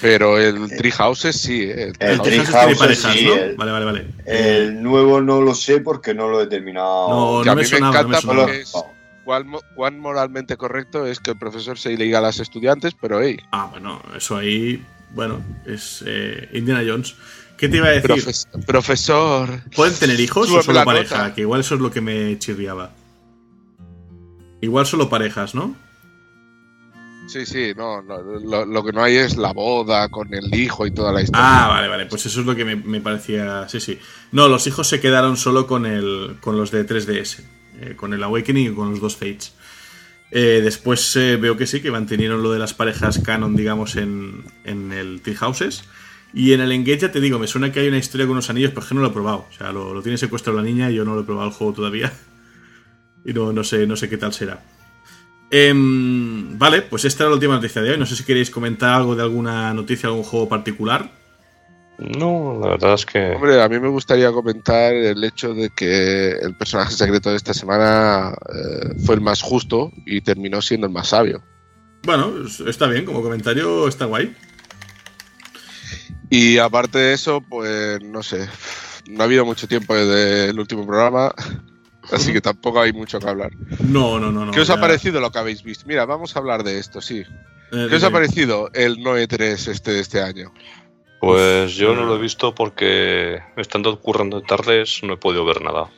Speaker 3: Pero el Tree Houses sí, eh.
Speaker 5: El
Speaker 1: Tree Houses tiene parejas,
Speaker 5: sí,
Speaker 1: ¿no?
Speaker 5: el-
Speaker 1: Vale, vale, vale.
Speaker 5: El nuevo no lo sé porque no lo he terminado.
Speaker 1: No,
Speaker 3: a
Speaker 1: no me
Speaker 3: mí me
Speaker 1: sonaba, no me
Speaker 3: encanta
Speaker 1: sonaba.
Speaker 3: porque es cuán, mo- cuán moralmente correcto es que el profesor se liga a las estudiantes, pero hey,
Speaker 1: Ah, bueno, eso ahí, bueno, es eh, Indiana Jones. ¿Qué te iba a decir?
Speaker 3: profes- profesor,
Speaker 1: ¿Pueden tener hijos o solo pareja?
Speaker 3: nota.
Speaker 1: Que igual eso es lo que me chirriaba. Igual solo parejas, ¿no?
Speaker 3: sí, sí, no, no, lo, lo que no hay es la boda con el hijo y toda la historia.
Speaker 1: Ah, vale, vale. Pues eso es lo que me, me parecía. Sí, sí. No, los hijos se quedaron solo con el. con los de 3DS. Eh, con el Awakening y con los dos Fates. Eh, después eh, veo que sí, que mantuvieron lo de las parejas canon, digamos, en, en el Tree Houses. Y en el Engage, ya te digo, me suena que hay una historia con unos anillos, pero es que no lo he probado. O sea, lo, lo tiene secuestrado la niña y yo no lo he probado el juego todavía. Y no, no, sé, no sé qué tal será. Em, vale, pues esta era la última noticia de hoy. No sé si queréis comentar algo de alguna noticia, algún juego particular.
Speaker 4: No, la verdad es que.
Speaker 3: Hombre, a mí me gustaría comentar el hecho de que el personaje secreto de esta semana eh, fue el más justo y terminó siendo el más sabio.
Speaker 1: Bueno, es- está bien, como comentario está guay.
Speaker 3: Y aparte de eso, pues no sé, no ha habido mucho tiempo desde el último programa, así que tampoco hay mucho que hablar.
Speaker 1: No, no, no. no
Speaker 3: ¿Qué os ha parecido lo que habéis visto? Mira, vamos a hablar de esto, sí.
Speaker 1: eh,
Speaker 3: ¿Qué os ha parecido el Noe 3 este de este año?
Speaker 4: Pues yo no lo he visto porque estando currando de tardes no he podido ver nada.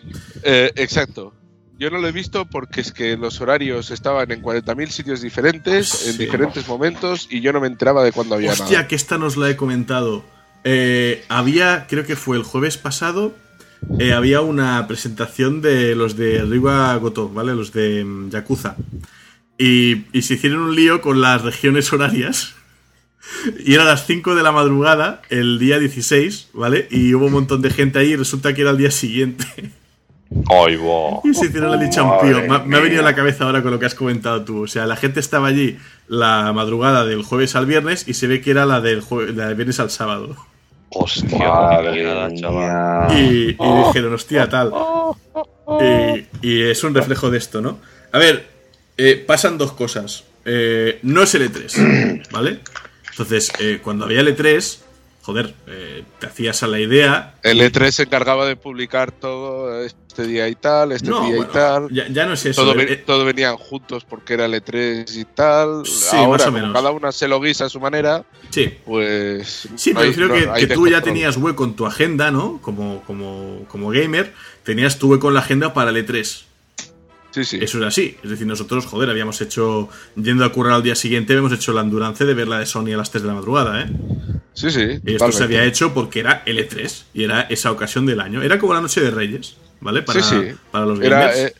Speaker 3: Eh, exacto. Yo no lo he visto porque es que los horarios estaban en 40.000 sitios diferentes, en
Speaker 1: Sí.
Speaker 3: diferentes momentos, y yo no me enteraba de cuándo había
Speaker 1: Hostia,
Speaker 3: nada.
Speaker 1: que esta nos la he comentado. Eh, había, creo que fue el jueves pasado, eh, había una presentación de los de Ryuga Goto, ¿vale? Los de mm, Yakuza. Y, y se hicieron un lío con las regiones horarias. Y era a las 5 de la madrugada, el día 16, ¿vale? Y hubo un montón de gente ahí y resulta que era el día siguiente.
Speaker 4: ¡Ay, va!
Speaker 1: Y se hicieron la pío.
Speaker 5: Madre
Speaker 1: Me, ha- me ha venido a la cabeza ahora con lo que has comentado tú. O sea, la gente estaba allí la madrugada del jueves al viernes y se ve que era la del, jue- la del viernes al sábado.
Speaker 4: ¡Hostia!
Speaker 5: Madre
Speaker 4: chaval.
Speaker 1: Y, y dijeron, hostia, tal. Y, y es un reflejo de esto, ¿no? A ver, eh, pasan dos cosas. Eh, no es el E3, ¿vale? Entonces, eh, cuando había el E3, joder, eh, te hacías a la idea.
Speaker 3: El E3 se encargaba de publicar todo este día y tal, este
Speaker 1: No,
Speaker 3: día
Speaker 1: bueno,
Speaker 3: y tal.
Speaker 1: ya, ya no es eso.
Speaker 3: Todo,
Speaker 1: el-
Speaker 3: ven-
Speaker 1: eh,
Speaker 3: todo venían juntos porque era el E3 y tal.
Speaker 1: Sí,
Speaker 3: Ahora,
Speaker 1: más o menos.
Speaker 3: cada una se lo guisa a su manera,
Speaker 1: sí.
Speaker 3: pues.
Speaker 1: Sí, pero
Speaker 3: hay-
Speaker 1: creo
Speaker 3: no-
Speaker 1: que, que tú ya tenías hueco en tu agenda, ¿no? Como, como, como gamer, tenías tu hueco en la agenda para el E3.
Speaker 3: Sí, sí.
Speaker 1: Eso es así. Es decir, nosotros, joder, habíamos hecho, yendo a currar al día siguiente, habíamos hecho la endurance de ver la de Sony a las 3 de la madrugada, ¿eh?
Speaker 3: Sí, sí.
Speaker 1: Y esto se había hecho porque era el E3 y era esa ocasión del año. Era como la noche de Reyes, ¿vale? Para,
Speaker 3: Sí, sí.
Speaker 1: para los
Speaker 3: Era,
Speaker 1: gamers.
Speaker 3: eh,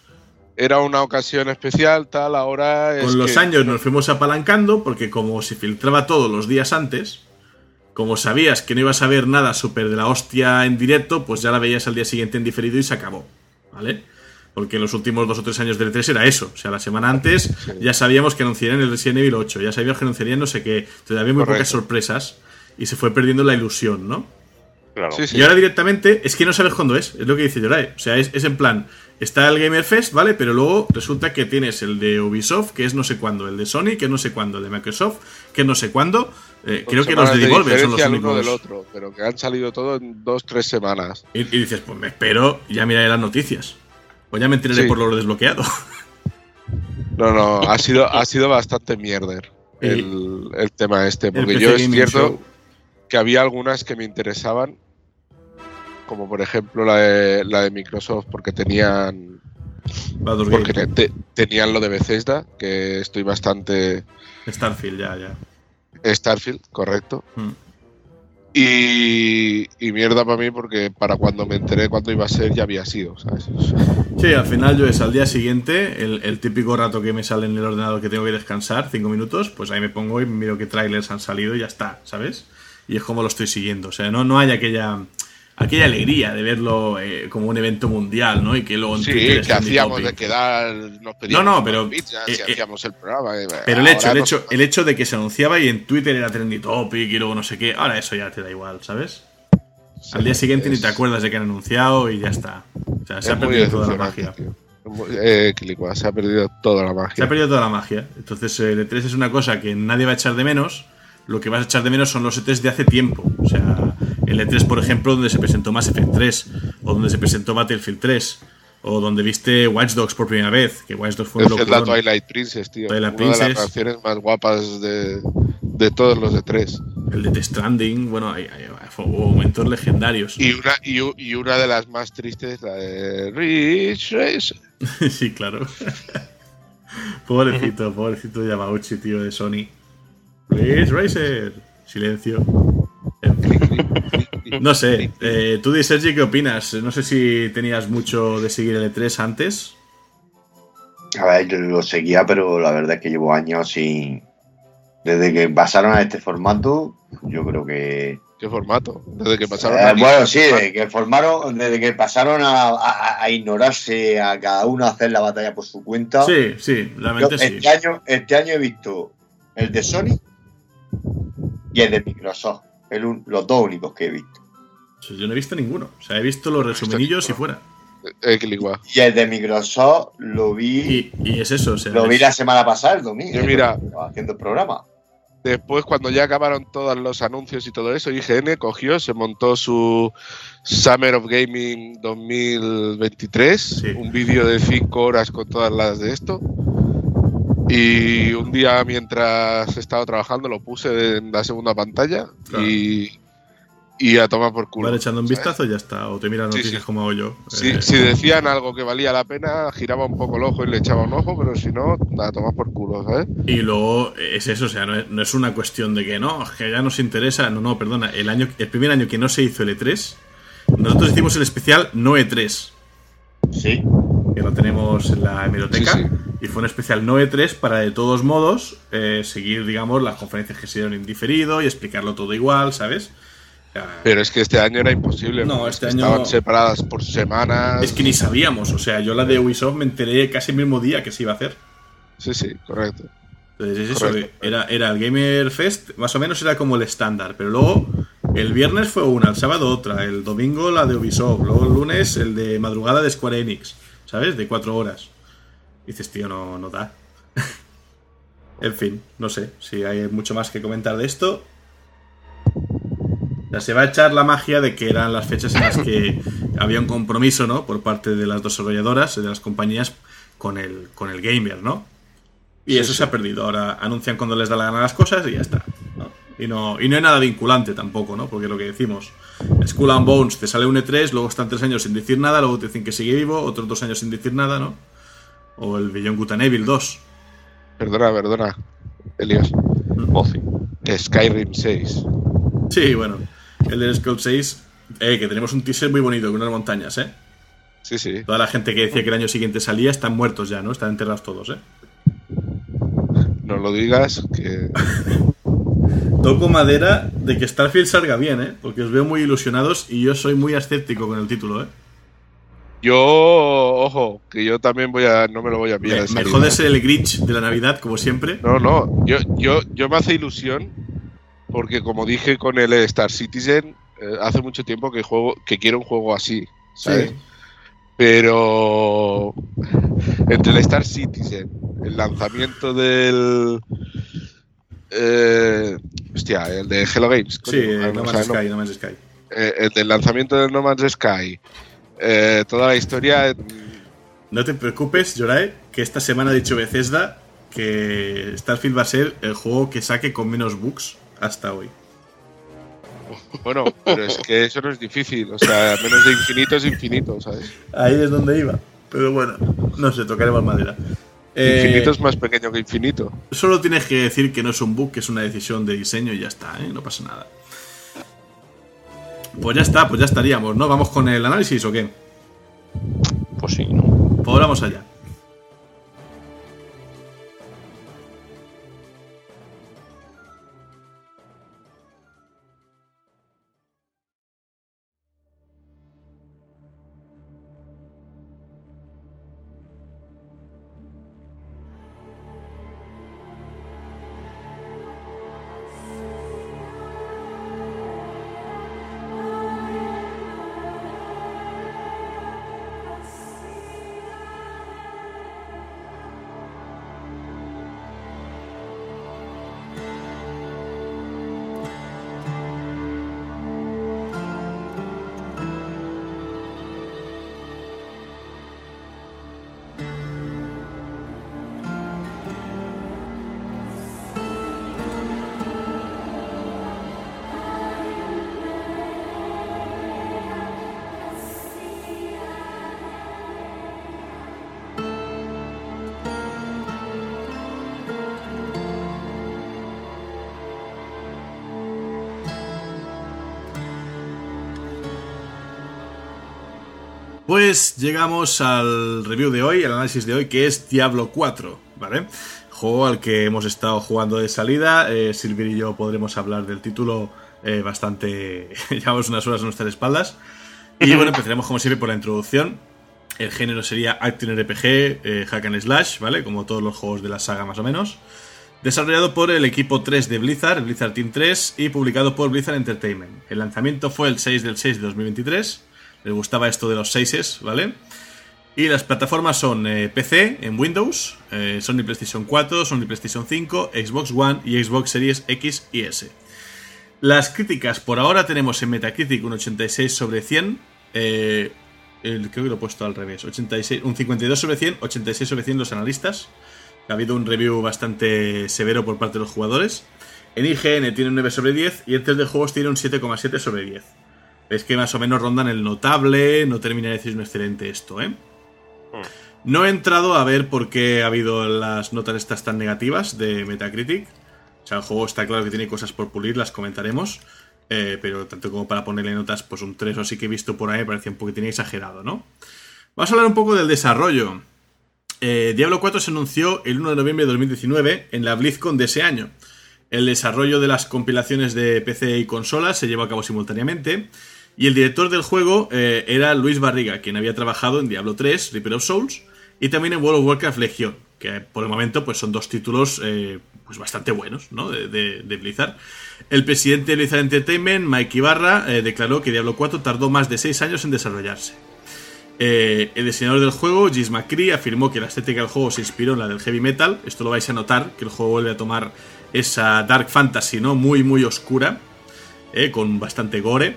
Speaker 3: era una ocasión especial, tal, ahora es
Speaker 1: Con los
Speaker 3: que-
Speaker 1: años nos fuimos apalancando porque como se filtraba todo los días antes, como sabías que no ibas a ver nada súper de la hostia en directo, pues ya la veías al día siguiente en diferido y se acabó, ¿vale? Porque los últimos dos o tres años del E3 era eso. O sea, la semana antes ya sabíamos que anunciarían el Resident Evil 8, ya sabíamos que anunciarían no sé qué. Entonces había muy
Speaker 3: Correcto.
Speaker 1: pocas sorpresas y se fue perdiendo la ilusión, ¿no?
Speaker 4: Claro.
Speaker 3: Sí, sí.
Speaker 1: Y ahora directamente es que no sabes cuándo es, es lo que dice Yorai. O sea, es, es en plan, está el Gamer Fest, ¿vale? Pero luego resulta que tienes el de Ubisoft, que es no sé cuándo, el de Sony, que es no sé cuándo, el de Microsoft, que es no sé cuándo. Eh, creo que los de Devolver son los
Speaker 3: el uno
Speaker 1: únicos.
Speaker 3: del otro, pero que han salido todo en dos, tres semanas.
Speaker 1: Y, y dices, pues me espero, ya miraré las noticias. Pues ya me enteraré
Speaker 3: Sí.
Speaker 1: por lo desbloqueado.
Speaker 3: No, no, ha sido, ha sido bastante mierder el, el tema este, porque yo es cierto
Speaker 1: Show.
Speaker 3: que había algunas que me interesaban, como por ejemplo la de, la de Microsoft, porque tenían porque te- tenían lo de Bethesda, que estoy bastante
Speaker 1: Starfield, ya, ya.
Speaker 3: Starfield, correcto.
Speaker 1: Mm.
Speaker 3: Y, mierda para mí porque para cuando me enteré cuándo iba a ser ya había sido, ¿sabes?
Speaker 1: Sí, al final yo es al día siguiente, el, el típico rato que me sale en el ordenador que tengo que descansar, cinco minutos, pues ahí me pongo y miro qué trailers han salido y ya está, ¿sabes? Y es como lo estoy siguiendo. O sea, no, no hay aquella, aquella alegría de verlo eh, como un evento mundial, ¿no? Y que luego en
Speaker 3: Sí, que hacíamos de quedar, nos
Speaker 1: No, no, pero,
Speaker 3: pizzas
Speaker 1: eh, eh,
Speaker 3: hacíamos el programa. eh,
Speaker 1: Pero el hecho, el hecho, el hecho de que se anunciaba y en Twitter era trendy topic y luego no sé qué, ahora eso ya te da igual, ¿sabes? Al día siguiente ni te acuerdas de que han anunciado y ya está. O sea, se ha
Speaker 3: es
Speaker 1: perdido toda la magia.
Speaker 3: tío. Eh, se ha perdido toda la magia.
Speaker 1: Se ha perdido toda la magia. Entonces, el E3 es una cosa que nadie va a echar de menos. Lo que vas a echar de menos son los E3 de hace tiempo. O sea, el E3, por ejemplo, donde se presentó Mass Effect 3, o donde se presentó Battlefield 3, o donde viste Watch Dogs por primera vez, que Watch Dogs fue un
Speaker 3: Es
Speaker 1: locurón.
Speaker 3: Twilight Princess, tío.
Speaker 1: Twilight
Speaker 3: Una de las canciones más guapas de, de todos los de tres.
Speaker 1: El de The Stranding, bueno, hay, hay- fue- hubo momentos legendarios.
Speaker 3: Y una, y, una de las más tristes, la de Rich Racer.
Speaker 1: sí, claro. pobrecito, pobrecito Yamauchi, tío, de Sony. Ridge Racer. Silencio. No sé, eh, tú, Di Sergi, ¿qué opinas? No sé si tenías mucho de seguir el E3 antes.
Speaker 5: A ver, yo lo seguía, pero la verdad es que llevo años sin. Desde que pasaron a este formato, yo creo que.
Speaker 3: ¿Qué formato? Desde que pasaron
Speaker 5: Eh,
Speaker 3: a
Speaker 5: bueno, sí, desde que formaron, desde que pasaron a, a- a ignorarse, a cada uno a hacer la batalla por su cuenta.
Speaker 1: Sí, sí, realmente sí.
Speaker 5: este, año, este año he visto el de Sony y el de Microsoft. El los dos únicos que he visto.
Speaker 1: Yo no he visto ninguno. O sea, he visto los resumenillos y fuera.
Speaker 3: Eh, Quilicua.
Speaker 5: Y el de Microsoft lo vi,
Speaker 1: Y, y es eso, o sea.
Speaker 5: lo vi la semana pasada, el domingo.
Speaker 3: Yo mira-
Speaker 5: haciendo el programa.
Speaker 3: Después, cuando ya acabaron todos los anuncios y todo eso, IGN cogió, se montó su Summer of Gaming 2023,
Speaker 1: Sí.
Speaker 3: un vídeo de 5 horas con todas las de esto. Y un día mientras estaba trabajando lo puse en la segunda pantalla
Speaker 1: Claro.
Speaker 3: y, y a tomar por culo.
Speaker 1: Vas echando un
Speaker 3: ¿sabes?
Speaker 1: vistazo y ya está. O te miras noticias
Speaker 3: sí.
Speaker 1: como hago yo.
Speaker 3: Si,
Speaker 1: Eh,
Speaker 3: si decían algo que valía la pena, giraba un poco el ojo y le echaba un ojo, pero si no, a tomar por culo, ¿sabes?
Speaker 1: Y luego es eso, o sea, no es, no es una cuestión de que no, es que ya nos interesa. No, no, perdona. El, año, el primer año que no se hizo el E3, nosotros hicimos el especial no E3,
Speaker 5: Sí.
Speaker 1: Que lo tenemos en la hemeroteca.
Speaker 3: Sí, sí.
Speaker 1: Y fue un especial no E3 para, de todos modos, eh, seguir, digamos, las conferencias que se dieron en diferido y explicarlo todo igual, ¿sabes?
Speaker 3: Pero es que este año era imposible.
Speaker 1: No, este
Speaker 3: Estaban
Speaker 1: año-
Speaker 3: separadas por semanas.
Speaker 1: es que ni sabíamos, o sea, yo la de Ubisoft me enteré casi el mismo día que se iba a hacer.
Speaker 3: Sí, sí, correcto.
Speaker 1: Entonces es eso,
Speaker 3: Correcto.
Speaker 1: era, era el Gamer Fest, más o menos era como el estándar, pero luego el viernes fue una, el sábado otra, el domingo la de Ubisoft, luego el lunes el de madrugada de Square Enix, ¿sabes? De cuatro horas. dices, tío, no, no da. en fin, no sé si hay mucho más que comentar de esto. O sea, se va a echar la magia de que eran las fechas en las que había un compromiso, ¿no? Por parte de las desarrolladoras, de las compañías, con el, con el gamer, ¿no? Y
Speaker 3: Sí,
Speaker 1: eso
Speaker 3: sí.
Speaker 1: se ha perdido. Ahora anuncian cuando les da la gana las cosas y ya está. Y, no, y no hay nada vinculante tampoco, ¿no? Porque lo que decimos, Skull and Bones te sale un E3, luego están tres años sin decir nada, luego te dicen que sigue vivo, otros dos años sin decir nada, ¿no? O el Beyond Good and Evil 2.
Speaker 3: Perdona, perdona. Elios.
Speaker 4: Mozi.
Speaker 3: Skyrim 6.
Speaker 1: Sí, bueno. El del Skull 6, eh, que tenemos un teaser muy bonito con unas montañas, ¿eh?
Speaker 3: Sí, sí.
Speaker 1: Toda la gente que decía que el año siguiente salía están muertos ya, ¿no? Están enterrados todos, ¿eh?
Speaker 3: No lo digas, que
Speaker 1: Toco madera de que Starfield salga bien, ¿eh? Porque os veo muy ilusionados y yo soy muy escéptico con el título, ¿eh?
Speaker 3: yo, ojo, que yo también voy a, no me lo voy a pillar.
Speaker 1: Me, me jodes el Grinch de la Navidad, como siempre.
Speaker 3: No, no, yo, yo, yo me hace ilusión porque como dije con el Star Citizen, eh, hace mucho tiempo que juego, que quiero un juego así, ¿sabes?
Speaker 1: Sí.
Speaker 3: Pero entre el Star Citizen, el lanzamiento del eh, hostia, el de Hello Games,
Speaker 1: Sí, No
Speaker 3: o
Speaker 1: Man's
Speaker 3: sea, no,
Speaker 1: Sky, No Man's Sky.
Speaker 3: eh, el del lanzamiento del No Man's Sky, eh, toda la historia,
Speaker 1: No te preocupes, Jorae, que esta semana ha dicho Bethesda que Starfield va a ser el juego que saque con menos bugs hasta hoy.
Speaker 3: bueno, pero es que eso no es difícil, o sea, menos de infinito es infinito, ¿sabes?
Speaker 1: Ahí es donde iba. Pero bueno, no sé, tocaremos madera. Eh,
Speaker 3: Infinito es más pequeño que infinito.
Speaker 1: Solo tienes que decir que no es un bug, que es una decisión de diseño y ya está, ¿eh? No pasa nada. Pues ya está, pues ya estaríamos, ¿no? ¿Vamos con el análisis o qué?
Speaker 4: Pues sí, ¿no?
Speaker 1: Pues vamos allá. Pues llegamos al review de hoy, al análisis de hoy, que es Diablo 4, ¿vale? Juego al que hemos estado jugando de salida. Eh, y yo podremos hablar del título eh, bastante. Llevamos unas horas a nuestras espaldas. Y bueno, empezaremos como siempre por la introducción. El género sería Action RPG, eh, Hack and Slash, ¿vale? Como todos los juegos de la saga más o menos. Desarrollado por el equipo 3 de Blizzard, Blizzard Team 3, y publicado por Blizzard Entertainment. El lanzamiento fue el 6 del 6 de 2023. Les gustaba esto de los 6 ¿vale? Y las plataformas son eh, PC en Windows, eh, Sony PlayStation 4, Sony PlayStation 5, Xbox One y Xbox Series X y S. Las críticas, por ahora tenemos en Metacritic un 86 sobre 100. eh, el- creo que lo he puesto al revés. 86, un 52 sobre 100, 86 sobre 100 los analistas. Ha habido un review bastante severo por parte de los jugadores. En IGN tiene un 9 sobre 10 y en 3 de juegos tiene un 7,7 sobre 10. Es que más o menos rondan el notable, no termina de decir un excelente esto, ¿eh? No he entrado a ver por qué ha habido las notas estas tan negativas de Metacritic. O sea, el juego está claro que tiene cosas por pulir, las comentaremos. eh, pero tanto como para ponerle notas, pues un 3 o así que he visto por ahí me parecía un poquitín exagerado, ¿no? Vamos a hablar un poco del desarrollo. Eh, Diablo 4 se anunció el 1 de noviembre de 2019 en la BlizzCon de ese año. El desarrollo de las compilaciones de PC y consolas se llevó a cabo simultáneamente. Y el director del juego eh, era Luis Barriga, quien había trabajado en Diablo 3, Reaper of Souls, y también en World of Warcraft Legion, que por el momento pues, son dos títulos eh, pues bastante buenos ¿no? de, Blizzard. El presidente de Blizzard Entertainment, Mike Ibarra, eh, declaró que Diablo 4 tardó más de 6 años en desarrollarse. El diseñador del juego, Giz McCree, afirmó que la estética del juego se inspiró en la del heavy metal. Esto lo vais a notar, que el juego vuelve a tomar esa dark fantasy, ¿no? Muy, muy oscura, con bastante gore.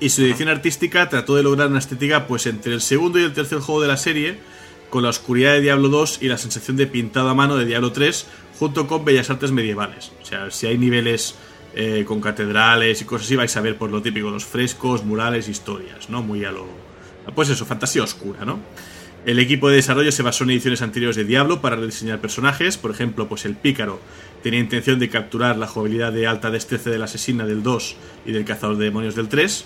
Speaker 1: Y su edición artística trató de lograr una estética, pues entre el segundo y el tercer juego de la serie, con la oscuridad de Diablo 2 y la sensación de pintado a mano de Diablo 3, junto con bellas artes medievales. O sea, si hay niveles eh, con catedrales y cosas así, vais a ver por lo típico, los frescos, murales, historias, ¿no? Muy a lo. Pues eso, fantasía oscura, ¿no? El equipo de desarrollo se basó en ediciones anteriores de Diablo para rediseñar personajes. Por ejemplo, pues el pícaro tenía intención de capturar la jugabilidad de alta destreza del asesina del 2 y del cazador de demonios del 3.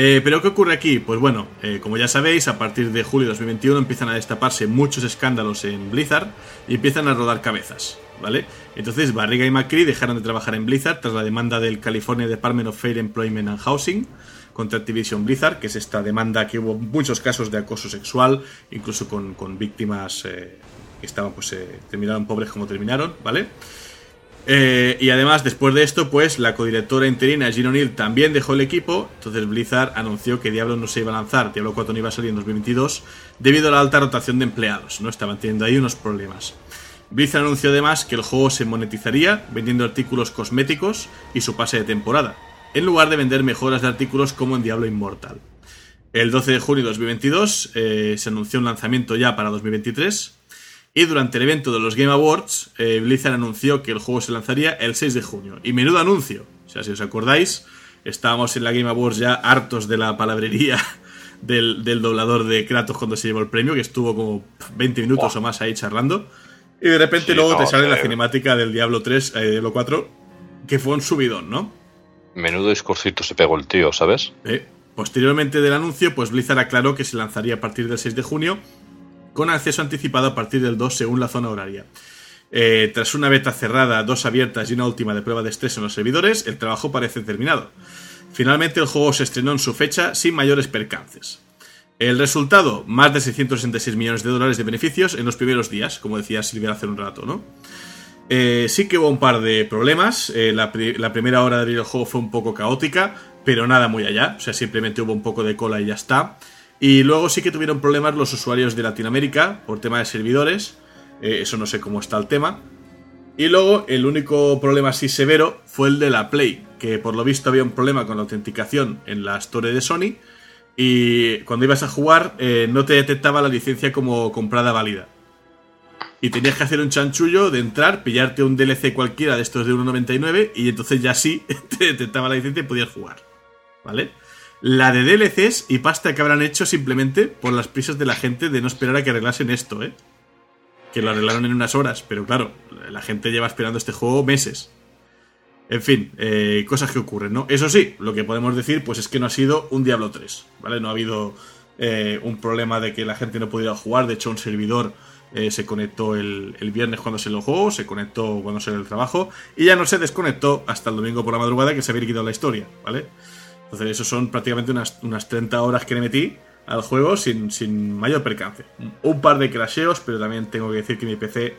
Speaker 1: Eh, pero ¿qué ocurre aquí? Pues bueno, eh, como ya sabéis, a partir de julio de 2021 empiezan a destaparse muchos escándalos en Blizzard y empiezan a rodar cabezas, ¿vale? Entonces Barriga y McCree dejaron de trabajar en Blizzard tras la demanda del California Department of Fair Employment and Housing contra Activision Blizzard, que es esta demanda que hubo muchos casos de acoso sexual, incluso con, con víctimas eh, que estaban, pues, terminaron pobres como terminaron, ¿vale? Eh, y además, después de esto, pues la codirectora interina Jean O'Neill también dejó el equipo. Entonces Blizzard anunció que Diablo no se iba a lanzar, Diablo 4 no iba a salir en 2022, debido a la alta rotación de empleados, ¿no? Estaban teniendo ahí unos problemas. Blizzard anunció además que el juego se monetizaría vendiendo artículos cosméticos y su pase de temporada, en lugar de vender mejoras de artículos como en Diablo Immortal. El 12 de junio de 2022 eh, se anunció un lanzamiento ya para 2023 y durante el evento de los Game Awards eh, Blizzard anunció que el juego se lanzaría el 6 de junio. Y menudo anuncio. O sea, si os acordáis, estábamos en la Game Awards ya hartos de la palabrería del, del doblador de Kratos cuando se llevó el premio, que estuvo como 20 minutos o más ahí charlando. Y de repente
Speaker 4: Sí,
Speaker 1: luego te sale la cinemática del Diablo 3, eh, Diablo 4, que fue un subidón, ¿no?
Speaker 4: Menudo discursito se pegó el tío, ¿sabes?
Speaker 1: Eh, Posteriormente del anuncio, pues Blizzard aclaró que se lanzaría a partir del 6 de junio, con acceso anticipado a partir del 2 según la zona horaria. Eh, tras una beta cerrada, dos abiertas y una última de prueba de estrés en los servidores, el trabajo parece terminado. Finalmente el juego se estrenó en su fecha sin mayores percances. El resultado, más de 666 millones de dólares de beneficios en los primeros días, como decía Silvia hace un rato, ¿no? Eh, sí que hubo un par de problemas. Eh, la, la primera hora de abrir el juego fue un poco caótica, pero nada muy allá. O sea, simplemente hubo un poco de cola y ya está. Y luego sí que tuvieron problemas los usuarios de Latinoamérica por tema de servidores. Eh, eso no sé cómo está el tema. Y luego el único problema así severo fue el de la Play, que por lo visto había un problema con la autenticación en la Store de Sony. Y cuando ibas a jugar eh, no te detectaba la licencia como comprada válida. Y tenías que hacer un chanchullo de entrar, pillarte un DLC cualquiera de estos de 1.99 y entonces ya sí te detectaba la licencia y podías jugar. ¿Vale? La de DLCs y pasta que habrán hecho simplemente por las prisas de la gente de no esperar a que arreglasen esto, ¿eh? Que lo arreglaron en unas horas, pero claro, la gente lleva esperando este juego meses. En fin, eh, cosas que ocurren, ¿no? Eso sí, lo que podemos decir, pues es que no ha sido un Diablo 3, ¿vale? No ha habido eh, un problema de que la gente no pudiera jugar. De hecho, un servidor eh, se conectó el, el viernes cuando se lo jugó, se conectó cuando salió del trabajo, y ya no se desconectó hasta el domingo por la madrugada que se había quitado la historia, ¿vale? Entonces, eso son prácticamente unas, unas 30 horas que le metí al juego sin, sin mayor percance. Un par de crasheos, pero también tengo que decir que mi PC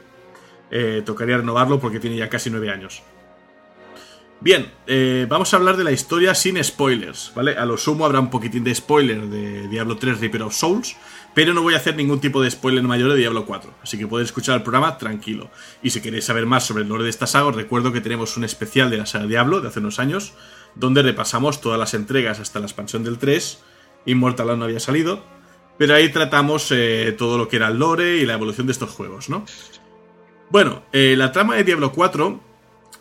Speaker 1: eh, tocaría renovarlo porque tiene ya casi 9 años. Bien, eh, vamos a hablar de la historia sin spoilers, ¿vale? A lo sumo habrá un poquitín de spoiler de Diablo 3 Reaper of Souls, pero no voy a hacer ningún tipo de spoiler mayor de Diablo 4, así que podéis escuchar el programa tranquilo. Y si queréis saber más sobre el lore de esta saga, os recuerdo que tenemos un especial de la saga Diablo de hace unos años, donde repasamos todas las entregas hasta la expansión del 3, Immortal aún no había salido, pero ahí tratamos eh, todo lo que era el lore y la evolución de estos juegos, ¿no? Bueno, eh, la trama de Diablo 4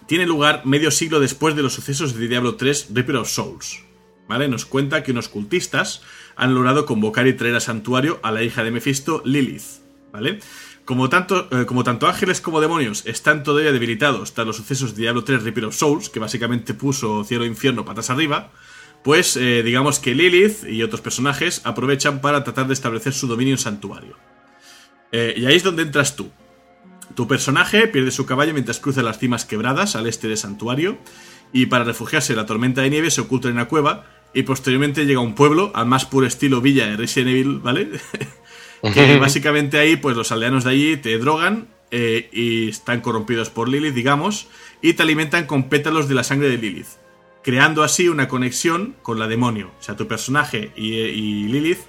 Speaker 1: tiene lugar medio siglo después de los sucesos de Diablo 3 Reaper of Souls. ¿Vale? Nos cuenta que unos cultistas han logrado convocar y traer a santuario a la hija de Mephisto, Lilith. ¿Vale? Como tanto, eh, como tanto ángeles como demonios están todavía debilitados tras los sucesos de Diablo 3 Reaper of Souls, que básicamente puso cielo e infierno patas arriba, pues eh, digamos que Lilith y otros personajes aprovechan para tratar de establecer su dominio en santuario. Eh, y ahí es donde entras tú. Tu personaje pierde su caballo mientras cruza las cimas quebradas al este del santuario y para refugiarse en la tormenta de nieve se oculta en una cueva y posteriormente llega a un pueblo al más puro estilo villa de Resident Evil, ¿vale? que básicamente ahí pues los aldeanos de allí te drogan eh, y están corrompidos por Lilith, digamos, y te alimentan con pétalos de la sangre de Lilith, creando así una conexión con la demonio. O sea, tu personaje y, y Lilith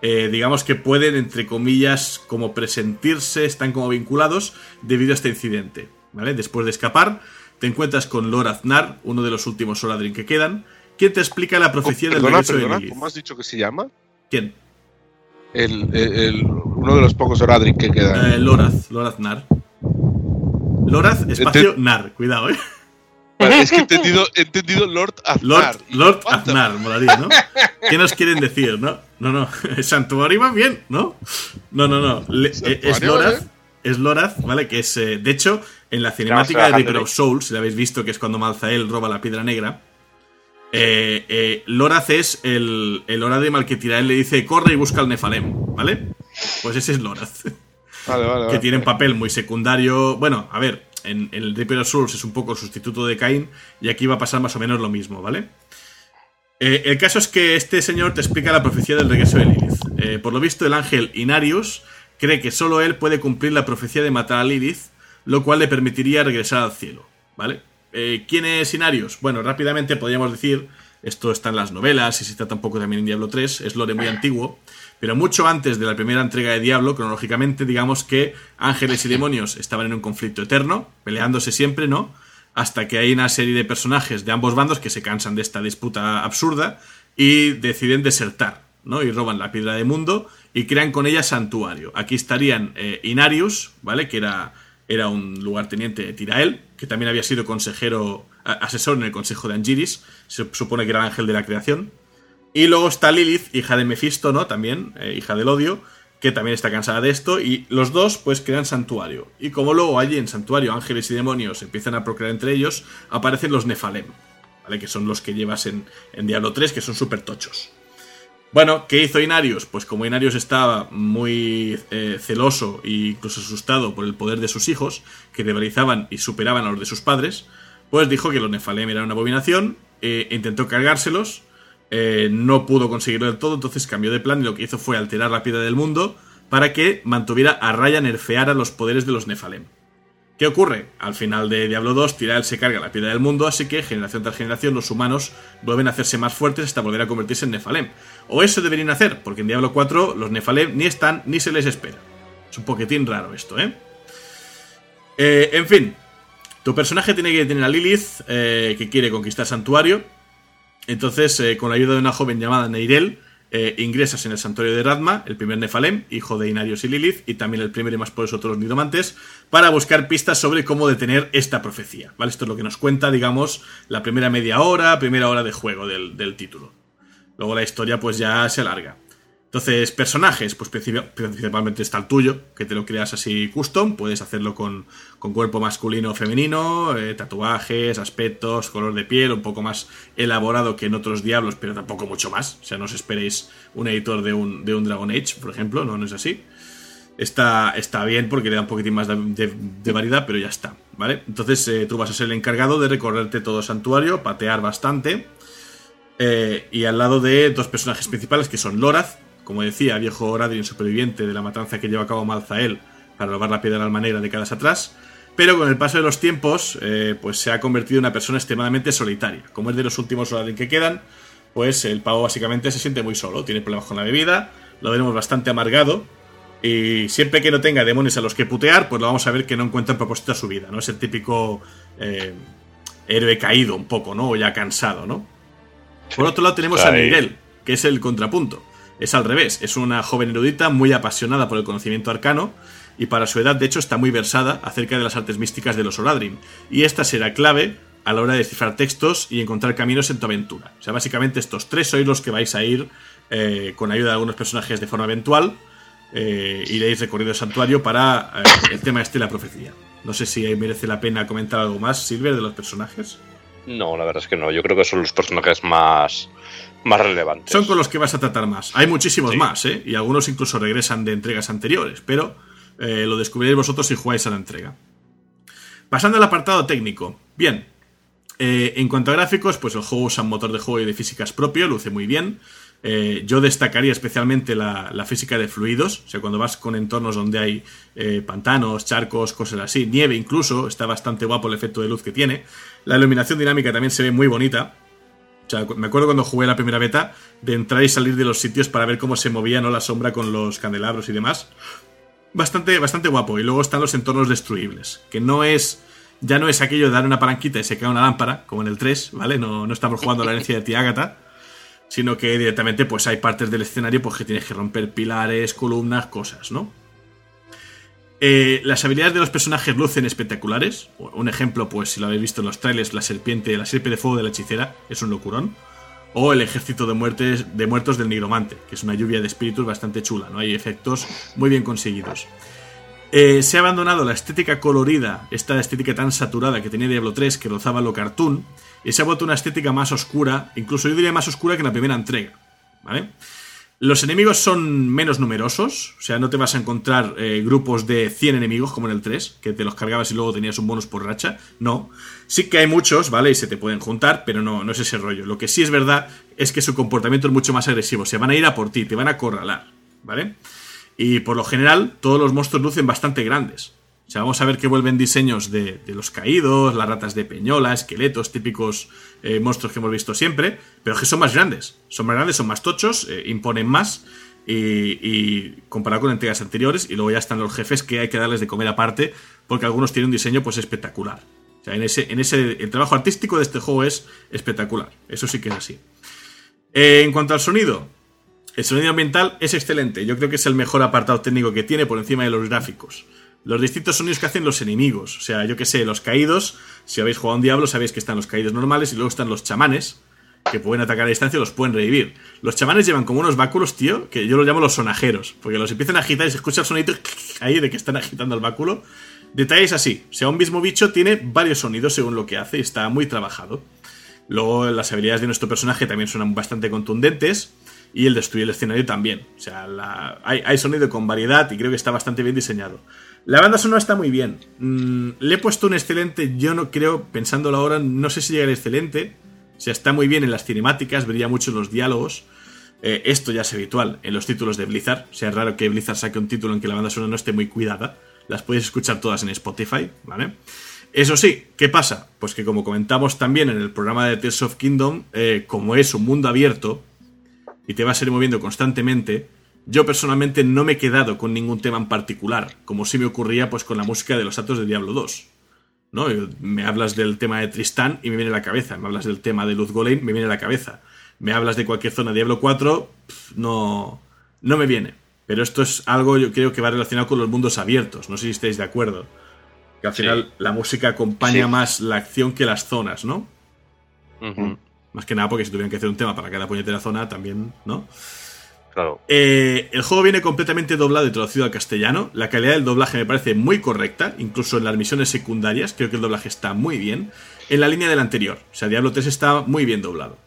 Speaker 1: eh, digamos que pueden, entre comillas, como presentirse, están como vinculados debido a este incidente. ¿vale? Después de escapar, te encuentras con Lord Aznar, uno de los últimos Soladrin que quedan, quien te explica la profecía del
Speaker 3: Perdona,
Speaker 1: regreso de Lilith.
Speaker 3: ¿cómo has dicho que se llama?
Speaker 1: ¿Quién?
Speaker 3: El, el- uno de los pocos Oradric que quedan.
Speaker 1: Eh, Loraz, Lord Aznar. Loraz, espacio, Nar, cuidado, eh.
Speaker 3: Vale, es que he entendido, he entendido Lord Aznar.
Speaker 1: Lord, Lord. Aznar, molaría, ¿no? ¿Qué nos quieren decir, no? No, no, santuario va bien, ¿no? No, no, no. le- eh, es Lorath,
Speaker 3: ¿eh?
Speaker 1: es Lorath, ¿vale? Que es, eh, de hecho, en la cinemática de Reaper of Souls, si la habéis visto, que es cuando Malzael roba la piedra negra, eh, eh, Lorath es el, el Oradrim al que Tirael le dice, corre y busca al Nefalem, ¿vale? Pues ese es Lorath.
Speaker 3: Vale, vale,
Speaker 1: que tiene un papel muy secundario. Bueno, a ver, en, en el Reaper of Souls es un poco el sustituto de Cain y aquí va a pasar más o menos lo mismo, ¿vale? Eh, el caso es que este señor te explica la profecía del regreso de Lilith. Eh, por lo visto, el ángel Inarius cree que solo él puede cumplir la profecía de matar a Lilith, lo cual le permitiría regresar al cielo, ¿vale? Eh, ¿Quién es Inarius? Bueno, rápidamente podríamos decir, esto está en las novelas y se trata un poco también en Diablo 3, es lore muy antiguo, pero mucho antes de la primera entrega de Diablo, cronológicamente, digamos que ángeles y demonios estaban en un conflicto eterno, peleándose siempre, ¿no? Hasta que hay una serie de personajes de ambos bandos que se cansan de esta disputa absurda y deciden desertar, ¿no? Y roban la piedra de mundo y crean con ella santuario. Aquí estarían eh, Inarius, ¿vale? Que era, era un lugarteniente de Tirael, que también había sido consejero, asesor en el consejo de Angiris, se supone que era el ángel de la creación. Y luego está Lilith, hija de Mefisto, ¿no? También, eh, hija del odio, que también está cansada de esto. Y los dos, pues, crean santuario. Y como luego allí en santuario ángeles y demonios empiezan a procrear entre ellos, aparecen los Nefalem, ¿vale? Que son los que llevas en, en Diablo 3, que son súper tochos. Bueno, ¿qué hizo Inarius? Pues como Inarius estaba muy eh, celoso e incluso asustado por el poder de sus hijos, que rivalizaban y superaban a los de sus padres, pues dijo que los Nefalem eran una abominación, e intentó cargárselos, eh, no pudo conseguirlo del todo, entonces cambió de plan y lo que hizo fue alterar la piedra del mundo para que mantuviera a raya, nerfeara los poderes de los Nefalem. ¿Qué ocurre? Al final de Diablo 2, Tirael se carga la piedra del mundo, así que generación tras generación los humanos vuelven a hacerse más fuertes hasta volver a convertirse en Nefalem. O eso deberían hacer, porque en Diablo 4 los Nefalem ni están ni se les espera. Es un poquitín raro esto, ¿eh? Eh, en fin, tu personaje tiene que tener a Lilith, eh, que quiere conquistar santuario. Entonces, eh, con la ayuda de una joven llamada Neirel, eh, ingresas en el santuario de Radma, el primer Nefalem, hijo de Inarios y Lilith, y también el primer y más poderoso de los nidomantes, para buscar pistas sobre cómo detener esta profecía. ¿Vale? Esto es lo que nos cuenta, digamos, la primera media hora, primera hora de juego del, del título. Luego la historia, pues ya se alarga. Entonces, personajes, pues principalmente está el tuyo, que te lo creas así custom, puedes hacerlo con, con cuerpo masculino o femenino, eh, tatuajes, aspectos, color de piel, un poco más elaborado que en otros diablos, pero tampoco mucho más. O sea, no os esperéis un editor de un, de un Dragon Age, por ejemplo, no, no es así. Está, está bien porque le da un poquitín más de, variedad, pero ya está, ¿vale? Entonces eh, tú vas a ser el encargado de recorrerte todo el santuario, patear bastante, eh, y al lado de dos personajes principales que son Lorath, como decía, viejo Oradrin superviviente de la matanza que lleva a cabo Malzael para robar la piedra alma negra décadas atrás, pero con el paso de los tiempos, eh, pues se ha convertido en una persona extremadamente solitaria. Como es de los últimos Oradrin que quedan, pues el pavo básicamente se siente muy solo, tiene problemas con la bebida, lo veremos bastante amargado, y siempre que no tenga demonios a los que putear, pues lo vamos a ver que no encuentra propósito a su vida, ¿no? Es el típico eh, héroe caído un poco, ¿no? O ya cansado, ¿no? Por otro lado tenemos a. Miguel, que es el contrapunto. Es al revés, es una joven erudita muy apasionada por el conocimiento arcano y para su edad de hecho está muy versada acerca de las artes místicas de los Oradrim. Y esta será clave a la hora de descifrar textos y encontrar caminos en tu aventura. O sea, básicamente estos tres sois los que vais a ir eh, con ayuda de algunos personajes de forma eventual. eh, iréis recorriendo el santuario para eh, el tema este de la profecía. No sé si merece la pena comentar algo más, Silver, de los personajes.
Speaker 4: No, la verdad es que no. Yo creo que son los personajes más, más relevantes.
Speaker 1: Son con los que vas a tratar más. Hay muchísimos
Speaker 4: Sí.
Speaker 1: más, ¿eh? Y algunos incluso regresan de entregas anteriores, pero eh, lo descubriréis vosotros si jugáis a la entrega. Pasando al apartado técnico. Bien. Eh, en cuanto a gráficos, pues el juego usa un motor de juego y de físicas propio, luce muy bien. Eh, yo destacaría especialmente la, física de fluidos, o sea, cuando vas con entornos donde hay eh, pantanos, charcos, cosas así, nieve incluso, está bastante guapo el efecto de luz que tiene. La iluminación dinámica también se ve muy bonita, o sea, me acuerdo cuando jugué la primera beta de entrar y salir de los sitios para ver cómo se movía ¿no? la sombra con los candelabros y demás. Bastante, bastante guapo. Y luego están los entornos destruibles, que no es. Ya no es aquello de dar una palanquita y se cae una lámpara, como en el 3, ¿vale? No, no estamos jugando a la herencia de tía Agatha, sino que directamente pues hay partes del escenario pues, que tienes que romper pilares, columnas, cosas, ¿no? Eh, las habilidades de los personajes lucen espectaculares. Un ejemplo, pues si lo habéis visto en los trailers, la serpiente, la serpiente de fuego de la hechicera es un locurón. O el ejército de, muertes, de muertos del nigromante, que es una lluvia de espíritus bastante chula, ¿no? Hay efectos muy bien conseguidos. Eh, se ha abandonado la estética colorida, esta estética tan saturada que tenía Diablo 3, que rozaba lo cartoon, y se ha vuelto una estética más oscura, incluso yo diría más oscura que en la primera entrega. ¿Vale? Los enemigos son menos numerosos, o sea, no te vas a encontrar eh, grupos de 100 enemigos como en el 3, que te los cargabas y luego tenías un bonus por racha. No. Sí que hay muchos, ¿vale? Y se te pueden juntar, pero no, no es ese rollo. Lo que sí es verdad es que su comportamiento es mucho más agresivo. Se van a ir a por ti, te van a acorralar, ¿vale? Y por lo general, todos los monstruos lucen bastante grandes. O sea, vamos a ver que vuelven diseños de, los caídos, las ratas de peñola, esqueletos, típicos eh, monstruos que hemos visto siempre, pero que son más grandes. Son más grandes, son más tochos, eh, imponen más. Y, comparado con entregas anteriores, y luego ya están los jefes que hay que darles de comer aparte, porque algunos tienen un diseño pues espectacular. O sea, en ese, en ese, el trabajo artístico de este juego es espectacular. Eso sí que es así. Eh, en cuanto al sonido, el sonido ambiental es excelente. Yo creo que es el mejor apartado técnico que tiene por encima de los gráficos los distintos sonidos que hacen los enemigos. O sea, yo que sé, los caídos, si habéis jugado a un diablo, sabéis que están los caídos normales y luego están los chamanes, que pueden atacar a distancia y los pueden revivir. Los chamanes llevan como unos báculos, tío, que yo los llamo los sonajeros, porque los empiezan a agitar y se escucha el sonido ahí de que están agitando el báculo. Detalles así, o sea, un mismo bicho tiene varios sonidos según lo que hace y está muy trabajado. Luego las habilidades de nuestro personaje también son bastante contundentes y el destruir el escenario también. O sea, hay, sonido con variedad y creo que está bastante bien diseñado. La banda sonora está muy bien. Mm, le he puesto un excelente, yo no creo, pensándolo ahora, no sé si llega el excelente. O sea, está muy bien en las cinemáticas, vería mucho en los diálogos. Eh, esto ya es habitual en los títulos de Blizzard. O sea, es raro que Blizzard saque un título en que la banda sonora no esté muy cuidada. Las puedes escuchar todas en Spotify, ¿vale? Eso sí, ¿qué pasa? Pues que como comentamos también en el programa de Tears of Kingdom, eh, como es un mundo abierto y te vas a ir moviendo constantemente, yo personalmente no me he quedado con ningún tema en particular, como si me ocurría pues con la música de los actos de Diablo 2. ¿no? Me hablas del tema de Tristán y me viene a la cabeza, me hablas del tema de Luz Golem, me viene a la cabeza. Me hablas de cualquier zona de Diablo 4, no, no me viene. Pero esto es algo yo creo que va relacionado con los mundos abiertos, no sé si estáis de acuerdo. Que al final la música acompaña más la acción que las zonas, ¿no? Más que nada porque si tuvieran que hacer un tema para cada puñetera zona también, ¿no? Eh, el juego viene completamente doblado y traducido al castellano. La calidad del doblaje me parece muy correcta, incluso en las misiones secundarias. Creo que el doblaje está muy bien. En la línea del anterior. O sea, Diablo 3 está muy bien doblado.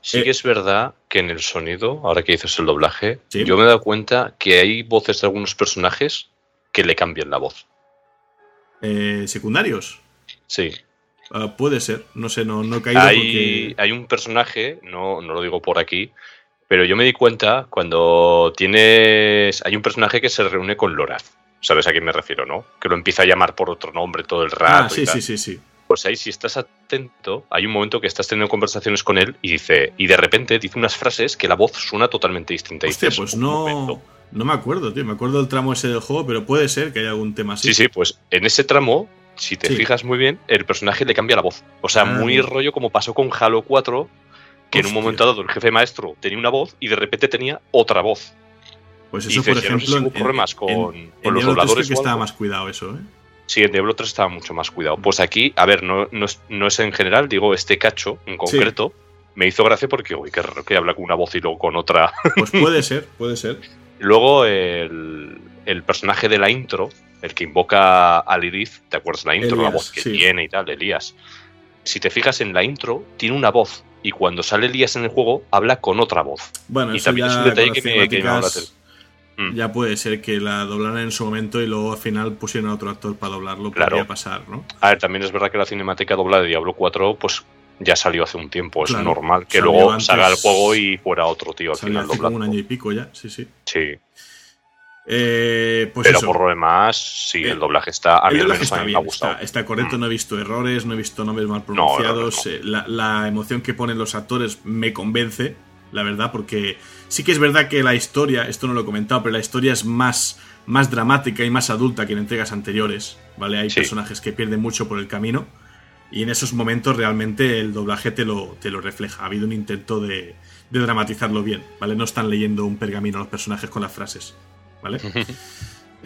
Speaker 4: Sí que eh, es verdad que en el sonido, ahora que dices el doblaje, yo me he dado cuenta que hay voces de algunos personajes que le cambian la voz.
Speaker 1: Eh, ¿Secundarios?
Speaker 4: Sí.
Speaker 1: Ah, puede ser, no sé, no, no he caído
Speaker 4: hay, hay un personaje, no, no lo digo por aquí, pero yo me di cuenta cuando tienes. Hay un personaje que se reúne con Loraz. ¿Sabes a quién me refiero, no? Que lo empieza a llamar por otro nombre todo el rato.
Speaker 1: Ah, sí, sí, sí, sí.
Speaker 4: Pues ahí, si estás atento, hay un momento que estás teniendo conversaciones con él y dice. Y de repente dice unas frases que la voz suena totalmente distinta.
Speaker 1: Hostia, pues no. No me acuerdo, tío. Me acuerdo del tramo ese del juego, pero puede ser que haya algún tema así.
Speaker 4: Sí, sí, pues en ese tramo, si te fijas muy bien, el personaje le cambia la voz. O sea, ah, muy rollo como pasó con Halo 4, que en un momento dado el jefe maestro tenía una voz y de repente tenía otra voz.
Speaker 1: Pues eso, por ejemplo,
Speaker 4: no ocurre más con, los dobladores.
Speaker 1: que estaba más cuidado eso, ¿eh?
Speaker 4: Sí, en Diablo 3 estaba mucho más cuidado. Pues aquí, a ver, no, no, es, en general, digo, este cacho en concreto me hizo gracia porque, uy, qué raro que habla con una voz y luego con otra.
Speaker 1: Pues puede ser, puede ser.
Speaker 4: Luego el, el, personaje de la intro, el que invoca a Lilith, ¿te acuerdas la intro? la voz que tiene y tal, Elías. Si te fijas en la intro, tiene una voz y cuando sale Elías en el juego habla con otra voz.
Speaker 1: Bueno,
Speaker 4: y
Speaker 1: eso también ya es un detalle que me, que mm. Ya puede ser que la doblaran en su momento y luego al final pusieron a otro actor para doblarlo. Claro. Podría pasar, ¿no?
Speaker 4: A ver, también es verdad que la cinemática doblada de Diablo 4, pues ya salió hace un tiempo. Es normal que luego salga el juego y fuera otro tío al final
Speaker 1: doblado. como un año y pico ya, sí, sí.
Speaker 4: Sí.
Speaker 1: Eh, pues
Speaker 4: Pero por lo demás, sí, el, eh, doblaje está. A mí el está bien, me ha gustado.
Speaker 1: Está, correcto, mm. no he visto errores, no he visto nombres mal pronunciados. Eh, la, emoción que ponen los actores me convence, la verdad, porque sí que es verdad que la historia, esto no lo he comentado, pero la historia es más, más dramática y más adulta que en entregas anteriores. ¿Vale? Hay personajes que pierden mucho por el camino. Y en esos momentos realmente el doblaje te lo, te lo refleja. Ha habido un intento de, de dramatizarlo bien, ¿vale? No están leyendo un pergamino los personajes con las frases. ¿Vale?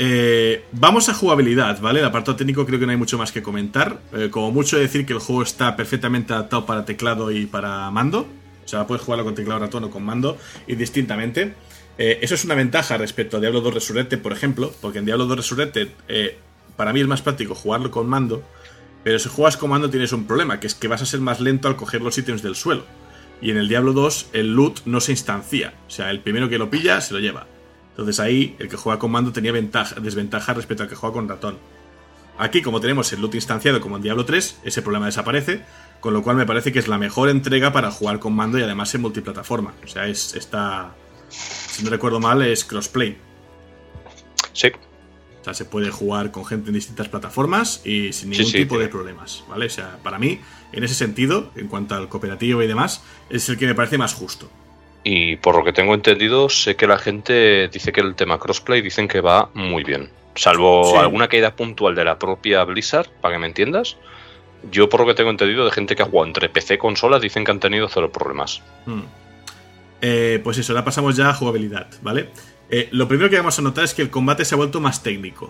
Speaker 1: Eh, vamos a jugabilidad, ¿vale? El apartado técnico creo que no hay mucho más que comentar. Eh, como mucho decir que el juego está perfectamente adaptado para teclado y para mando. O sea, puedes jugarlo con teclado ratón o con mando indistintamente. Eh, eso es una ventaja respecto a Diablo 2 Resurrected, por ejemplo, porque en Diablo 2 Resurrected eh, para mí es más práctico jugarlo con mando, pero si juegas con mando tienes un problema, que es que vas a ser más lento al coger los ítems del suelo. Y en el Diablo 2 el loot no se instancia, o sea, el primero que lo pilla se lo lleva. Entonces ahí el que juega con mando tenía ventaja, desventaja respecto al que juega con ratón. Aquí, como tenemos el loot instanciado como en Diablo 3, ese problema desaparece, con lo cual me parece que es la mejor entrega para jugar con mando y además en multiplataforma. O sea, es está si no recuerdo mal, es crossplay.
Speaker 4: Sí.
Speaker 1: O sea, se puede jugar con gente en distintas plataformas y sin ningún
Speaker 4: Sí, sí,
Speaker 1: tipo de problemas, ¿vale? O sea, para mí, en ese sentido, en cuanto al cooperativo y demás, es el que me parece más justo.
Speaker 4: Y por lo que tengo entendido, sé que la gente dice que el tema crossplay dicen que va muy bien. Salvo
Speaker 1: Sí.
Speaker 4: alguna caída puntual de la propia Blizzard, para que me entiendas. Yo, por lo que tengo entendido, de gente que ha jugado entre PC y consola, dicen que han tenido cero problemas.
Speaker 1: Hmm. Eh, pues eso, ahora pasamos ya a jugabilidad, ¿vale? Eh, lo primero que vamos a notar es que el combate se ha vuelto más técnico,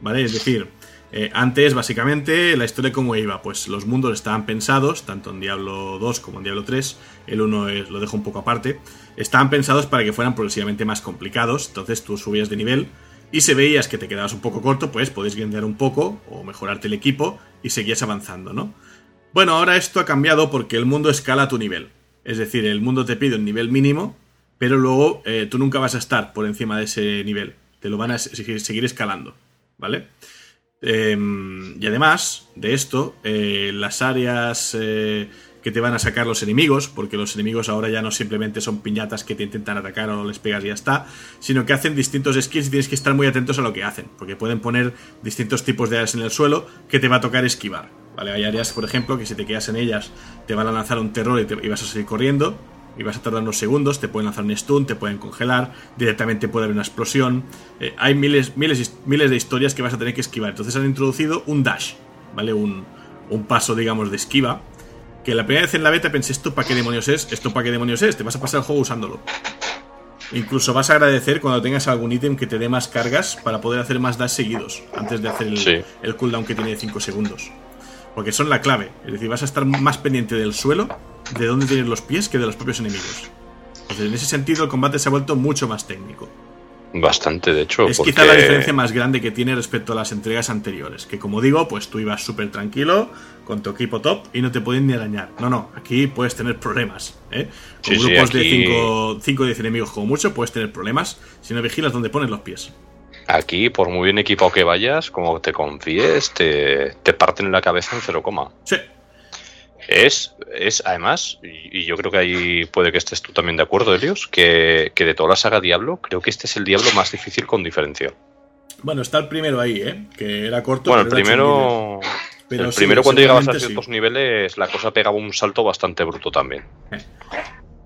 Speaker 1: ¿vale? Es decir, eh, antes básicamente la historia como iba, pues los mundos estaban pensados, tanto en Diablo 2 como en Diablo 3, el 1 es- lo dejo un poco aparte, estaban pensados para que fueran progresivamente más complicados, entonces tú subías de nivel y si veías que te quedabas un poco corto, pues podés grindear un poco o mejorarte el equipo y seguías avanzando, ¿no? Bueno, ahora esto ha cambiado porque el mundo escala a tu nivel. Es decir, el mundo te pide un nivel mínimo, pero luego eh, tú nunca vas a estar por encima de ese nivel. Te lo van a se- seguir escalando, ¿vale? Em, y además de esto, eh, las áreas eh, que te van a sacar los enemigos, porque los enemigos ahora ya no simplemente son piñatas que te intentan atacar o les pegas y ya está, sino que hacen distintos skills y tienes que estar muy atentos a lo que hacen, porque pueden poner distintos tipos de áreas en el suelo que te va a tocar esquivar. ¿vale? Hay áreas, por ejemplo, que si te quedas en ellas te van a lanzar un terror y, y vas a seguir corriendo, y vas a tardar unos segundos, te pueden lanzar un stun, te pueden congelar, directamente puede haber una explosión. Eh, hay miles, miles, miles de historias que vas a tener que esquivar. Entonces han introducido un dash, ¿vale? Un, un paso, digamos, de esquiva. Que la primera vez en la beta pensé, ¿esto para qué demonios es? ¿Esto para qué demonios es? Te vas a pasar el juego usándolo. Incluso vas a agradecer cuando tengas algún ítem que te dé más cargas para poder hacer más dash seguidos, antes de hacer el,
Speaker 4: Sí.
Speaker 1: el cooldown que tiene de 5 segundos. Porque son la clave. Es decir, vas a estar más pendiente del suelo, de dónde tienes los pies, que de los propios enemigos. Entonces, en ese sentido, el combate se ha vuelto mucho más técnico.
Speaker 4: Bastante, de hecho.
Speaker 1: Es
Speaker 4: porque-
Speaker 1: quizá la diferencia más grande que tiene respecto a las entregas anteriores. Que como digo, pues tú ibas súper tranquilo, con tu equipo top, y no te pueden ni arañar. No, no, aquí puedes tener problemas. ¿eh? Con
Speaker 4: Sí, sí,
Speaker 1: grupos de
Speaker 4: aquí-
Speaker 1: 5 o 10 enemigos como mucho, puedes tener problemas si no vigilas dónde pones los pies.
Speaker 4: Aquí, por muy bien equipado que vayas, como te confíes, te, te parten la cabeza en cero coma.
Speaker 1: Sí,
Speaker 4: Es, es además, y, y yo creo que ahí puede que estés tú también de acuerdo, Elios, que, que de toda la saga Diablo, creo que este es el Diablo más difícil con diferencia.
Speaker 1: bueno, está el primero ahí, ¿eh? Que era corto.
Speaker 4: Bueno, el primero,
Speaker 1: Pero
Speaker 4: el
Speaker 1: sí,
Speaker 4: primero cuando llegabas a ciertos
Speaker 1: sí.
Speaker 4: niveles, la cosa pegaba un salto bastante bruto también.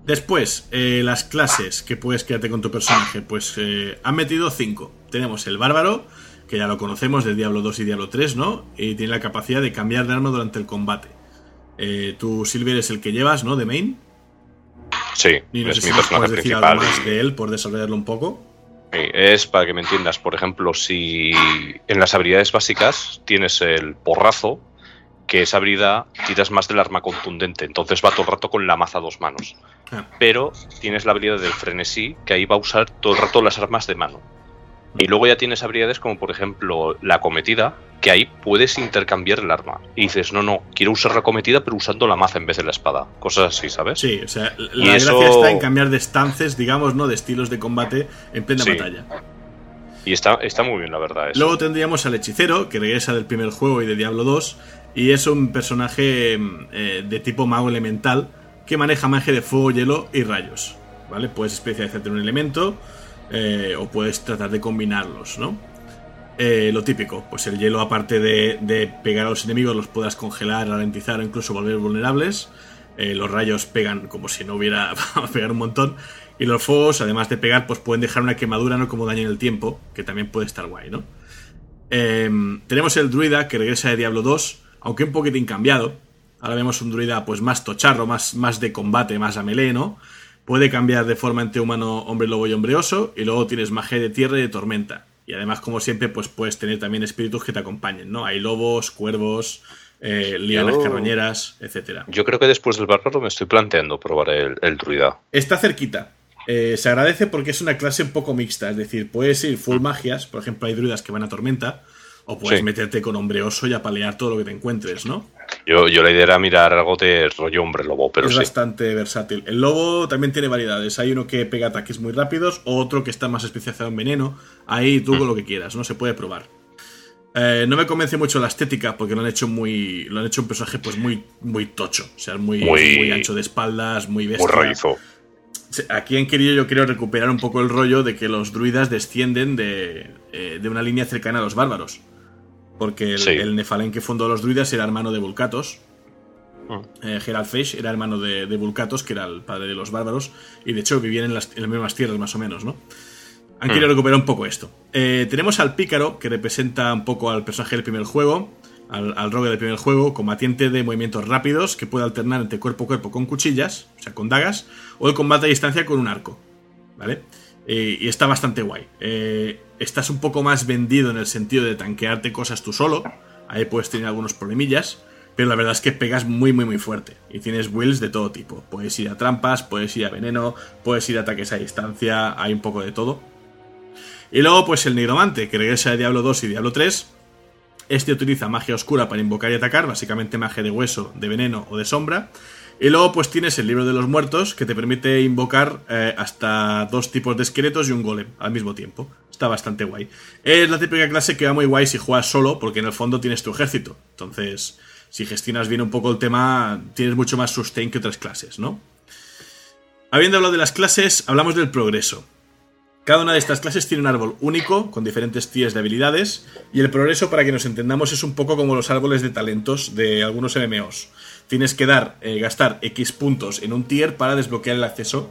Speaker 1: Después, eh, las clases que puedes crearte con tu personaje. Pues eh, han metido cinco. Tenemos el bárbaro, que ya lo conocemos de Diablo 2 y Diablo 3, ¿no? Y tiene la capacidad de cambiar de arma durante el combate. Eh, tú, Silver, es el que llevas, ¿no? De main.
Speaker 4: Sí,
Speaker 1: Y no
Speaker 4: es
Speaker 1: sé
Speaker 4: mi
Speaker 1: si
Speaker 4: personaje
Speaker 1: algo
Speaker 4: principal.
Speaker 1: más de él por desarrollarlo un poco.
Speaker 4: Sí, Es para que me entiendas, por ejemplo, si en las habilidades básicas tienes el porrazo, que esa habilidad tiras más del arma contundente, entonces va todo el rato con la maza a dos manos.
Speaker 1: Ah,
Speaker 4: Pero tienes la habilidad del frenesí, que ahí va a usar todo el rato las armas de mano. Y luego ya tienes habilidades como por ejemplo la cometida, que ahí puedes intercambiar el arma. Y dices, no, no, quiero usar la cometida pero usando la maza en vez de la espada. Cosas así, ¿sabes?
Speaker 1: sí, o sea, la gracia está en cambiar de stances, digamos, ¿no? De estilos de combate en plena
Speaker 4: Sí.
Speaker 1: batalla.
Speaker 4: Y está, está muy bien, la verdad. Eso.
Speaker 1: Luego tendríamos al hechicero, que regresa del primer juego y de Diablo 2, y es un personaje eh, de tipo mago elemental que maneja magia de fuego, hielo y rayos. ¿Vale? Puedes especializarte en un elemento eh, o puedes tratar de combinarlos, ¿no? Eh, lo típico, pues el hielo, aparte de, pegar a los enemigos, los puedas congelar, ralentizar o incluso volver vulnerables. Eh, los rayos pegan como si no hubiera a pegar un montón. Y los fuegos, además de pegar, pues pueden dejar una quemadura, no como daño en el tiempo, que también puede estar guay, ¿no? Em, tenemos el druida que regresa de Diablo 2, aunque un poquitín cambiado. Ahora vemos un druida pues más tocharro, más, más de combate, más a melee, ¿no? Puede cambiar de forma entre humano, hombre lobo y hombre oso. Y luego tienes magia de tierra y de tormenta. Y además, como siempre, pues puedes tener también espíritus que te acompañen, ¿no? Hay lobos, cuervos, eh, lianas
Speaker 4: Yo-
Speaker 1: carroñeras, etcétera.
Speaker 4: Yo creo que después del bárbaro me estoy planteando probar el, el druida.
Speaker 1: Está cerquita. Eh, se agradece porque es una clase un poco mixta, es decir, puedes ir full magias, por ejemplo, hay druidas que van a tormenta, o puedes
Speaker 4: Sí.
Speaker 1: meterte con hombre oso y apalear todo lo que te encuentres, ¿no?
Speaker 4: Yo, yo la idea era mirar algo de rollo hombre lobo, pero
Speaker 1: es
Speaker 4: sí.
Speaker 1: bastante versátil. El lobo también tiene variedades. Hay uno que pega ataques muy rápidos, otro que está más especializado en veneno. Ahí tú
Speaker 4: Mm.
Speaker 1: con lo que quieras, ¿no? Se puede probar. Eh, no me convence mucho la estética porque lo han hecho muy. Lo han hecho un personaje pues muy, muy tocho. O sea, muy,
Speaker 4: Muy-
Speaker 1: muy ancho de espaldas, muy bestia.
Speaker 4: Muy raízo.
Speaker 1: Aquí han querido, yo creo, recuperar un poco el rollo de que los druidas descienden de, eh, de una línea cercana a los bárbaros. Porque el,
Speaker 4: Sí.
Speaker 1: el Nefalén que fundó los druidas era hermano de Vulcatos.
Speaker 4: Mm.
Speaker 1: Eh, Gerald Fesh era hermano de, de Vulcatos, que era el padre de los bárbaros. Y de hecho vivían en las, en las mismas tierras, más o menos, ¿no? Han
Speaker 4: Mm.
Speaker 1: querido recuperar un poco esto. Eh, tenemos al pícaro, que representa un poco al personaje del primer juego. Al, al rogue del primer juego, combatiente de movimientos rápidos, que puede alternar entre cuerpo a cuerpo con cuchillas, o sea, con dagas, o el combate a distancia con un arco. ¿Vale? Eh, y está bastante guay. Eh, estás un poco más vendido en el sentido de tanquearte cosas tú solo. Ahí puedes tener algunos problemillas. Pero la verdad es que pegas muy, muy, muy fuerte. Y tienes wills de todo tipo. Puedes ir a trampas, puedes ir a veneno, puedes ir a ataques a distancia. Hay un poco de todo. Y luego, pues el nigromante, que regresa de Diablo 2 y Diablo 3. Este utiliza magia oscura para invocar y atacar, básicamente magia de hueso, de veneno o de sombra. Y luego pues tienes el libro de los muertos que te permite invocar eh, hasta dos tipos de esqueletos y un golem al mismo tiempo. Está bastante guay. Es la típica clase que va muy guay si juegas solo porque en el fondo tienes tu ejército. Entonces, si gestionas bien un poco el tema, tienes mucho más sustain que otras clases, ¿no? Habiendo hablado de las clases, hablamos del progreso. Cada una de estas clases tiene un árbol único, con diferentes tiers de habilidades, y el progreso, para que nos entendamos, es un poco como los árboles de talentos de algunos MMOs. Tienes que dar, eh, gastar X puntos en un tier para desbloquear el acceso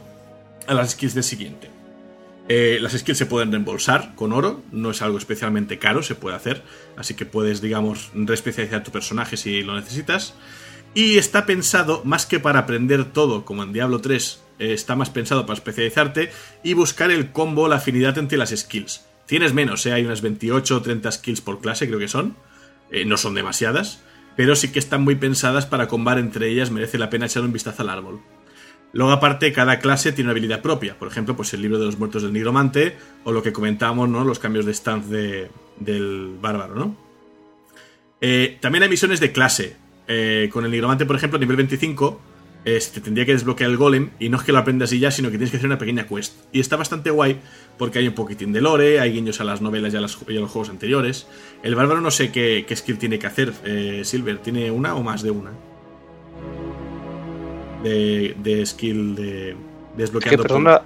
Speaker 1: a las skills del siguiente. Eh, las skills se pueden reembolsar con oro, no es algo especialmente caro, se puede hacer, así que puedes, digamos, reespecializar tu personaje si lo necesitas. Y está pensado, más que para aprender todo, como en Diablo 3, eh, está más pensado para especializarte y buscar el combo, la afinidad entre las skills. Tienes menos, hay unas 28 o 30 skills por clase, creo que son. No son demasiadas, pero sí que están muy pensadas para combar entre ellas, merece la pena echar un vistazo al árbol. Luego, aparte, cada clase tiene una habilidad propia. Por ejemplo, pues el libro de los muertos del nigromante, o lo que comentábamos, ¿no? Los cambios de stance de- del bárbaro, ¿no? Eh, también hay misiones de clase. Eh, con el nigromante, por ejemplo, nivel 25, eh, se te tendría que desbloquear el golem, y no es que lo aprendas y ya, sino que tienes que hacer una pequeña quest. Y está bastante guay, porque hay un poquitín de lore, hay guiños a las novelas y a, las- y a los juegos anteriores. El bárbaro no sé qué, qué skill tiene que hacer, eh, Silver, ¿tiene una o más de una? De, de skill de, de
Speaker 4: ¿Qué,
Speaker 1: desbloqueando.
Speaker 4: perdona?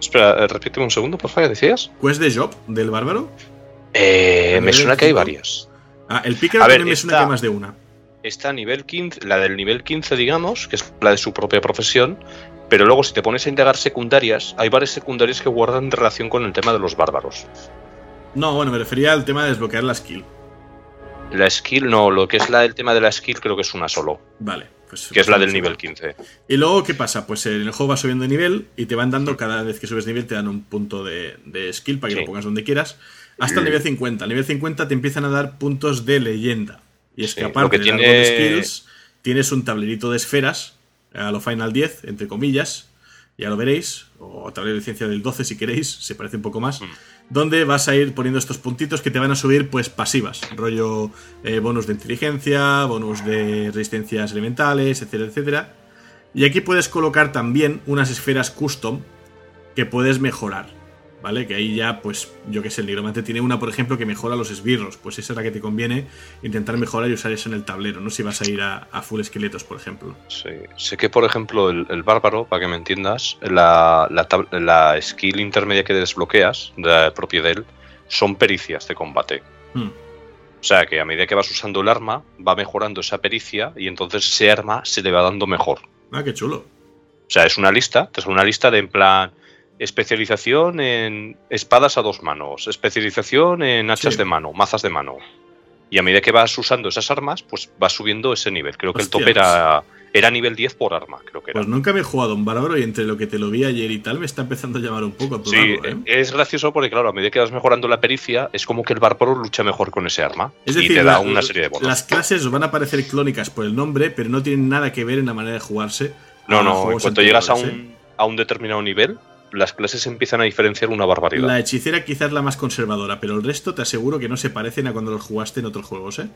Speaker 4: Espera, eh, repíteme un segundo, por favor, ¿decías?
Speaker 1: ¿Quest de job del bárbaro?
Speaker 4: Eh, me suena que hay
Speaker 1: 25.
Speaker 4: varias.
Speaker 1: Ah, el pícaro
Speaker 4: A ver,
Speaker 1: también me suena que más de una.
Speaker 4: Está a nivel 15, la del nivel 15, digamos, que es la de su propia profesión, pero luego si te pones a indagar secundarias, hay varias secundarias que guardan relación con el tema de los bárbaros.
Speaker 1: No, bueno, me refería al tema de desbloquear la skill.
Speaker 4: La skill, no, lo que es la, el tema de la skill creo que es una solo,
Speaker 1: Vale. Pues,
Speaker 4: que es la del nivel 15.
Speaker 1: Y luego, ¿qué pasa? Pues en el juego va subiendo de nivel y te van dando, cada vez que subes nivel, te dan un punto de, de skill para que
Speaker 4: Sí.
Speaker 1: lo pongas donde quieras. Hasta el nivel 50. Al nivel 50 te empiezan a dar puntos de leyenda. Y es que aparte
Speaker 4: que tiene-
Speaker 1: de skills, tienes un tablerito de esferas, a lo Final 10, entre comillas, ya lo veréis, o tablero de ciencia del 12 si queréis, se parece un poco más,
Speaker 4: Mm.
Speaker 1: donde vas a ir poniendo estos puntitos que te van a subir pues pasivas, rollo eh, bonus de inteligencia, bonus de resistencias elementales, etcétera, etcétera. Y aquí puedes colocar también unas esferas custom que puedes mejorar, ¿vale? Que ahí ya, pues, yo que sé, el nigromante tiene una, por ejemplo, que mejora los esbirros, pues esa es la que te conviene intentar mejorar y usar eso en el tablero, ¿no? Si vas a ir a, a full esqueletos, por ejemplo.
Speaker 4: Sí. Sé que, por ejemplo, el, el bárbaro, para que me entiendas, la, la, la skill intermedia que desbloqueas, de propia de él, son pericias de combate.
Speaker 1: Hmm.
Speaker 4: O sea, que a medida que vas usando el arma, va mejorando esa pericia y entonces ese arma se te va dando mejor.
Speaker 1: Ah, qué chulo.
Speaker 4: O sea, es una lista, es una lista de en plan especialización en espadas a dos manos, especialización en hachas
Speaker 1: Sí.
Speaker 4: de mano, mazas de mano. Y a medida que vas usando esas armas, pues vas subiendo ese nivel. Creo que el tope era, era nivel 10 por arma, creo que era.
Speaker 1: Pues nunca he jugado un bárbaro y entre lo que te lo vi ayer y tal me está empezando a llamar un poco a
Speaker 4: Sí,
Speaker 1: probarlo, ¿eh?
Speaker 4: es gracioso porque, claro, a medida que vas mejorando la pericia, es como que el bárbaro lucha mejor con ese arma.
Speaker 1: Es
Speaker 4: y te da
Speaker 1: la-
Speaker 4: una serie de bonos.
Speaker 1: las clases van a parecer clónicas por el nombre, pero no tienen nada que ver en la manera de jugarse.
Speaker 4: No, no, en cuanto llegas a un, a un determinado nivel, las clases empiezan a diferenciar una barbaridad.
Speaker 1: La hechicera quizás la más conservadora, pero el resto te aseguro que no se parecen a cuando los jugaste en otros juegos, ¿eh?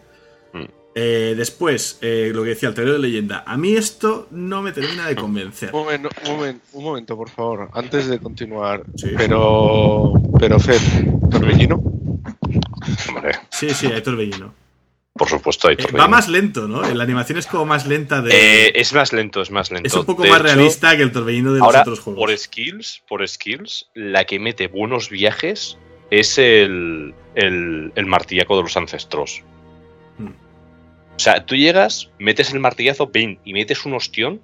Speaker 4: Mm.
Speaker 1: Eh, después, eh, lo que decía el tablero de leyenda. A mí esto no me termina de convencer.
Speaker 3: Un momento, un momento, un momento, por favor, antes de continuar.
Speaker 1: Sí.
Speaker 3: Pero, pero Fed, Torbellino.
Speaker 4: Hombre,
Speaker 1: Sí, sí, hay torbellino.
Speaker 4: Por supuesto, hay
Speaker 1: Eh, va más lento, ¿no? La animación es como más lenta de.
Speaker 4: Eh, es más lento, es más lento.
Speaker 1: es un poco
Speaker 4: De
Speaker 1: más
Speaker 4: hecho,
Speaker 1: realista que el torbellino de
Speaker 4: Ahora,
Speaker 1: los otros juegos.
Speaker 4: por skills, por skills, la que mete buenos viajes es el, el, el martillaco de los ancestros.
Speaker 1: Hmm.
Speaker 4: O sea, tú llegas, metes el martillazo, ¡pin! y metes un ostión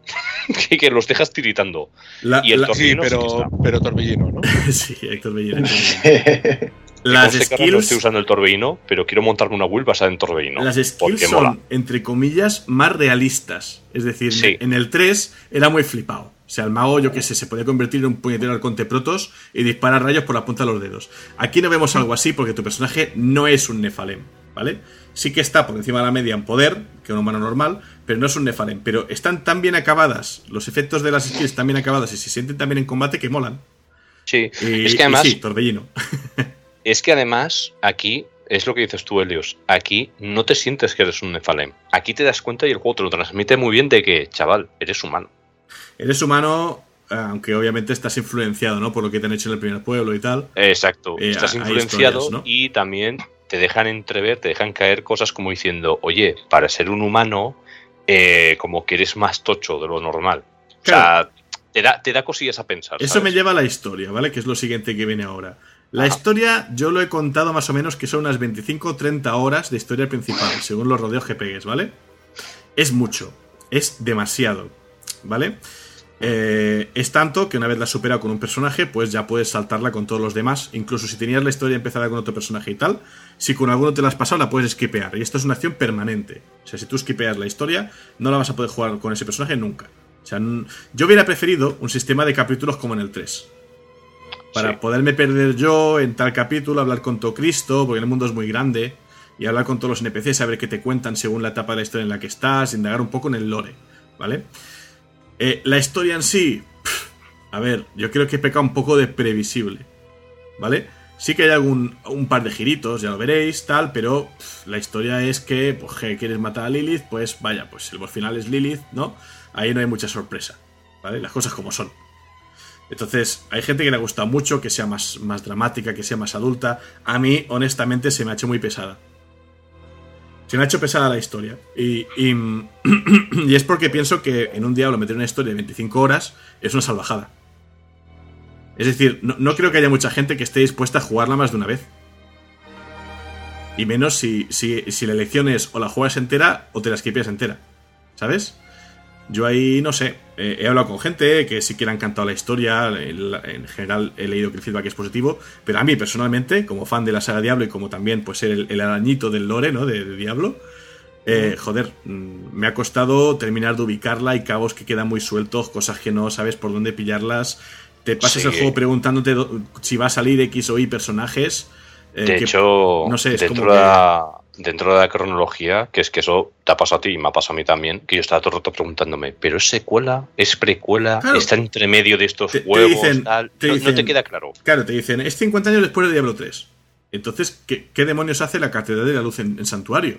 Speaker 4: que, que los dejas tiritando.
Speaker 1: La-
Speaker 4: y el
Speaker 1: la-
Speaker 4: Torbellino sí
Speaker 3: pero, pero Torbellino, ¿no?
Speaker 1: sí, hay torbellino. hay torbellino. Las
Speaker 4: Las no estoy
Speaker 1: skills,
Speaker 4: usando el torbellino, pero quiero montarme una build basada en torbellino.
Speaker 1: las skills son,
Speaker 4: mola.
Speaker 1: entre comillas, más realistas. Es decir,
Speaker 4: Sí.
Speaker 1: en el 3 era muy flipado. O sea, el mago, yo qué sé, se podía convertir en un puñetero halcón protos y disparar rayos por la punta de los dedos. Aquí no vemos algo así porque tu personaje no es un Nefalem, ¿vale? Sí que está por encima de la media en poder, que un humano normal, pero no es un Nefalem. Pero están tan bien acabadas, los efectos de las skills tan bien acabadas y se sienten tan bien en combate que molan.
Speaker 4: Sí,
Speaker 1: Y,
Speaker 4: es que además,
Speaker 1: sí, torbellino.
Speaker 4: es que además aquí es lo que dices tú, Helios. Aquí no te sientes que eres un Nefalem. Aquí te das cuenta y el juego te lo transmite muy bien de que, chaval, eres humano.
Speaker 1: Eres humano, aunque obviamente estás influenciado, ¿no? Por lo que te han hecho en el primer pueblo y tal.
Speaker 4: Exacto.
Speaker 1: Eh,
Speaker 4: Estás influenciado
Speaker 1: ¿no?
Speaker 4: y también te dejan entrever, te dejan caer cosas como diciendo, oye, para ser un humano, eh, como que eres más tocho de lo normal. O sea, te da, te da cosillas a pensar.
Speaker 1: Eso
Speaker 4: ¿sabes?
Speaker 1: me lleva a la historia, ¿vale? Que es lo siguiente que viene ahora. La historia, yo lo he contado más o menos que son unas 25 o 30 horas de historia principal, según los rodeos que pegues, ¿vale? Es mucho, es demasiado, ¿vale? Eh, es tanto que una vez la has superado con un personaje, pues ya puedes saltarla con todos los demás. Incluso si tenías la historia empezada con otro personaje y tal, si con alguno te la has pasado, la puedes skipear. Y esto es una acción permanente. O sea, si tú skipeas la historia, no la vas a poder jugar con ese personaje nunca. O sea, yo hubiera preferido un sistema de capítulos como en el 3. Para
Speaker 4: Sí.
Speaker 1: poderme perder yo en tal capítulo, hablar con todo Cristo, porque el mundo es muy grande, y hablar con todos los NPCs, saber qué te cuentan según la etapa de la historia en la que estás, indagar un poco en el lore, ¿vale? Eh, la historia en sí, pff, a ver, yo creo que peca un poco de previsible, ¿vale? Sí que hay algún un par de giritos, ya lo veréis, tal, pero pff, la historia es que, pues, que quieres matar a Lilith, pues vaya, pues el boss final es Lilith, ¿no? Ahí no hay mucha sorpresa, ¿vale? Las cosas como son. Entonces, hay gente que le gusta mucho, que sea más, más dramática, que sea más adulta. A mí, honestamente, se me ha hecho muy pesada. Se me ha hecho pesada la historia. Y, y, y es porque pienso que en un diablo meter una historia de 25 horas es una salvajada. Es decir, no, no creo que haya mucha gente que esté dispuesta a jugarla más de una vez. Y menos si, si, si la elección es o la juegas entera o te la skipeas entera. ¿Sabes? Yo ahí, no sé, eh, he hablado con gente que sí que le ha encantado la historia, el- en general he leído que el feedback es positivo, pero a mí personalmente, como fan de la saga Diablo y como también pues ser el, el arañito del lore, ¿no? De, de Diablo, eh, joder, mm, me ha costado terminar de ubicarla y cabos que quedan muy sueltos, cosas que no sabes por dónde pillarlas, te pasas
Speaker 4: Sí.
Speaker 1: el juego preguntándote do- si va a salir X o Y personajes. eh,
Speaker 4: De
Speaker 1: que-
Speaker 4: hecho,
Speaker 1: no sé, es como
Speaker 4: de
Speaker 1: que-
Speaker 4: la, dentro de la cronología, que es que eso te ha pasado a ti y me ha pasado a mí también, que yo estaba todo el rato preguntándome, ¿pero es secuela? ¿Es precuela?
Speaker 1: Claro.
Speaker 4: ¿Está entre medio de estos
Speaker 1: Te- te
Speaker 4: juegos?
Speaker 1: dicen-
Speaker 4: tal?
Speaker 1: te
Speaker 4: no, no te queda claro.
Speaker 1: Claro, te dicen, es 50 años después de Diablo 3. Entonces, ¿qué, qué demonios hace la Catedral de la Luz en, en Santuario?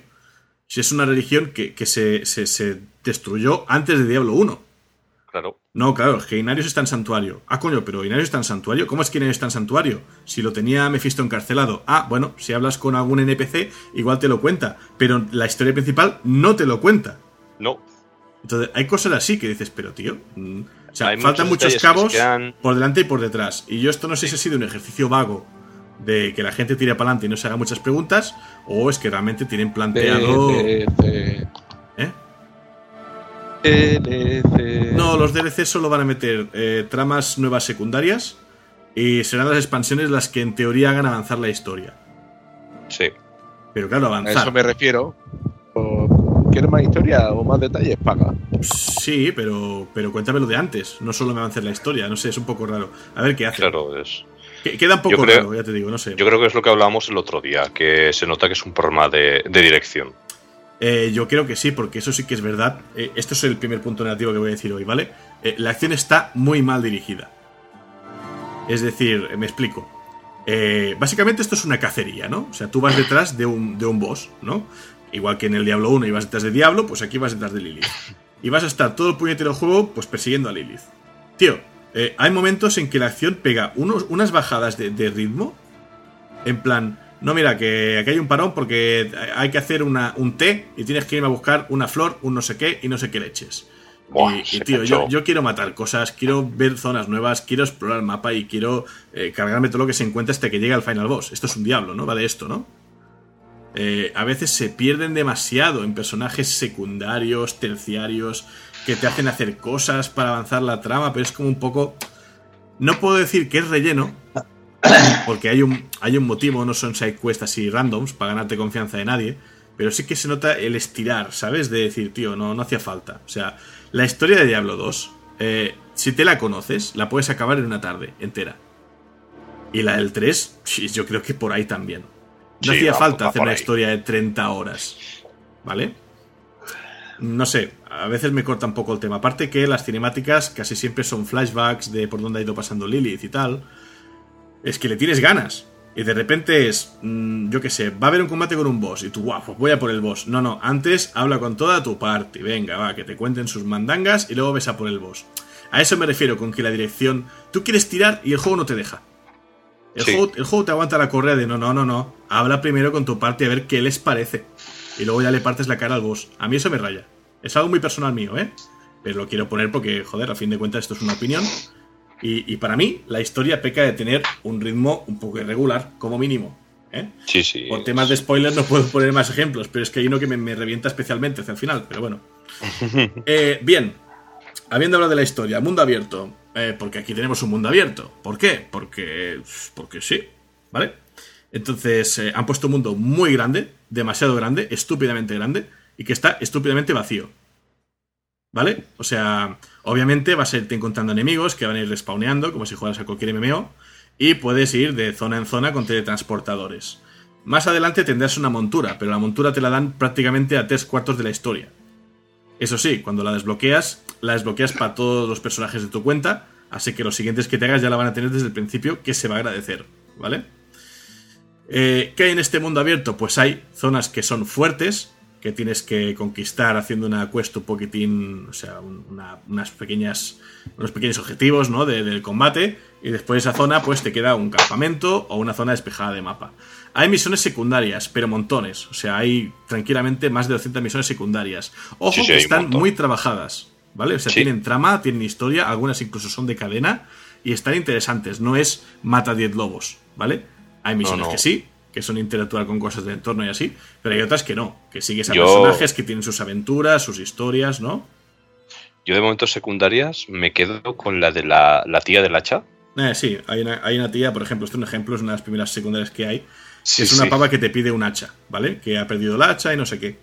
Speaker 1: Si es una religión que, que se, se- se destruyó antes de Diablo 1.
Speaker 4: Claro.
Speaker 1: No, claro, es que Inarius está en Santuario. Ah, coño, pero Inarius está en Santuario. ¿Cómo es que Inarius está en Santuario? Si lo tenía Mephisto encarcelado. Ah, bueno, si hablas con algún NPC, igual te lo cuenta. Pero la historia principal no te lo cuenta.
Speaker 4: No.
Speaker 1: Entonces, hay cosas así que dices, pero tío. mm, O sea,
Speaker 4: Hay
Speaker 1: faltan
Speaker 4: muchos
Speaker 1: muchos
Speaker 4: detalles que
Speaker 1: cabos
Speaker 4: quedan-
Speaker 1: por delante y por detrás. Y yo esto no sé si ha sido un ejercicio vago de que la gente tire para adelante y no se haga muchas preguntas, o es que realmente tienen planteado. ¿Eh?
Speaker 3: DLC.
Speaker 1: No, los DLC solo van a meter eh, tramas nuevas secundarias y serán las expansiones las que en teoría hagan avanzar la historia.
Speaker 4: Sí.
Speaker 1: Pero claro,
Speaker 3: A
Speaker 1: avanzar.
Speaker 3: eso me refiero. ¿Quieres más historia o más detalles? Paga.
Speaker 1: Sí, pero, pero cuéntamelo de antes. No solo me avances la historia. No sé, es un poco raro. A ver qué hace.
Speaker 4: Claro, es.
Speaker 1: Que- Queda un poco
Speaker 4: creo-
Speaker 1: raro, ya te digo, no sé.
Speaker 4: Yo creo que es lo que hablábamos el otro día, que se nota que es un problema de, de dirección.
Speaker 1: Eh, yo creo que sí, porque eso sí que es verdad. Eh, esto es el primer punto negativo que voy a decir hoy, ¿vale? Eh, la acción está muy mal dirigida. Es decir, me explico. Básicamente esto es una cacería, ¿no? O sea, tú vas detrás de un, de un boss, ¿no? Igual que en el Diablo 1 ibas detrás de Diablo, pues aquí vas detrás de Lilith. Y vas a estar todo el puñetero juego, pues persiguiendo a Lilith. Tío, hay momentos en que la acción pega unos, unas bajadas de ritmo. En plan, no, mira, que aquí hay un parón porque hay que hacer una, un té y tienes que irme a buscar una flor, un no sé qué y no sé qué leches.
Speaker 4: Buah,
Speaker 1: y, tío, yo quiero matar cosas, quiero ver zonas nuevas, quiero explorar el mapa y quiero eh, cargarme todo lo que se encuentra hasta que llegue al final boss. Esto es un diablo, ¿no? Va de esto, ¿no? Eh, a veces se pierden demasiado en personajes secundarios, terciarios, que te hacen hacer cosas para avanzar la trama, pero es como un poco... No puedo decir que es relleno, porque hay un, hay un motivo, no son side quests así randoms para ganarte confianza de nadie, pero sí que se nota el estirar, ¿sabes? De decir, tío, no, no hacía falta. O sea, la historia de Diablo 2, eh, si te la conoces, la puedes acabar en una tarde entera. Y la del 3, sí, yo creo que por ahí también. No
Speaker 4: Sí,
Speaker 1: hacía
Speaker 4: va-
Speaker 1: falta
Speaker 4: va
Speaker 1: hacer una
Speaker 4: ahí.
Speaker 1: historia de 30 horas. ¿Vale? No sé, a veces me corta un poco el tema. Aparte que las cinemáticas casi siempre son flashbacks de por dónde ha ido pasando Lilith y tal. Es que le tienes ganas. Y de repente es, mm, yo qué sé, va a haber un combate con un boss. Y tú, guau, pues voy a por el boss. No, no, antes habla con toda tu party. Venga, va, que te cuenten sus mandangas y luego ves a por el boss. A eso me refiero con que la dirección. Tú quieres tirar y el juego no te deja. El,
Speaker 4: Sí.
Speaker 1: juego, el juego te aguanta la correa de no, no, no, no. Habla primero con tu party a ver qué les parece. Y luego ya le partes la cara al boss. A mí eso me raya. Es algo muy personal mío, ¿eh? Pero lo quiero poner porque, joder, a fin de cuentas esto es una opinión. Y, y para mí, la historia peca de tener un ritmo un poco irregular, como mínimo. ¿eh?
Speaker 4: Sí, sí.
Speaker 1: Por temas de spoiler no puedo poner más ejemplos, pero es que hay uno que me, me revienta especialmente hacia el final, pero bueno. Eh, bien, habiendo hablado de la historia, mundo abierto, eh, porque aquí tenemos un mundo abierto. ¿Por qué? Porque, porque sí, ¿vale? Entonces, han puesto un mundo muy grande, demasiado grande, estúpidamente grande, y que está estúpidamente vacío. ¿Vale? O sea, obviamente vas a irte encontrando enemigos que van a ir respawneando, como si jugaras a cualquier MMO, y puedes ir de zona en zona con teletransportadores. Más adelante tendrás una montura, pero la montura te la dan prácticamente a tres cuartos de la historia. Eso sí, cuando la desbloqueas, la desbloqueas para todos los personajes de tu cuenta, así que los siguientes que te hagas ya la van a tener desde el principio, que se va a agradecer, ¿vale? Eh, ¿Qué hay en este mundo abierto? Pues hay zonas que son fuertes, que tienes que conquistar haciendo una quest un poquitín, o sea, un- una- unas pequeñas, unos pequeños objetivos, ¿no? de- del combate, y después de esa zona, pues te queda un campamento o una zona despejada de mapa. Hay misiones secundarias, pero montones, o sea, hay tranquilamente más de 200 misiones secundarias. Ojo
Speaker 4: Sí, sí,
Speaker 1: que están muy trabajadas, ¿vale? O sea,
Speaker 4: Sí.
Speaker 1: tienen trama, tienen historia, algunas incluso son de cadena, y están interesantes, no es mata 10 lobos, ¿vale? Hay misiones
Speaker 4: no.
Speaker 1: que sí, que son interactuar con cosas del entorno y así, pero hay otras que no, que sigues a
Speaker 4: Yo-
Speaker 1: personajes que tienen sus aventuras, sus historias, ¿no?
Speaker 4: Yo de momentos secundarias me quedo con la de la, la tía del hacha.
Speaker 1: Eh, sí, hay una, hay una tía, por ejemplo, esto es un ejemplo, es una de las primeras secundarias que hay,
Speaker 4: Sí,
Speaker 1: es una
Speaker 4: sí.
Speaker 1: pava que te pide un hacha, ¿vale? Que ha perdido el hacha y no sé qué.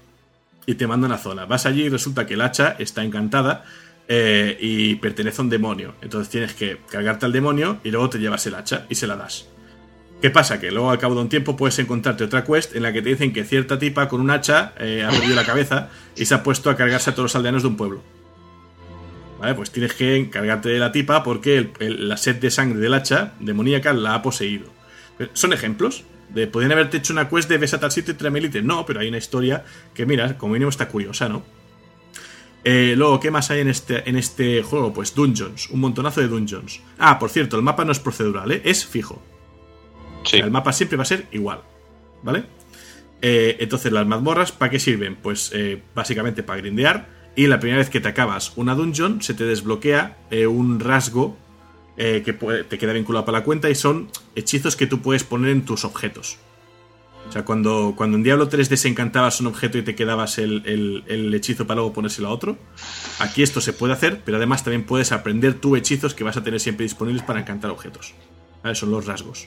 Speaker 1: Y te manda a una zona. Vas allí y resulta que el hacha está encantada eh, y pertenece a un demonio. Entonces tienes que cargarte al demonio y luego te llevas el hacha y se la das. ¿Qué pasa? Que luego al cabo de un tiempo puedes encontrarte otra quest en la que te dicen que cierta tipa con un hacha eh, ha perdido la cabeza y se ha puesto a cargarse a todos los aldeanos de un pueblo. ¿Vale? Pues tienes que encargarte de la tipa porque el- el- la sed de sangre del hacha demoníaca la ha poseído. Pero Son ejemplos. De, podrían haberte hecho una quest de ves a tal sitio y tráeme élite. No, pero hay una historia que, mira, como mínimo está curiosa, ¿no? Eh, luego, ¿qué más hay en este, en este juego? Pues dungeons, un montonazo de dungeons. Ah, por cierto, el mapa no es procedural, ¿eh? es fijo. O
Speaker 4: Sí.
Speaker 1: sea, el mapa siempre va a ser igual, ¿vale? Eh, entonces, las mazmorras, ¿para qué sirven? Pues eh, básicamente para grindear. Y la primera vez que te acabas una dungeon, se te desbloquea eh, un rasgo que puede- te queda vinculado para la cuenta y son hechizos que tú puedes poner en tus objetos. O sea, cuando, cuando en Diablo 3 desencantabas un objeto y te quedabas el, el- el hechizo para luego ponérselo a otro, aquí esto se puede hacer, pero además también puedes aprender tú hechizos que vas a tener siempre disponibles para encantar objetos. ¿Vale? Son los rasgos.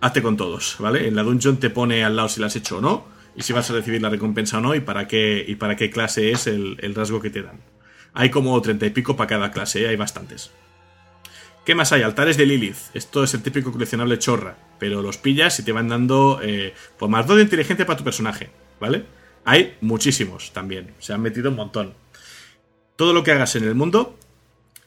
Speaker 1: Hazte con todos, ¿vale? En la dungeon te pone al lado si lo has hecho o no, y si vas a recibir la recompensa o no y para qué, y para qué clase es el, rasgo que te dan. Hay como treinta y pico para cada clase, ¿eh? hay bastantes. ¿Qué más hay? Altares de Lilith. Esto es el típico coleccionable chorra, pero los pillas y te van dando eh, pues más dos de inteligencia para tu personaje, ¿vale? Hay muchísimos también, se han metido un montón. Todo lo que hagas en el mundo,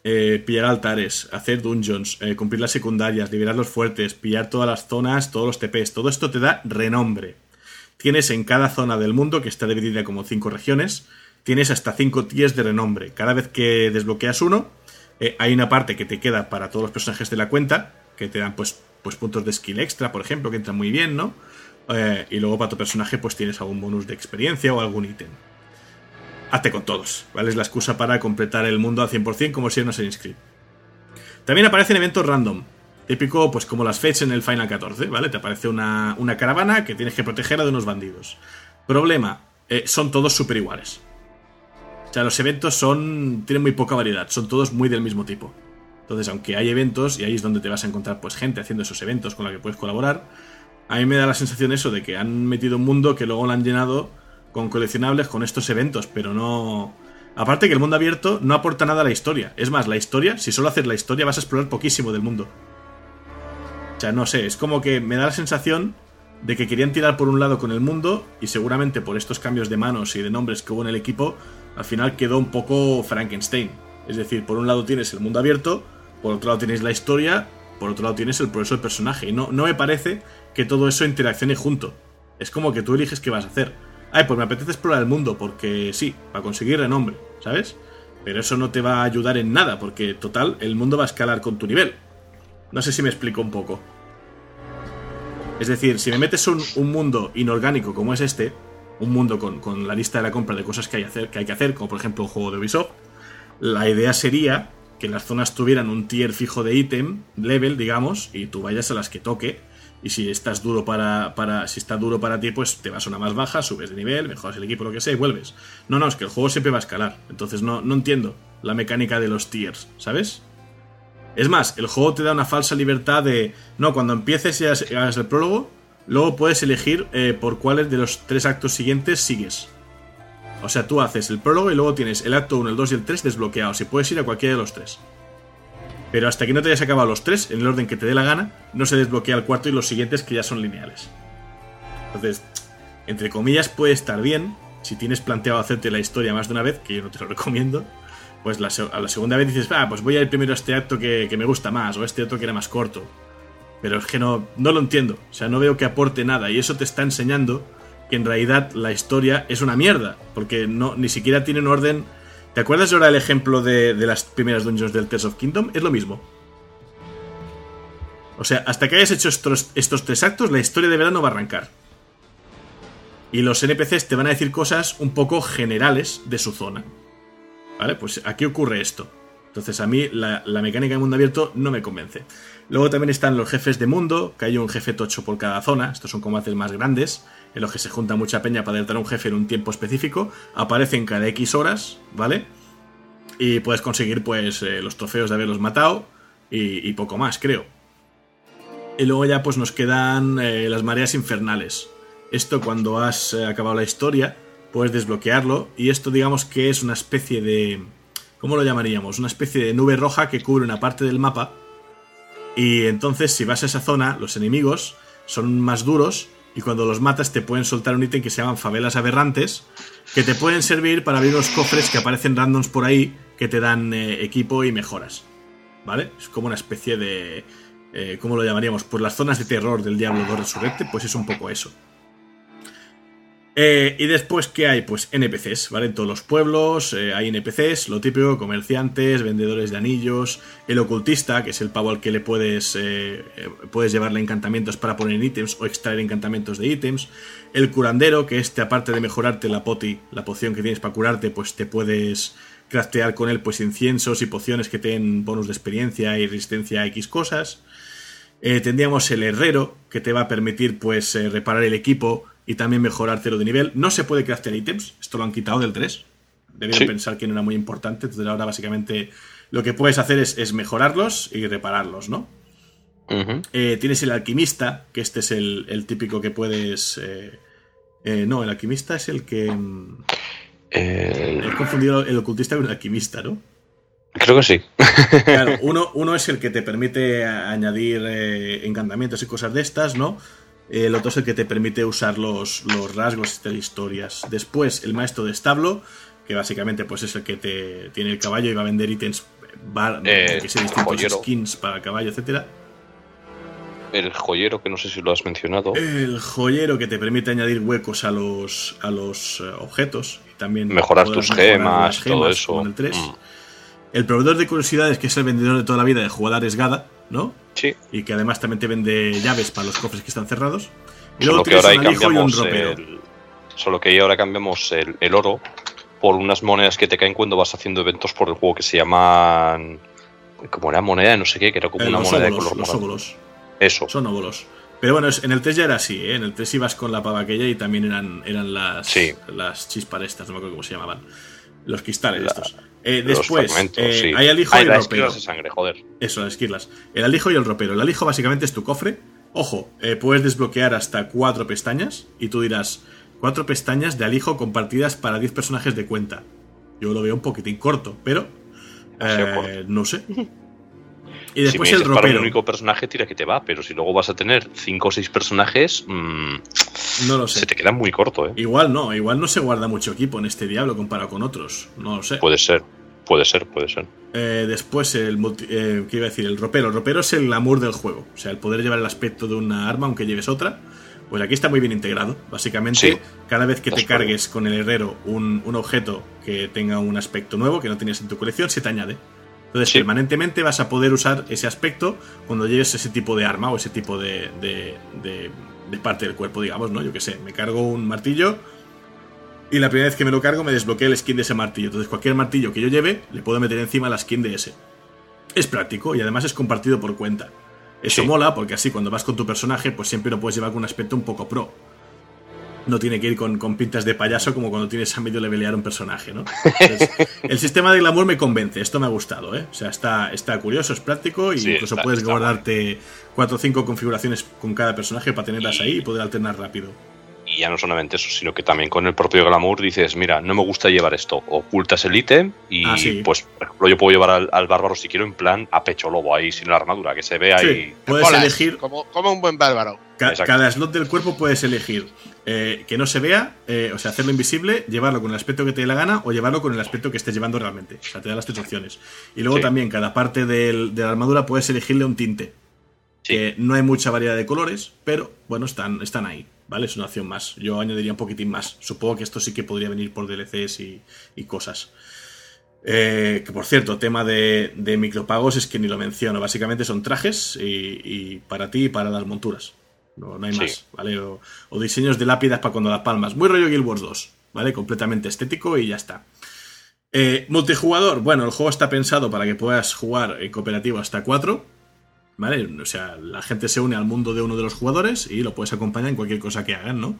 Speaker 1: eh, pillar altares, hacer dungeons, eh, cumplir las secundarias, liberar los fuertes, pillar todas las zonas, todos los TPs, todo esto te da renombre. Tienes en cada zona del mundo, que está dividida como cinco regiones, tienes hasta cinco tiers de renombre. Cada vez que desbloqueas uno, eh, hay una parte que te queda para todos los personajes de la cuenta, que te dan pues, pues puntos de skill extra, por ejemplo, que entran muy bien, ¿no? Y luego para tu personaje pues tienes algún bonus de experiencia o algún ítem. Hazte con todos, ¿vale? Es la excusa para completar el mundo al 100% como si no se inscribe. También aparecen eventos random. Típico, pues como las fechas en el Final 14, ¿vale? Te aparece una, una caravana que tienes que protegerla de unos bandidos. Problema, eh, son todos super iguales. O sea, los eventos son. tienen muy poca variedad, son todos muy del mismo tipo. Entonces, aunque hay eventos, y ahí es donde te vas a encontrar pues gente haciendo esos eventos con la que puedes colaborar, a mí me da la sensación eso de que han metido un mundo que luego lo han llenado con coleccionables con estos eventos, pero no. Aparte que el mundo abierto no aporta nada a la historia. Es más, la historia, si solo haces la historia, vas a explorar poquísimo del mundo. O sea, no sé, es como que me da la sensación de que querían tirar por un lado con el mundo y seguramente por estos cambios de manos y de nombres que hubo en el equipo, al final quedó un poco Frankenstein. Es decir, por un lado tienes el mundo abierto, por otro lado tienes la historia, por otro lado tienes el progreso del personaje. Y no, no me parece que todo eso interaccione junto. Es como que tú eliges qué vas a hacer. Ay, pues me apetece explorar el mundo, porque sí, para conseguir renombre, ¿sabes? Pero eso no te va a ayudar en nada, porque total, el mundo va a escalar con tu nivel. No sé si me explico un poco. Es decir, si me metes un, un mundo inorgánico como es este, un mundo con, con, la lista de la compra de cosas que hay, que hay que hacer, como por ejemplo un juego de Ubisoft, la idea sería que las zonas tuvieran un tier fijo de ítem, level, digamos, y tú vayas a las que toque. Y si estás duro para, para. Si está duro para ti, pues te vas a una más baja, subes de nivel, mejoras el equipo, lo que sea, y vuelves. No, no, es que el juego siempre va a escalar. Entonces no, no entiendo la mecánica de los tiers, ¿sabes? Es más, el juego te da una falsa libertad de. No, cuando empieces y hagas el prólogo, luego puedes elegir eh, por cuáles de los tres actos siguientes sigues. O sea, tú haces el prólogo y luego tienes el acto 1, el 2 y el 3 desbloqueados y puedes ir a cualquiera de los tres. Pero hasta que no te hayas acabado los tres, en el orden que te dé la gana, no se desbloquea el cuarto y los siguientes que ya son lineales. Entonces, entre comillas, puede estar bien si tienes planteado hacerte la historia más de una vez, que yo no te lo recomiendo. Pues la, a la segunda vez dices, ah, pues voy a ir primero a este acto que, que me gusta más, o a este otro que era más corto. Pero es que no, no lo entiendo. O sea, no veo que aporte nada. Y eso te está enseñando que en realidad la historia es una mierda. Porque no, ni siquiera tiene un orden. ¿Te acuerdas ahora el ejemplo de, de las primeras dungeons del Tears of Kingdom? Es lo mismo. O sea, hasta que hayas hecho estos, estos tres actos, la historia de verdad no va a arrancar. Y los NPCs te van a decir cosas un poco generales de su zona. ¿Vale? Pues aquí ocurre esto. Entonces a mí la, la mecánica de mundo abierto no me convence. Luego también están los jefes de mundo, que hay un jefe tocho por cada zona. Estos son combates más grandes, en los que se junta mucha peña para derrotar a un jefe en un tiempo específico. Aparecen cada X horas, ¿vale? Y puedes conseguir, pues, eh, los trofeos de haberlos matado y, poco más, creo. Y luego ya, pues, nos quedan eh, las mareas infernales. Esto, cuando has eh, acabado la historia, puedes desbloquearlo. Y esto, digamos que es una especie de. ¿Cómo lo llamaríamos? Una especie de nube roja que cubre una parte del mapa y entonces, si vas a esa zona, los enemigos son más duros y cuando los matas te pueden soltar un ítem que se llaman favelas aberrantes, que te pueden servir para abrir los cofres que aparecen randoms por ahí que te dan eh, equipo y mejoras. ¿Vale? Es como una especie de... Eh, ¿Cómo lo llamaríamos? Pues las zonas de terror del Diablo 2 Resurrecte, pues es un poco eso. Eh, y después, ¿qué hay? Pues NPCs, ¿vale? En todos los pueblos eh, hay NPCs, lo típico, comerciantes, vendedores de anillos, el ocultista, que es el pavo al que le puedes, eh, puedes llevarle encantamientos para poner ítems o extraer encantamientos de ítems, el curandero, que este, aparte de mejorarte la poti, la poción que tienes para curarte, pues te puedes craftear con él pues inciensos y pociones que te den bonus de experiencia y resistencia a X cosas. tendríamos el herrero, que te va a permitir pues reparar el equipo y también mejorar cero de nivel. No se puede craftear ítems, esto lo han quitado del 3. Debieron sí. pensar que no era muy importante, entonces ahora básicamente lo que puedes hacer es, es mejorarlos y repararlos, ¿no? Uh -huh. eh, tienes el alquimista, que este es el, el típico que puedes... Eh, Eh, no, el alquimista es el que. mm,
Speaker 4: El-
Speaker 1: He confundido el ocultista con el alquimista, ¿no?
Speaker 4: Creo que sí.
Speaker 1: Claro, uno, uno es el que te permite añadir eh, encantamientos y cosas de estas, ¿no? El otro es el que te permite usar los, los rasgos de historias. Después, el maestro de establo, que básicamente pues es el que te tiene el caballo y va a vender ítems, va,
Speaker 4: Eh,
Speaker 1: que distintos
Speaker 4: joyero.
Speaker 1: skins para el caballo, etcétera.
Speaker 4: El joyero, que no sé si lo has mencionado.
Speaker 1: El joyero que te permite añadir huecos a los, a los eh, objetos. Y también
Speaker 4: Mejorar tus
Speaker 1: mejorar
Speaker 4: gemas, todo eso.
Speaker 1: como en el 3.
Speaker 4: Mm.
Speaker 1: El proveedor de curiosidades, que es el vendedor de toda la vida de jugada arriesgada, ¿no?
Speaker 4: Sí.
Speaker 1: Y que además también te vende llaves para los cofres que están cerrados. Y
Speaker 4: Solo
Speaker 1: luego
Speaker 4: que ahora
Speaker 1: un alijo y un
Speaker 4: cambiamos el, solo que ahora cambiamos el, el oro por unas monedas que te caen cuando vas haciendo eventos por el juego que se llaman como era moneda no sé qué, que era como
Speaker 1: Eh,
Speaker 4: una moneda de color
Speaker 1: los óvulos.
Speaker 4: Eso.
Speaker 1: Son óvulos. Pero bueno, en el 3 ya era así, ¿eh? En el 3 ibas con la pava aquella y también eran, eran las,
Speaker 4: Sí.
Speaker 1: las chispas estas, no me acuerdo cómo se llamaban. Los cristales
Speaker 4: La-
Speaker 1: estos. Eh, después, eh,
Speaker 4: sí.
Speaker 1: hay alijo
Speaker 4: Ay,
Speaker 1: y
Speaker 4: las
Speaker 1: ropero.
Speaker 4: esquilas de sangre, joder.
Speaker 1: Eso, las esquirlas. El alijo y el ropero. El alijo básicamente es tu cofre. Ojo, eh, puedes desbloquear hasta cuatro pestañas. Y tú dirás, cuatro pestañas de alijo compartidas para 10 personajes de cuenta. Yo lo veo un poquitín corto, pero... Eh, no sé. Y
Speaker 4: si
Speaker 1: después el
Speaker 4: dices para un
Speaker 1: ropero.
Speaker 4: único personaje, tira que te va, pero si luego vas a tener cinco o seis personajes, mm,
Speaker 1: No lo sé.
Speaker 4: se te queda muy corto, ¿eh?
Speaker 1: Igual no, igual no se guarda mucho equipo en este diablo comparado con otros. No lo sé.
Speaker 4: Puede ser, puede ser, puede ser.
Speaker 1: Eh, después el multi- eh, ¿qué iba a decir? El ropero. El ropero es el glamour del juego. O sea, el poder llevar el aspecto de una arma aunque lleves otra. Pues aquí está muy bien integrado. Básicamente,
Speaker 4: Sí.
Speaker 1: cada vez que te cargues con el herrero un, un objeto que tenga un aspecto nuevo que no tenías en tu colección, se te añade. Entonces,
Speaker 4: Sí.
Speaker 1: permanentemente vas a poder usar ese aspecto cuando lleves ese tipo de arma o ese tipo de, de, de- de parte del cuerpo, digamos, ¿no? Yo que sé, me cargo un martillo y la primera vez que me lo cargo me desbloquea el skin de ese martillo. Entonces, cualquier martillo que yo lleve, le puedo meter encima la skin de ese. Es práctico y además es compartido por cuenta. Eso
Speaker 4: Sí.
Speaker 1: mola porque así cuando vas con tu personaje, pues siempre lo puedes llevar con un aspecto un poco pro. No tiene que ir con, con pintas de payaso como cuando tienes a medio levelear un personaje, ¿no? Entonces, el sistema de glamour me convence, esto me ha gustado, ¿eh? O sea, está, está curioso, es práctico y
Speaker 4: Sí,
Speaker 1: incluso
Speaker 4: está-
Speaker 1: puedes
Speaker 4: está
Speaker 1: guardarte cuatro o cinco configuraciones con cada personaje para tenerlas
Speaker 4: Y-
Speaker 1: ahí y poder alternar rápido.
Speaker 4: Y ya no solamente eso, sino que también con el propio glamour dices, mira, no me gusta llevar esto. Ocultas el ítem y
Speaker 1: Ah, sí.
Speaker 4: pues, por ejemplo, yo puedo llevar al, al bárbaro si quiero en plan a pecho lobo ahí sin la armadura, que se ve
Speaker 1: Sí,
Speaker 4: ahí.
Speaker 1: puedes elegir
Speaker 3: Como, como un buen bárbaro.
Speaker 1: Ca-
Speaker 4: Exacto.
Speaker 1: cada slot del cuerpo puedes elegir eh, que no se vea, eh, o sea, hacerlo invisible, llevarlo con el aspecto que te dé la gana o llevarlo con el aspecto que estés llevando realmente. O sea, te da las tres opciones. Y luego
Speaker 4: Sí.
Speaker 1: también cada parte del- de la armadura puedes elegirle un tinte.
Speaker 4: Sí.
Speaker 1: No hay mucha variedad de colores, pero bueno, están, están ahí. ¿Vale? Es una opción más. Yo añadiría un poquitín más. Supongo que esto sí que podría venir por DLCs y, y cosas. Eh, que por cierto, tema de, de micropagos es que ni lo menciono. Básicamente son trajes y, y para ti y para las monturas. No, no hay
Speaker 4: Sí.
Speaker 1: más, ¿vale? O, o diseños de lápidas para cuando las palmas. Muy rollo Guild Wars 2, ¿vale? Completamente estético y ya está. Eh, multijugador, bueno, el juego está pensado para que puedas jugar en cooperativo hasta 4, ¿vale? O sea, la gente se une al mundo de uno de los jugadores y lo puedes acompañar en cualquier cosa que hagan, ¿no?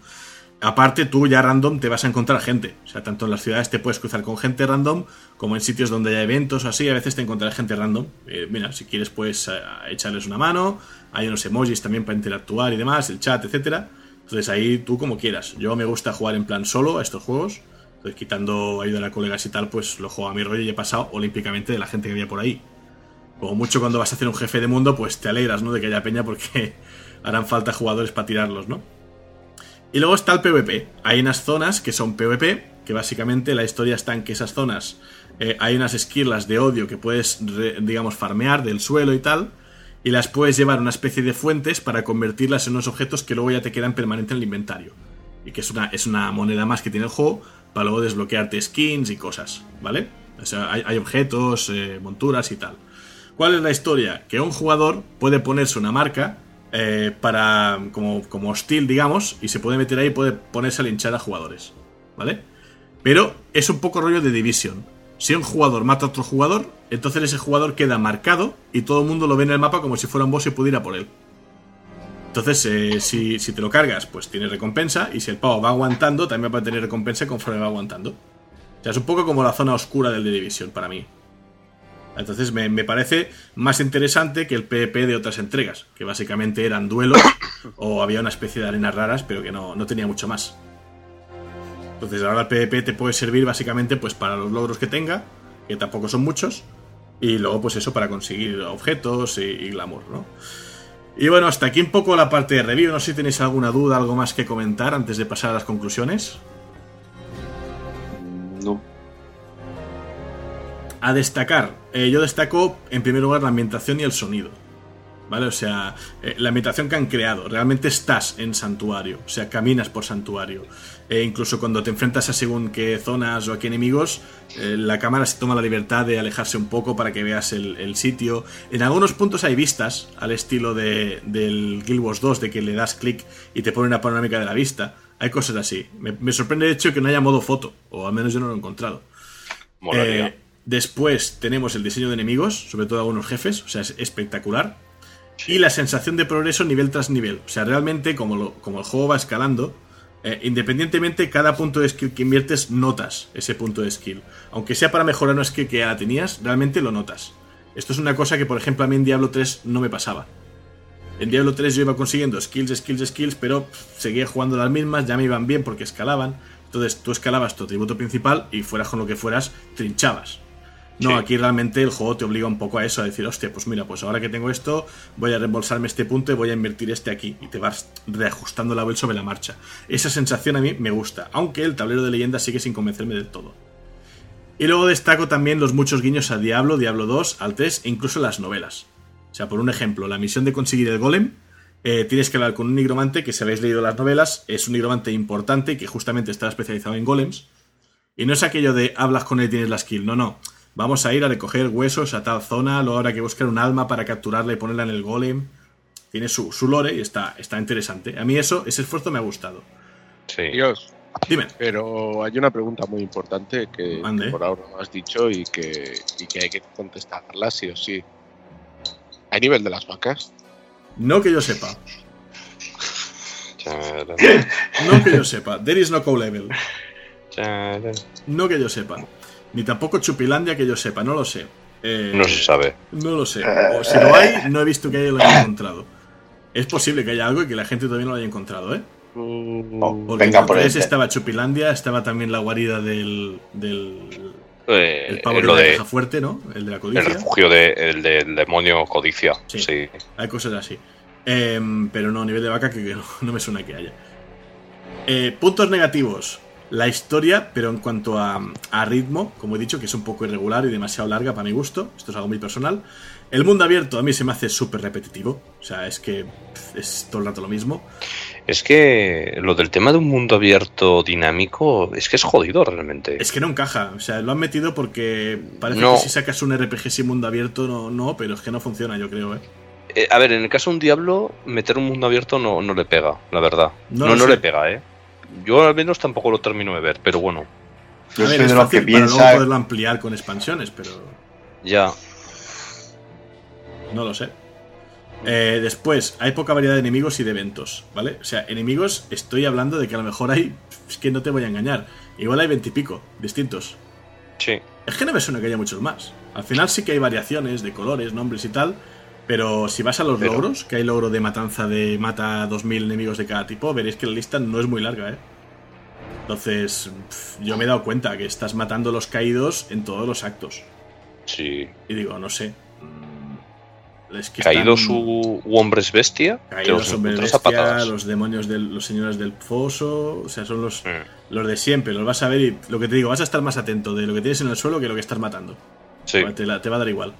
Speaker 1: Aparte, tú ya random te vas a encontrar gente. O sea, tanto en las ciudades te puedes cruzar con gente random, como en sitios donde hay eventos o así, a veces te encontrarás gente random. Eh, mira, si quieres, puedes eh, echarles una mano. Hay unos emojis también para interactuar y demás, el chat, etcétera. Entonces ahí tú como quieras. Yo me gusta jugar en plan solo a estos juegos. Entonces, quitando ayuda a colegas y tal, pues lo juego a mi rollo y he pasado olímpicamente de la gente que había por ahí. Como mucho cuando vas a hacer un jefe de mundo, pues te alegras, ¿no? De que haya peña porque harán falta jugadores para tirarlos, ¿no? Y luego está el PvP. Hay unas zonas que son PvP, que básicamente la historia está en que esas zonas eh, hay unas esquirlas de odio que puedes, digamos, farmear del suelo y tal, y las puedes llevar a una especie de fuentes para convertirlas en unos objetos que luego ya te quedan permanente en el inventario. Y que es una, es una moneda más que tiene el juego para luego desbloquearte skins y cosas, ¿vale? O sea, hay, hay objetos, eh, monturas y tal. ¿Cuál es la historia? Que un jugador puede ponerse una marca eh, para como, como hostil, digamos, y se puede meter ahí y puede ponerse a linchar a jugadores, ¿vale? Pero es un poco rollo de Division. Si un jugador mata a otro jugador, entonces ese jugador queda marcado y todo el mundo lo ve en el mapa como si fuera un boss y pudiera por él. Entonces, eh, si, si te lo cargas, pues tiene recompensa, y si el pavo va aguantando, también va a tener recompensa conforme va aguantando. O sea, es un poco como la zona oscura del The Division para mí. Entonces me, me parece más interesante que el PvP de otras entregas, que básicamente eran duelos o había una especie de arenas raras, pero que no, no tenía mucho más. Entonces ahora el PvP te puede servir básicamente pues para los logros que tenga, que tampoco son muchos, y luego pues eso para conseguir objetos y, y glamour, ¿no? Y bueno, hasta aquí un poco la parte de review. No sé si tenéis alguna duda, algo más que comentar antes de pasar a las conclusiones.
Speaker 5: No.
Speaker 1: A destacar, eh, yo destaco en primer lugar la ambientación y el sonido. ¿Vale? O sea, eh, la ambientación que han creado. Realmente estás en santuario. O sea, caminas por santuario. E incluso cuando te enfrentas a según qué zonas o a qué enemigos, eh, la cámara se toma la libertad de alejarse un poco para que veas el, el sitio. En algunos puntos hay vistas, al estilo de, del Guild Wars 2, de que le das clic y te pone una panorámica de la vista. Hay cosas así. Me, me sorprende de hecho que no haya modo foto, o al menos yo no lo he encontrado.
Speaker 4: Molaría.
Speaker 1: Eh, después tenemos el diseño de enemigos, sobre todo algunos jefes, o sea, es espectacular. Y la sensación de progreso nivel tras nivel. O sea, realmente, como, lo- como el juego va escalando, eh, independientemente, cada punto de skill que inviertes, notas ese punto de skill. Aunque sea para mejorar una skill que ya tenías, realmente lo notas. Esto es una cosa que, por ejemplo, a mí en Diablo 3 no me pasaba. En Diablo 3 yo iba consiguiendo skills, skills, skills, pero seguía jugando las mismas, ya me iban bien porque escalaban. Entonces tú escalabas tu atributo principal y fueras con lo que fueras, trinchabas. No,
Speaker 4: Sí.
Speaker 1: aquí realmente el juego te obliga un poco a eso, a decir, hostia, pues mira, pues ahora que tengo esto, voy a reembolsarme este punto y voy a invertir este aquí. Y te vas reajustando la web sobre la marcha. Esa sensación a mí me gusta, aunque el tablero de leyenda sigue sin convencerme del todo. Y luego destaco también los muchos guiños a Diablo, Diablo 2, al 3 e incluso las novelas. O sea, por un ejemplo, la misión de conseguir el golem, eh, tienes que hablar con un nigromante que si habéis leído las novelas, es un nigromante importante que justamente está especializado en golems. Y no es aquello de hablas con él y tienes la skill, no, no. Vamos a ir a recoger huesos a tal zona, luego habrá que buscar un alma para capturarla y ponerla en el golem. Tiene su, su lore y está, está interesante. A mí eso, ese esfuerzo me ha gustado.
Speaker 4: Sí.
Speaker 3: Dios,
Speaker 1: Dime.
Speaker 3: pero hay una pregunta muy importante que, por ahora no has dicho y que, y que hay que contestarla sí o sí. ¿Hay nivel de las vacas?
Speaker 1: No que yo sepa. No que yo sepa. There is no co-level. No que yo sepa. Ni tampoco Chupilandia que yo sepa, no lo sé. Eh,
Speaker 4: No se sabe.
Speaker 1: No lo sé. O si lo hay, no he visto que haya lo haya encontrado. Es posible que haya algo y que la gente todavía no lo haya encontrado, ¿eh?
Speaker 5: Oh,
Speaker 1: Porque
Speaker 5: venga
Speaker 1: en
Speaker 5: por
Speaker 1: el
Speaker 5: el
Speaker 1: 3 estaba Chupilandia, estaba también la guarida del. del
Speaker 4: Eh,
Speaker 1: el pavo de
Speaker 4: lo
Speaker 1: la
Speaker 4: de
Speaker 1: caja fuerte, ¿no? El de la
Speaker 4: el
Speaker 1: codicia.
Speaker 4: refugio de- el del demonio codicia.
Speaker 1: Sí.
Speaker 4: Sí.
Speaker 1: Hay cosas así. Em, pero no, nivel de vaca que, que no, no me suena que haya. Eh, puntos negativos. La historia, pero en cuanto a, a ritmo, como he dicho, que es un poco irregular y demasiado larga para mi gusto. Esto es algo muy personal. El mundo abierto a mí se me hace súper repetitivo. O sea, es que es todo el rato lo mismo.
Speaker 4: Es que lo del tema de un mundo abierto dinámico es que es jodido realmente.
Speaker 1: Es que no encaja. O sea, lo han metido porque parece
Speaker 4: No.
Speaker 1: que si sacas un RPG sin mundo abierto, no, no, pero es que no funciona, yo creo, ¿eh?
Speaker 4: Eh, a ver, en el caso de un Diablo, meter un mundo abierto no, no le pega, la verdad.
Speaker 1: No
Speaker 4: No, le pega, ¿eh? Yo al menos tampoco lo termino de ver, pero bueno,
Speaker 5: Yo
Speaker 1: a ver,
Speaker 5: soy
Speaker 1: es
Speaker 5: de los que
Speaker 1: fácil para luego
Speaker 5: piensa.
Speaker 1: poderlo ampliar con expansiones, pero
Speaker 4: ya.
Speaker 1: no lo sé. Eh, después, hay poca variedad de enemigos y de eventos, ¿vale? O sea, enemigos, estoy hablando de que a lo mejor hay. Es que no te voy a engañar. Igual hay veintipico distintos.
Speaker 4: Sí.
Speaker 1: Es que no me suena que haya muchos más. Al final sí que hay variaciones de colores, nombres y tal. Pero si vas a los
Speaker 4: Pero-
Speaker 1: logros, que hay logro de matanza de mata 2000 enemigos de cada tipo, veréis que la lista no es muy larga, ¿eh? Entonces, yo me he dado cuenta que estás matando los caídos en todos los actos.
Speaker 4: Sí.
Speaker 1: Y digo, no sé. mm, Es que
Speaker 4: Caído
Speaker 1: están-
Speaker 4: su u hombres bestia,
Speaker 1: Caídos
Speaker 4: los
Speaker 1: hombres bestia, los demonios del, los señores del foso, o sea, son los,
Speaker 4: Mm,
Speaker 1: los de siempre, los vas a ver y lo que te digo, vas a estar más atento de lo que tienes en el suelo que lo que estás matando.
Speaker 4: Sí.
Speaker 1: Te, la- te va a dar igual.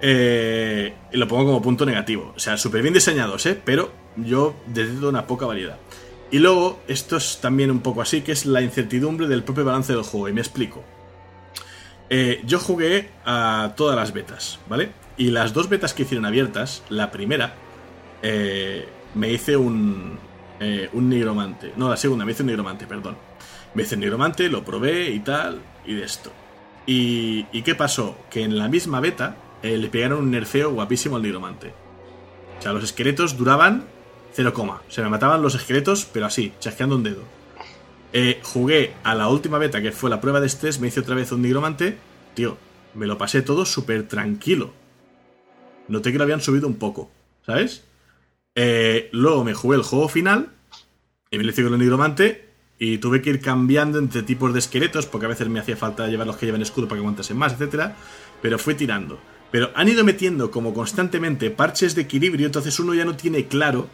Speaker 1: Eh, lo pongo como punto negativo. O sea, súper bien diseñados, ¿eh? Pero yo detecto una poca variedad. Y luego, esto es también un poco así, que es la incertidumbre del propio balance del juego. Y me explico. Eh, yo jugué a todas las betas, ¿vale? Y las dos betas que hicieron abiertas, la primera, eh, me hice un, eh, un nigromante. No, la segunda, me hice un nigromante, perdón. Me hice un nigromante, lo probé y tal, y de esto. ¿Y, y qué pasó? Que en la misma beta eh, le pegaron un nerfeo guapísimo al nigromante. O sea, los esqueletos duraban 0, coma. se me mataban los esqueletos, pero así, chasqueando un dedo. Eh, jugué a la última beta, que fue la prueba de estrés, me hice otra vez un nigromante. Tío, me lo pasé todo súper tranquilo. Noté que lo habían subido un poco, ¿sabes? Eh, luego me jugué el juego final, y me lo hice con el nigromante, y tuve que ir cambiando entre tipos de esqueletos, porque a veces me hacía falta llevar los que llevan escudo para que aguantasen más, etcétera, pero fui tirando. Pero han ido metiendo como constantemente parches de equilibrio, entonces uno ya no tiene claro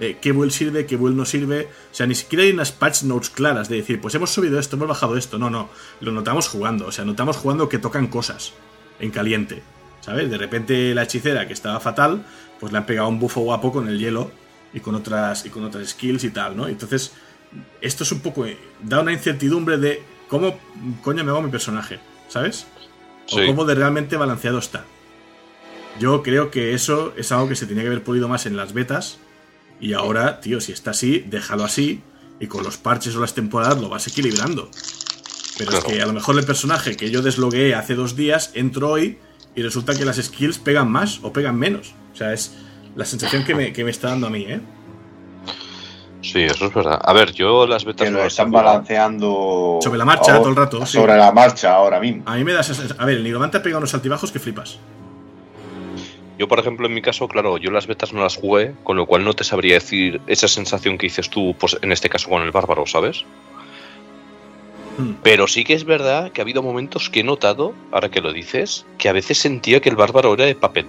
Speaker 1: eh, qué build sirve, qué build no sirve. O sea, ni siquiera hay unas patch notes claras de decir, pues hemos subido esto, hemos bajado esto. No, no, lo notamos jugando. O sea, notamos jugando que tocan cosas en caliente. ¿Sabes? De repente la hechicera, que estaba fatal, pues le han pegado un bufo guapo con el hielo y con otras, y con otras skills y tal, ¿no? Entonces, esto es un poco. eh, da una incertidumbre de cómo coño me hago mi personaje, ¿sabes? O
Speaker 4: Sí.
Speaker 1: cómo de realmente balanceado está. Yo creo que eso es algo que se tenía que haber pulido más en las betas. Y ahora, tío, si está así, déjalo así. Y con los parches o las temporadas lo vas equilibrando. Pero
Speaker 4: Claro.
Speaker 1: es que a lo mejor el personaje que yo deslogué hace dos días, entro hoy y resulta que las skills pegan más o pegan menos. O sea, es la sensación que me, que me está dando a mí, ¿eh?
Speaker 4: Sí, eso es verdad. A ver, yo las betas
Speaker 5: Que lo están balanceando.
Speaker 1: Sobre la marcha,
Speaker 5: ahora-
Speaker 1: todo el rato, sí.
Speaker 5: Sobre la marcha ahora mismo.
Speaker 1: A mí me da esa sensación. A ver, el nigromante ha pegado unos altibajos que flipas.
Speaker 4: Yo, por ejemplo, en mi caso, claro, yo las betas no las jugué, con lo cual no te sabría decir esa sensación que dices tú, pues en este caso con el bárbaro, ¿sabes?
Speaker 1: Hmm.
Speaker 4: Pero sí que es verdad que ha habido momentos que he notado, ahora que lo dices, que a veces sentía que el bárbaro era de papel.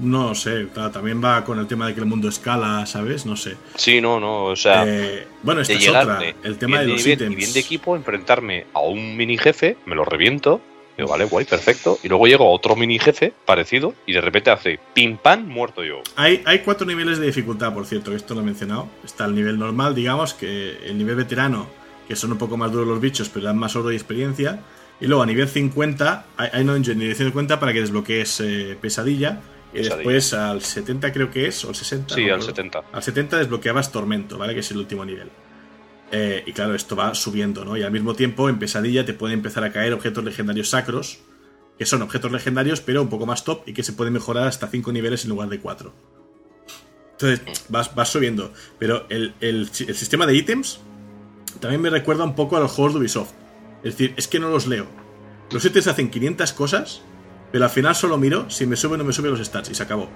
Speaker 1: No sé, claro, también va con el tema de que el mundo escala, ¿sabes? No sé.
Speaker 4: Sí, no, no, o sea,
Speaker 1: Eh, bueno, esta es otra. El tema de los
Speaker 4: y
Speaker 1: ítems.
Speaker 4: bien de equipo, enfrentarme a un mini jefe, me lo reviento, digo, vale, guay, perfecto, y luego llego a otro mini jefe parecido y de repente hace pim pam, muerto yo.
Speaker 1: Hay, hay cuatro niveles de dificultad, por cierto, que esto lo he mencionado. Está el nivel normal, digamos, que el nivel veterano, que son un poco más duros los bichos, pero dan más oro y experiencia. Y luego a nivel 50, hay, hay no en nivel 50 para que desbloquees eh, pesadilla. Y
Speaker 4: Pesadilla.
Speaker 1: después al 70 creo que es, o al 60.
Speaker 4: Sí,
Speaker 1: no
Speaker 4: al
Speaker 1: acuerdo.
Speaker 4: 70.
Speaker 1: Al 70 desbloqueabas Tormento, ¿vale? Que es el último nivel. Eh, y claro, esto va subiendo, ¿no? Y al mismo tiempo, en Pesadilla te pueden empezar a caer objetos legendarios sacros, que son objetos legendarios, pero un poco más top y que se pueden mejorar hasta 5 niveles en lugar de 4. Entonces, vas, vas subiendo. Pero el, el el sistema de ítems también me recuerda un poco a los juegos de Ubisoft. Es decir, es que no los leo. Los ítems hacen 500 cosas, pero al final solo miro si me sube o no me sube los stats y se acabó.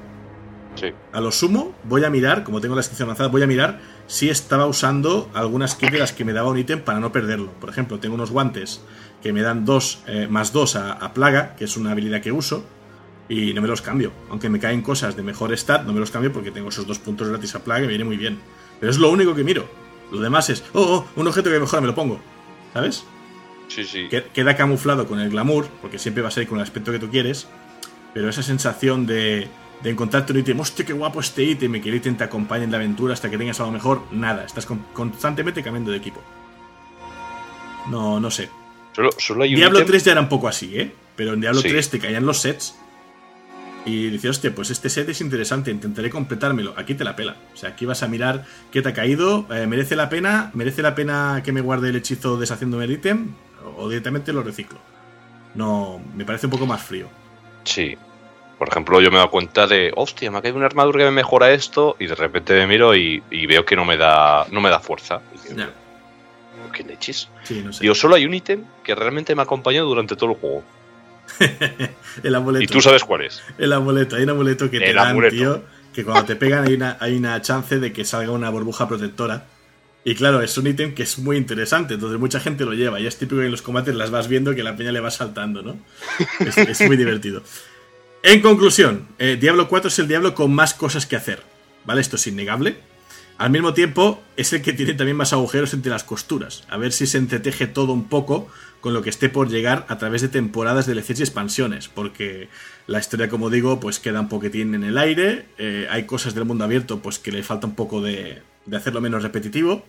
Speaker 4: Sí.
Speaker 1: A lo sumo, voy a mirar, como tengo la descripción avanzada, voy a mirar si estaba usando algunas skill de las que me daba un ítem para no perderlo. Por ejemplo, tengo unos guantes que me dan dos, eh, más 2 a, a plaga, que es una habilidad que uso, y no me los cambio. Aunque me caen cosas de mejor stat, no me los cambio porque tengo esos dos puntos gratis a plaga y me viene muy bien. Pero es lo único que miro. Lo demás es, oh, oh, un objeto que mejora, me lo pongo. ¿Sabes?
Speaker 4: Sí, sí.
Speaker 1: Que- Queda camuflado con el glamour, porque siempre va a ser con el aspecto que tú quieres, pero esa sensación de, de encontrarte un ítem, hostia, qué guapo este ítem, y que el ítem te acompañe en la aventura hasta que tengas algo mejor, nada, estás con- constantemente cambiando de equipo. No, no sé.
Speaker 4: Solo, solo hay un
Speaker 1: Diablo
Speaker 4: ítem-
Speaker 1: 3 ya era un poco así, ¿eh? Pero en Diablo
Speaker 4: Sí.
Speaker 1: 3 te caían los sets y dices, hostia, pues este set es interesante, intentaré completármelo. Aquí te la pela. O sea, aquí vas a mirar qué te ha caído, eh, merece la pena, merece la pena que me guarde el hechizo deshaciéndome el ítem o directamente lo reciclo. No, me parece un poco más frío.
Speaker 4: Sí. Por ejemplo, yo me he dado cuenta de, hostia, me ha caído una armadura que me mejora esto, y de repente me miro y, y veo que no me da, no me da fuerza. ¿Qué leches?
Speaker 1: Sí, no sé.
Speaker 4: Digo, solo hay un ítem que realmente me ha acompañado durante todo el juego.
Speaker 1: el amuleto.
Speaker 4: Y tú sabes cuál es.
Speaker 1: El amuleto, hay un amuleto que te
Speaker 4: El
Speaker 1: dan,
Speaker 4: amuleto.
Speaker 1: tío, que cuando te pegan hay una, hay una chance de que salga una burbuja protectora. Y claro, es un ítem que es muy interesante, entonces mucha gente lo lleva. Y es típico que en los combates las vas viendo que la peña le va saltando, ¿no? Es, es muy divertido. En conclusión, eh, Diablo 4 es el Diablo con más cosas que hacer, ¿vale? Esto es innegable. Al mismo tiempo, es el que tiene también más agujeros entre las costuras. A ver si se entreteje todo un poco con lo que esté por llegar a través de temporadas de DLCs y expansiones. Porque la historia, como digo, pues queda un poquitín en el aire. eh, hay cosas del mundo abierto pues que le falta un poco de, de hacerlo menos repetitivo.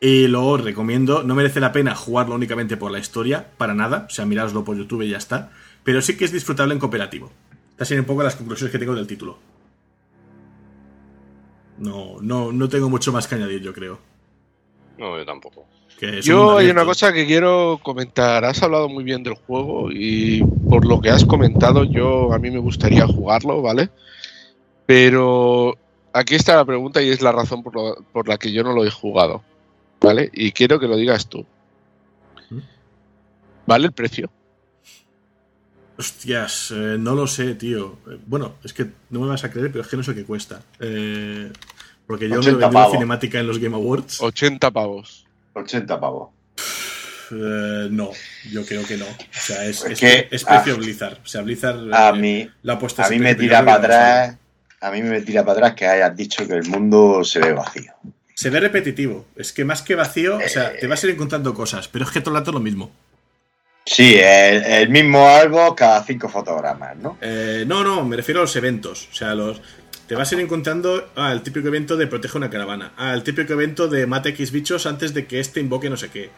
Speaker 1: Y luego recomiendo, no merece la pena jugarlo únicamente por la historia, para nada. O sea, mirároslo por YouTube y ya está. Pero sí que es disfrutable en cooperativo. Estas son un poco las conclusiones que tengo del título. No, no, no tengo mucho más que añadir, yo creo.
Speaker 4: No, yo tampoco.
Speaker 1: Que es un
Speaker 3: Yo hay una cosa que quiero comentar. Has hablado muy bien del juego y por lo que has comentado, yo a mí me gustaría jugarlo, ¿vale? Pero aquí está la pregunta y es la razón por, lo- por la que yo no lo he jugado, ¿vale? Y quiero que lo digas tú. ¿Vale el precio?
Speaker 1: Hostias, eh, no lo sé, tío. Eh, bueno, es que no me vas a creer, pero es que no sé qué cuesta. Eh, porque yo me lo
Speaker 5: 80
Speaker 1: vendí la
Speaker 5: pavos.
Speaker 1: cinemática en los Game Awards.
Speaker 3: 80 pavos.
Speaker 5: 80 pavos.
Speaker 1: Eh, no, yo creo que no. O sea, es,
Speaker 5: que,
Speaker 1: es precio
Speaker 5: ah,
Speaker 1: Blizzard. O sea, Blizzard
Speaker 5: A
Speaker 1: eh,
Speaker 5: mí,
Speaker 1: puesto
Speaker 5: a mí me tira para
Speaker 1: a
Speaker 5: atrás. A mí me tira para atrás que hayas dicho que el mundo se ve vacío.
Speaker 1: Se ve repetitivo. Es que más que vacío, o sea, te vas a ir encontrando cosas, pero es que todo el rato es lo mismo.
Speaker 5: Sí, el, el mismo algo cada cinco fotogramas, ¿no?
Speaker 1: Eh, no, no, me refiero a los eventos. O sea, los. Te vas a ir encontrando ah, el típico evento de protege una caravana. Ah, el típico evento de mate X bichos antes de que este invoque no sé qué.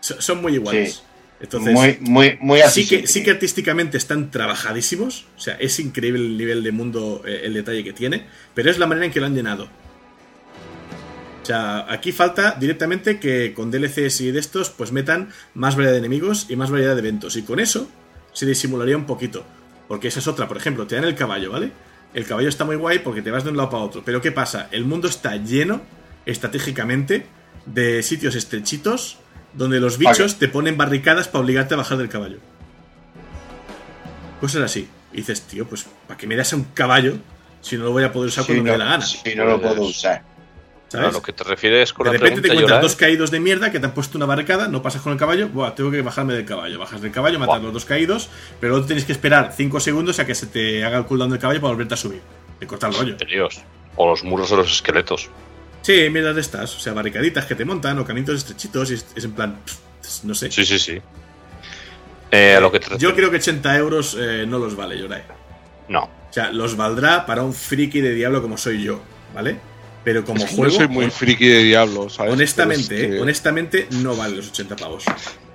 Speaker 1: So- son muy iguales.
Speaker 5: Sí.
Speaker 1: Entonces,
Speaker 5: muy, muy, muy así.
Speaker 1: sí que, sí que artísticamente están trabajadísimos. O sea, es increíble el nivel de mundo, eh, el detalle que tiene. Pero es la manera en que lo han llenado. O sea, aquí falta directamente que con DLCs y de estos, pues metan más variedad de enemigos y más variedad de eventos. Y con eso se disimularía un poquito. Porque esa es otra, por ejemplo, te dan el caballo, ¿vale? El caballo está muy guay porque te vas de un lado para otro. Pero ¿qué pasa? El mundo está lleno, estratégicamente, de sitios estrechitos donde los bichos te ponen barricadas para obligarte a bajar del caballo. Cosas así. Y dices, tío, pues ¿para qué me das a un caballo si no lo voy a poder usar
Speaker 5: Si
Speaker 1: cuando me
Speaker 5: no,
Speaker 1: dé la gana?
Speaker 5: si no lo
Speaker 4: Pues-
Speaker 5: puedo usar.
Speaker 1: ¿Sabes?
Speaker 4: A lo que te refieres con
Speaker 1: De
Speaker 4: la
Speaker 1: repente te encuentras dos caídos de mierda que te han puesto una barricada, no pasas con el caballo, buah, tengo que bajarme del caballo. Bajas del caballo, matas los dos caídos, pero luego tienes que esperar 5 segundos a que se te haga el cooldown del caballo para volverte a subir. Te corta el rollo.
Speaker 4: Dios. O los muros de los esqueletos.
Speaker 1: Sí, mierdas de estas, o sea, barricaditas que te montan o caminitos estrechitos y es, en plan, pff, no sé.
Speaker 4: Sí, sí, sí. Eh, lo que te
Speaker 1: Yo creo que 80 euros eh, no los vale, Yorai.
Speaker 4: No.
Speaker 1: O sea, los valdrá para un friki de diablo como soy yo, ¿vale? Pero como
Speaker 3: Es que
Speaker 1: juego,
Speaker 3: no soy muy friki de diablo, ¿sabes?
Speaker 1: honestamente,
Speaker 3: Pero es que-
Speaker 1: eh, honestamente, no vale los 80 pavos.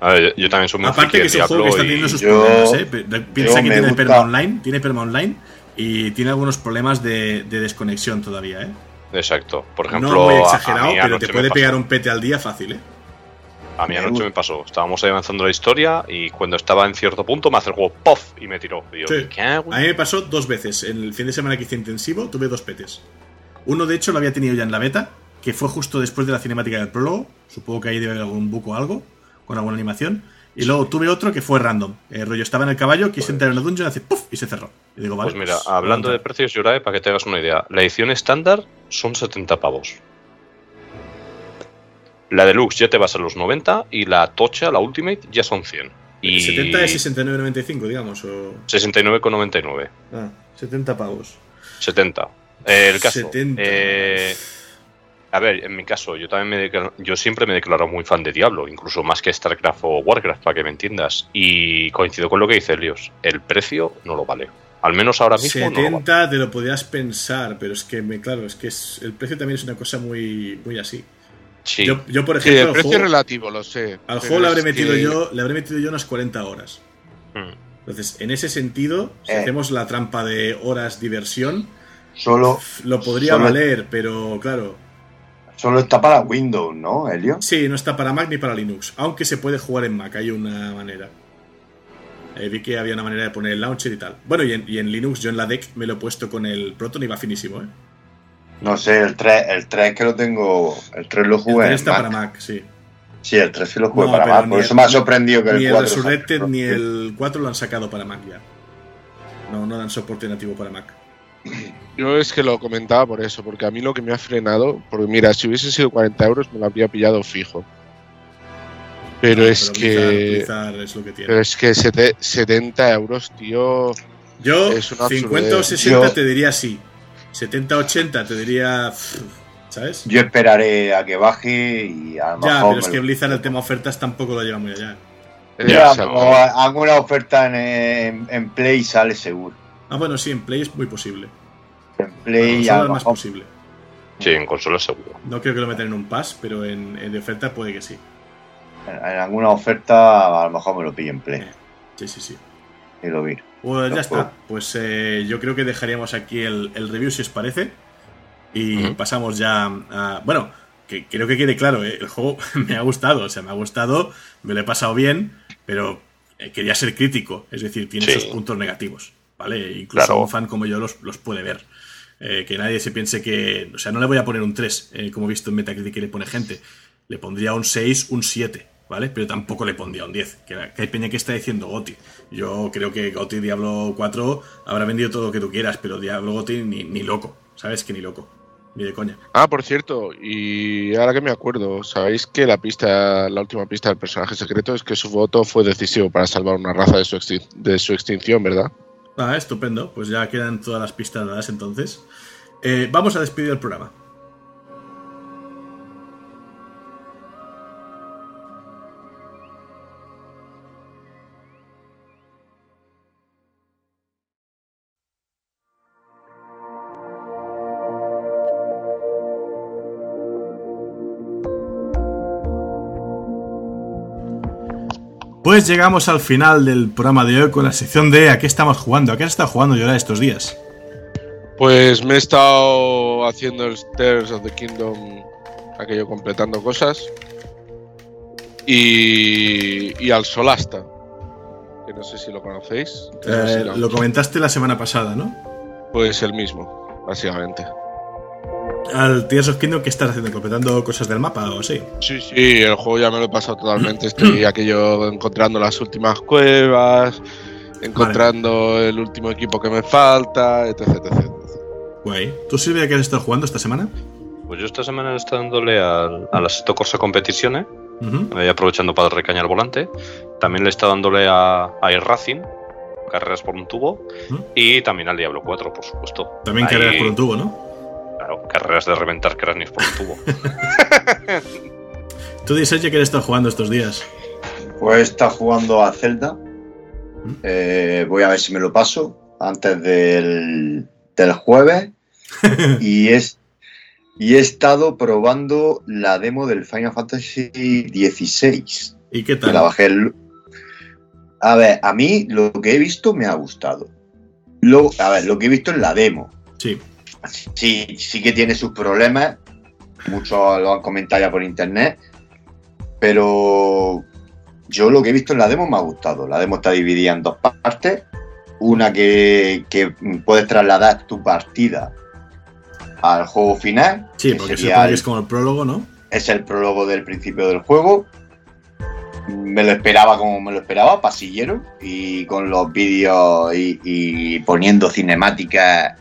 Speaker 4: A ver, yo, yo también soy muy
Speaker 1: Aparte
Speaker 4: friki
Speaker 1: que
Speaker 4: del
Speaker 1: es un juego que está teniendo sus
Speaker 5: yo-
Speaker 1: problemas, ¿eh? De- Piensa
Speaker 5: yo
Speaker 1: que tiene
Speaker 5: gusta-
Speaker 1: perma online, tiene perma online y tiene algunos problemas de, de desconexión todavía, ¿eh?
Speaker 4: Exacto. Por ejemplo,
Speaker 1: no muy
Speaker 4: a- a
Speaker 1: exagerado, pero te puede pegar un pete al día fácil, ¿eh?
Speaker 4: A mí anoche me pasó. Estábamos ahí avanzando la historia y cuando estaba en cierto punto me hace el juego ¡pof! y me tiró. Y yo,
Speaker 1: Sí.
Speaker 4: ¿qué hago?
Speaker 1: A mí me pasó dos veces. En el fin de semana que hice intensivo tuve dos petes. Uno, de hecho, lo había tenido ya en la beta, que fue justo después de la cinemática del prólogo. Supongo que ahí debe haber algún buco o algo, con alguna animación. Y luego tuve otro que fue random. El rollo estaba en el caballo, quise entrar en la dungeon, hace ¡puf! y se cerró. Y digo, vale.
Speaker 4: Pues mira,
Speaker 1: pues,
Speaker 4: hablando de precios, Yorae, para que te hagas una idea, la edición estándar son 70 pavos. La deluxe ya te vas a los 90 y la tocha, la ultimate, ya son 100. Y
Speaker 1: 70 es 69,95, digamos. O...
Speaker 4: 69,99.
Speaker 1: Ah, 70 pavos.
Speaker 4: 70. Eh, el caso.
Speaker 1: 70.
Speaker 4: eh, a ver, en mi caso, yo también me declaro- yo siempre me he declarado muy fan de Diablo, incluso más que StarCraft o Warcraft, para que me entiendas. Y coincido con lo que dice Elios. El precio no lo vale. Al menos ahora mismo no lo vale.
Speaker 1: 70 te lo podrías pensar, pero es que, me, claro, es que es, el precio también es una cosa muy, muy así.
Speaker 4: Sí.
Speaker 1: Yo, yo, por
Speaker 3: Sí,
Speaker 1: ejemplo,
Speaker 3: el
Speaker 1: al
Speaker 3: precio
Speaker 1: juego,
Speaker 3: relativo, lo sé.
Speaker 1: al juego le habré metido
Speaker 3: que-
Speaker 1: yo, le habré metido yo unas 40 horas.
Speaker 4: Mm.
Speaker 1: Entonces, en ese sentido, si
Speaker 5: Eh.
Speaker 1: hacemos la trampa de horas diversión,
Speaker 5: Solo,
Speaker 1: lo podría
Speaker 5: Solo-
Speaker 1: valer, pero claro,
Speaker 5: solo está para Windows, ¿no, Helio?
Speaker 1: sí, no está para Mac ni para Linux, aunque se puede jugar en Mac, hay una manera. Eh, vi que había una manera de poner el launcher y tal. Bueno, y en, y en Linux, yo en la deck me lo he puesto con el Proton y va finísimo, ¿eh?
Speaker 5: No sé, el 3, el 3 que lo tengo. El 3 lo
Speaker 1: El
Speaker 5: jugué.
Speaker 1: 3
Speaker 5: en
Speaker 1: está
Speaker 5: Mac.
Speaker 1: para Mac, sí.
Speaker 5: Sí, el 3 sí lo jugué
Speaker 1: No,
Speaker 5: para Mac.
Speaker 1: ni
Speaker 5: Por
Speaker 1: el-
Speaker 5: eso me ha sorprendido que el
Speaker 1: Ni el
Speaker 5: 4.
Speaker 1: Resurrected ni el 4 lo han sacado para Mac ya. No, no dan soporte nativo para Mac.
Speaker 3: Yo es que lo comentaba por eso, porque a mí lo que me ha frenado, porque mira, si hubiese sido 40 euros me lo habría pillado fijo. Pero
Speaker 1: No,
Speaker 3: es
Speaker 1: Blizzard-
Speaker 3: que.
Speaker 1: Blizzard es lo que tiene.
Speaker 3: Pero es que sete- 70 euros, tío.
Speaker 1: Yo,
Speaker 3: es una
Speaker 1: 50 o
Speaker 3: absurdez.
Speaker 1: 60
Speaker 5: Yo-
Speaker 1: te diría sí. 70 o 80 te diría. ¿Sabes?
Speaker 5: Yo esperaré a que baje y a lo
Speaker 1: Ya,
Speaker 5: mejor
Speaker 1: pero es que Blizzard el tema ofertas tampoco lo lleva muy allá.
Speaker 5: Ya,
Speaker 3: o
Speaker 5: alguna oferta en, en, en Play sale seguro.
Speaker 1: Ah, bueno, sí, en Play es muy posible.
Speaker 5: En Play
Speaker 1: consola
Speaker 5: a
Speaker 1: es
Speaker 5: lo
Speaker 1: más posible.
Speaker 4: Sí, en consola seguro.
Speaker 1: No creo que lo metan en un pass, pero en, en de oferta puede que sí.
Speaker 5: en, en alguna oferta a lo mejor me lo pillo en Play
Speaker 1: Sí, sí, sí.
Speaker 5: y lo vi.
Speaker 1: Pues ya
Speaker 5: No puedo.
Speaker 1: está. Pues eh, yo creo que dejaríamos aquí el, el review si os parece. Y pasamos ya a. Bueno, que creo que quede claro, eh, el juego me ha gustado. O sea, me ha gustado, me lo he pasado bien, pero eh, quería ser crítico. Es decir, tiene
Speaker 4: Sí.
Speaker 1: sus puntos negativos. ¿Vale? Incluso
Speaker 4: Claro.
Speaker 1: un fan como yo los, los puede ver. Eh, que nadie se piense que. O sea, no le voy a poner un 3, eh, como he visto en Metacritic que le pone gente. Le pondría un 6, un 7, ¿vale? Pero tampoco le pondría un 10. Que, que hay peña que está diciendo Goti. Yo creo que Goti Diablo 4 habrá vendido todo lo que tú quieras, pero Diablo Goti ni, ni loco. ¿Sabes? Que ni loco. Ni de coña.
Speaker 3: Ah, por cierto, y ahora que me acuerdo, sabéis que la pista, la última pista del personaje secreto es que su voto fue decisivo para salvar una raza de su, extin- de su extinción, ¿verdad?
Speaker 1: Ah, estupendo. Pues ya quedan todas las pistas dadas entonces. Eh, vamos a despedir el programa. Pues llegamos al final del programa de hoy con la sección de ¿A qué estamos jugando? ¿A qué has estado jugando yo estos días?
Speaker 3: Pues me he estado haciendo el Stairs of the Kingdom, aquello completando cosas. Y, y al Solasta, que no sé si lo conocéis. que no sé si
Speaker 1: Eh,
Speaker 3: lo-
Speaker 1: lo comentaste la semana pasada, ¿no?
Speaker 3: Pues el mismo, básicamente.
Speaker 1: Al Tears of Kingdom, ¿qué estás haciendo? ¿Completando cosas del mapa o sí?
Speaker 3: Sí, sí, el juego ya me lo he pasado totalmente. Estoy aquello encontrando las últimas cuevas, encontrando el último equipo que me falta, etc, etc, etc.
Speaker 1: Guay. ¿Tú, Silvia, qué has estado jugando esta semana?
Speaker 4: Pues yo esta semana he estado dándole al- a, las Assetto Corsa Competizione,
Speaker 1: Ujú.
Speaker 4: ahí aprovechando para recañar el volante. También le he estado dándole a, a Racing, carreras por un tubo. Y también al Diablo 4, por supuesto.
Speaker 1: También
Speaker 4: Ahí-
Speaker 1: carreras por un tubo, ¿no?
Speaker 4: Claro, carreras de reventar cráneos por un tubo.
Speaker 1: ¿Tú dices ya que has estado jugando estos días?
Speaker 5: Pues está jugando a Zelda. Eh, voy a ver si me lo paso antes del, del jueves. y, es, y he estado probando la demo del Final Fantasy XVI.
Speaker 1: ¿Y qué
Speaker 5: Que la
Speaker 1: tal?
Speaker 5: bajé el- A ver, a mí lo que he visto me ha gustado. Lo, a ver, lo que he visto en la demo.
Speaker 1: Sí.
Speaker 5: Sí, sí que tiene sus problemas. Muchos lo han comentado ya por internet. Pero yo lo que he visto en la demo me ha gustado. La demo está dividida en dos partes. Una que, que puedes trasladar tu partida al juego final.
Speaker 1: Sí,
Speaker 5: que
Speaker 1: porque se
Speaker 5: sería el-
Speaker 1: es como el prólogo, ¿no?
Speaker 5: es el prólogo del principio del juego. Me lo esperaba como me lo esperaba, pasillero, y con los vídeos y, y poniendo cinemáticas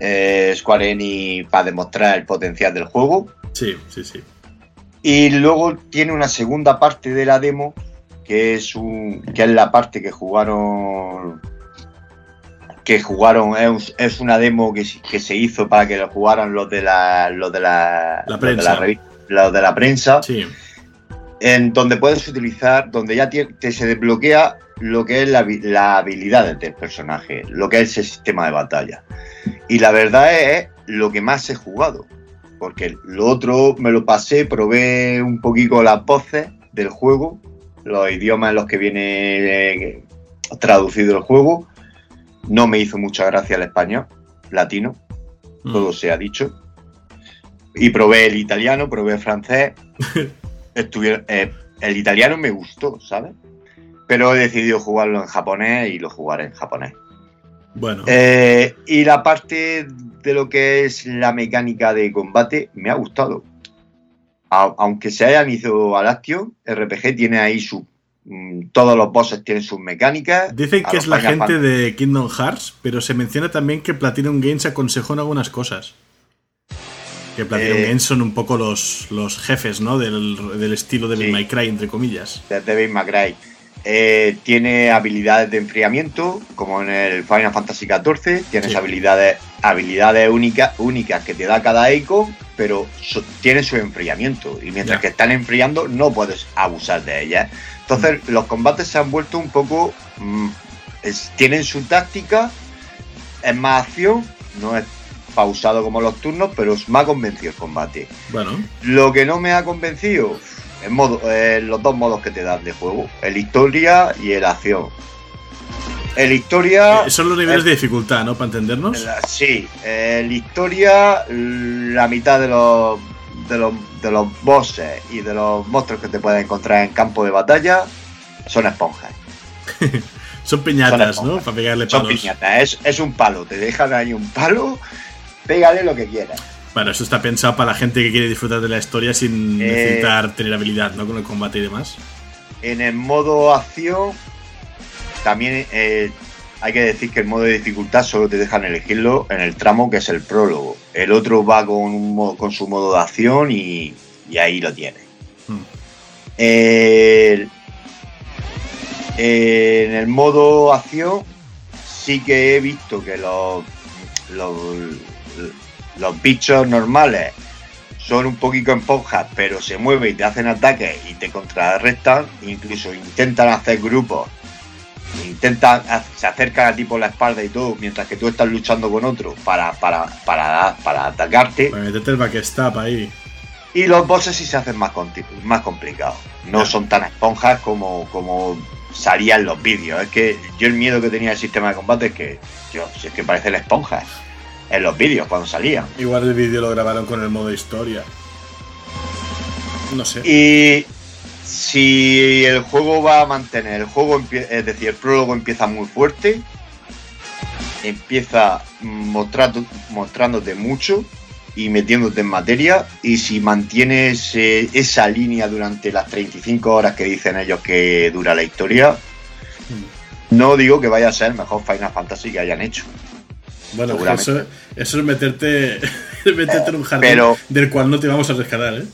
Speaker 5: eh, Square Enix para demostrar el potencial del juego.
Speaker 1: Sí, sí, sí.
Speaker 5: Y luego tiene una segunda parte de la demo, que es un, que es la parte que jugaron. Que jugaron, es, un- es una demo que, se- que se hizo para que lo jugaran los de la, los de la,
Speaker 1: La
Speaker 5: los de
Speaker 1: prensa.
Speaker 5: revi- los de la prensa
Speaker 1: Sí.
Speaker 5: en donde puedes utilizar, donde ya te se desbloquea lo que es la, la habilidad del personaje, lo que es el sistema de batalla. Y la verdad es lo que más he jugado, porque lo otro me lo pasé, probé un poquito las voces del juego, los idiomas en los que viene eh, traducido el juego. No me hizo mucha gracia el español, latino,
Speaker 1: Mm.
Speaker 5: todo se ha dicho. Y probé el italiano, probé el francés. Estuvieron, eh, el italiano me gustó, ¿sabes? Pero he decidido jugarlo en japonés y lo jugaré en japonés.
Speaker 1: Bueno.
Speaker 5: Eh, y la parte de lo que es la mecánica de combate me ha gustado. A- aunque se hayan ido al Action, RPG tiene ahí su. mm, todos los bosses tienen sus mecánicas.
Speaker 1: Dicen que es la gente de Kingdom Hearts, pero se menciona también que Platinum Games aconsejó en algunas cosas. Que Platinum
Speaker 5: Eh,
Speaker 1: Games son un poco los, los jefes, ¿no? Del, del estilo de
Speaker 5: Sí.
Speaker 1: May Cry, entre comillas.
Speaker 5: de Devil May Cry. Eh, tiene habilidades de enfriamiento, como en el Final Fantasy XIV. Tienes
Speaker 1: Sí.
Speaker 5: habilidades, habilidades únicas, únicas que te da cada icon, pero so- tiene su enfriamiento. Y mientras que están enfriando, no puedes abusar de ellas. Entonces,
Speaker 1: Mm.
Speaker 5: los combates se han vuelto un poco. mm, es- tienen su táctica, es más acción, no es pausado como los turnos, pero me ha convencido el combate.
Speaker 1: Bueno,
Speaker 5: Lo que no me ha convencido en modo, eh, los dos modos que te dan de juego, el historia y el acción. El historia,
Speaker 1: eh, son los niveles
Speaker 5: es-
Speaker 1: de dificultad, ¿no? Para entendernos.
Speaker 5: sí, el historia, la mitad de los, de los de los bosses y de los monstruos que te puedes encontrar en campo de batalla son esponjas.
Speaker 1: Son piñatas,
Speaker 5: son
Speaker 1: ¿no? Para pegarle
Speaker 5: Son
Speaker 1: palos.
Speaker 5: piñatas, es, es un palo, te dejan ahí un palo, pégale lo que quieras.
Speaker 1: Bueno, eso está pensado para la gente que quiere disfrutar de la historia sin
Speaker 5: Eh,
Speaker 1: necesitar tener habilidad, ¿no? Con el combate y demás.
Speaker 5: En el modo acción también eh, hay que decir que el modo de dificultad solo te dejan elegirlo en el tramo que es el prólogo. El otro va con, un mo- con su modo de acción y, y ahí lo tienes.
Speaker 1: Hmm.
Speaker 5: En el modo acción sí que he visto que los, los, los bichos normales son un poquito esponjas, pero se mueven y te hacen ataques y te contrarrestan, incluso intentan hacer grupos, intentan, se acercan a ti por la espalda y todo, mientras que tú estás luchando con otro para, para, para, para atacarte.
Speaker 1: Para meterte el backstab ahí.
Speaker 5: Y los bosses sí se hacen más, más complicados. No son tan esponjas como, como salían los vídeos. Es que yo el miedo que tenía del sistema de combate es que, yo, si es que parecen esponjas en los vídeos cuando salían.
Speaker 1: Igual el vídeo lo grabaron con el modo historia. No sé.
Speaker 5: Y si el juego va a mantener, el juego, es decir, el prólogo empieza muy fuerte, empieza mostrando, mostrándote mucho y metiéndote en materia, y si mantienes eh, esa línea durante las 35 horas que dicen ellos que dura la historia, no digo que vaya a ser el mejor Final Fantasy que hayan hecho.
Speaker 1: Bueno,
Speaker 5: seguramente.
Speaker 1: eso, eso es meterte, meterte en un jardín
Speaker 5: Pero-
Speaker 1: del cual no te vamos a rescatar, ¿eh?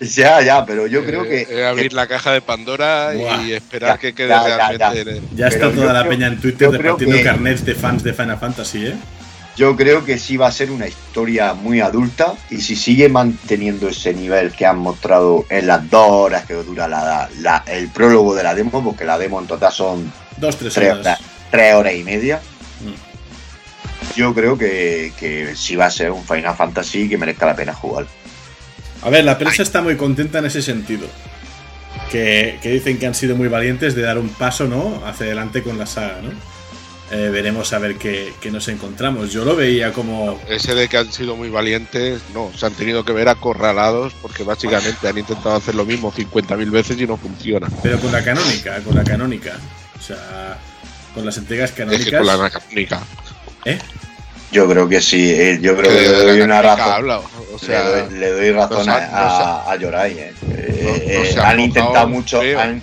Speaker 5: Ya, ya, pero yo creo que...
Speaker 3: Eh, eh, abrir la caja de Pandora
Speaker 1: Buah.
Speaker 3: y esperar
Speaker 5: Ya,
Speaker 3: que quede
Speaker 5: ya,
Speaker 3: realmente.
Speaker 5: ya.
Speaker 3: en el-
Speaker 1: Ya está toda la
Speaker 5: creo-
Speaker 1: peña en Twitter repartiendo
Speaker 5: que-
Speaker 1: carnets de fans de Final Fantasy, ¿eh?
Speaker 5: Yo creo que sí va a ser una historia muy adulta y si sigue manteniendo ese nivel que han mostrado en las dos horas que dura la, la- el prólogo de la demo, porque la demo en total son
Speaker 1: Dos, tres
Speaker 5: tres
Speaker 1: horas.
Speaker 5: horas, tres horas y media. Yo creo que, que sí va a ser un Final Fantasy que merezca la pena jugar.
Speaker 1: A ver, la prensa está muy contenta en ese sentido. Que, que dicen que han sido muy valientes de dar un paso, ¿no? Hacia adelante con la saga, ¿no? Eh, veremos a ver qué, qué nos encontramos. Yo lo veía como.
Speaker 3: Ese de que han sido muy valientes, no, se han tenido que ver acorralados porque básicamente han intentado hacer lo mismo 50.000 veces y no funciona.
Speaker 1: Pero con la canónica, con la canónica. O sea, con las entregas
Speaker 3: Es que
Speaker 1: canónicas.
Speaker 3: con la mecánica.
Speaker 1: ¿Eh?
Speaker 5: Yo creo que sí, eh, yo creo
Speaker 3: que
Speaker 5: le doy una razón.
Speaker 3: habla, O sea,
Speaker 5: le, doy, le doy razón
Speaker 3: no
Speaker 5: a, a, a eh. Eh,
Speaker 3: No- no
Speaker 5: eh, han intentado mucho, han-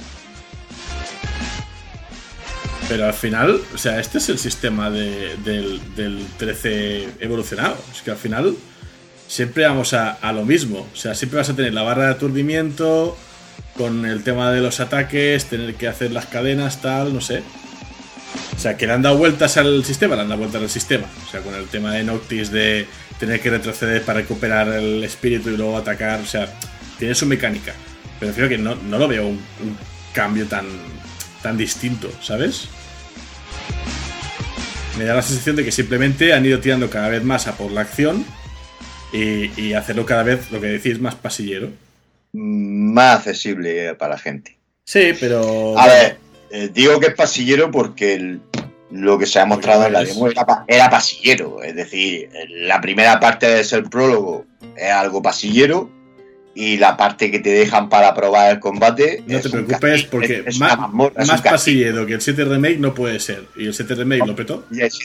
Speaker 1: Pero al final, o sea, este es el sistema de- del, del 13 evolucionado. Es que al final siempre vamos a, a lo mismo. O sea, siempre vas a tener la barra de aturdimiento con el tema de los ataques, tener que hacer las cadenas, tal, no sé. O sea, que le han dado vueltas al sistema, le han dado vueltas al sistema. O sea, con el tema de Noctis de tener que retroceder para recuperar el espíritu y luego atacar. O sea, tiene su mecánica. Pero creo que no, no lo veo un, un cambio tan, tan distinto, ¿sabes? Me da la sensación de que simplemente han ido tirando cada vez más a por la acción y, y hacerlo cada vez, lo que decís, más pasillero.
Speaker 5: más accesible para la gente.
Speaker 1: Sí, pero.
Speaker 5: A ver, eh, digo que es pasillero porque el- lo que se ha mostrado en la demo era, pa- era pasillero. Es decir, la primera parte de ser prólogo es algo pasillero y la parte que te dejan para probar el combate.
Speaker 1: No te preocupes porque
Speaker 5: es, es
Speaker 1: más,
Speaker 5: mazmorra,
Speaker 1: pasillero que el 7 Remake no puede ser. Y el 7 Remake lo petó.
Speaker 5: Y ese,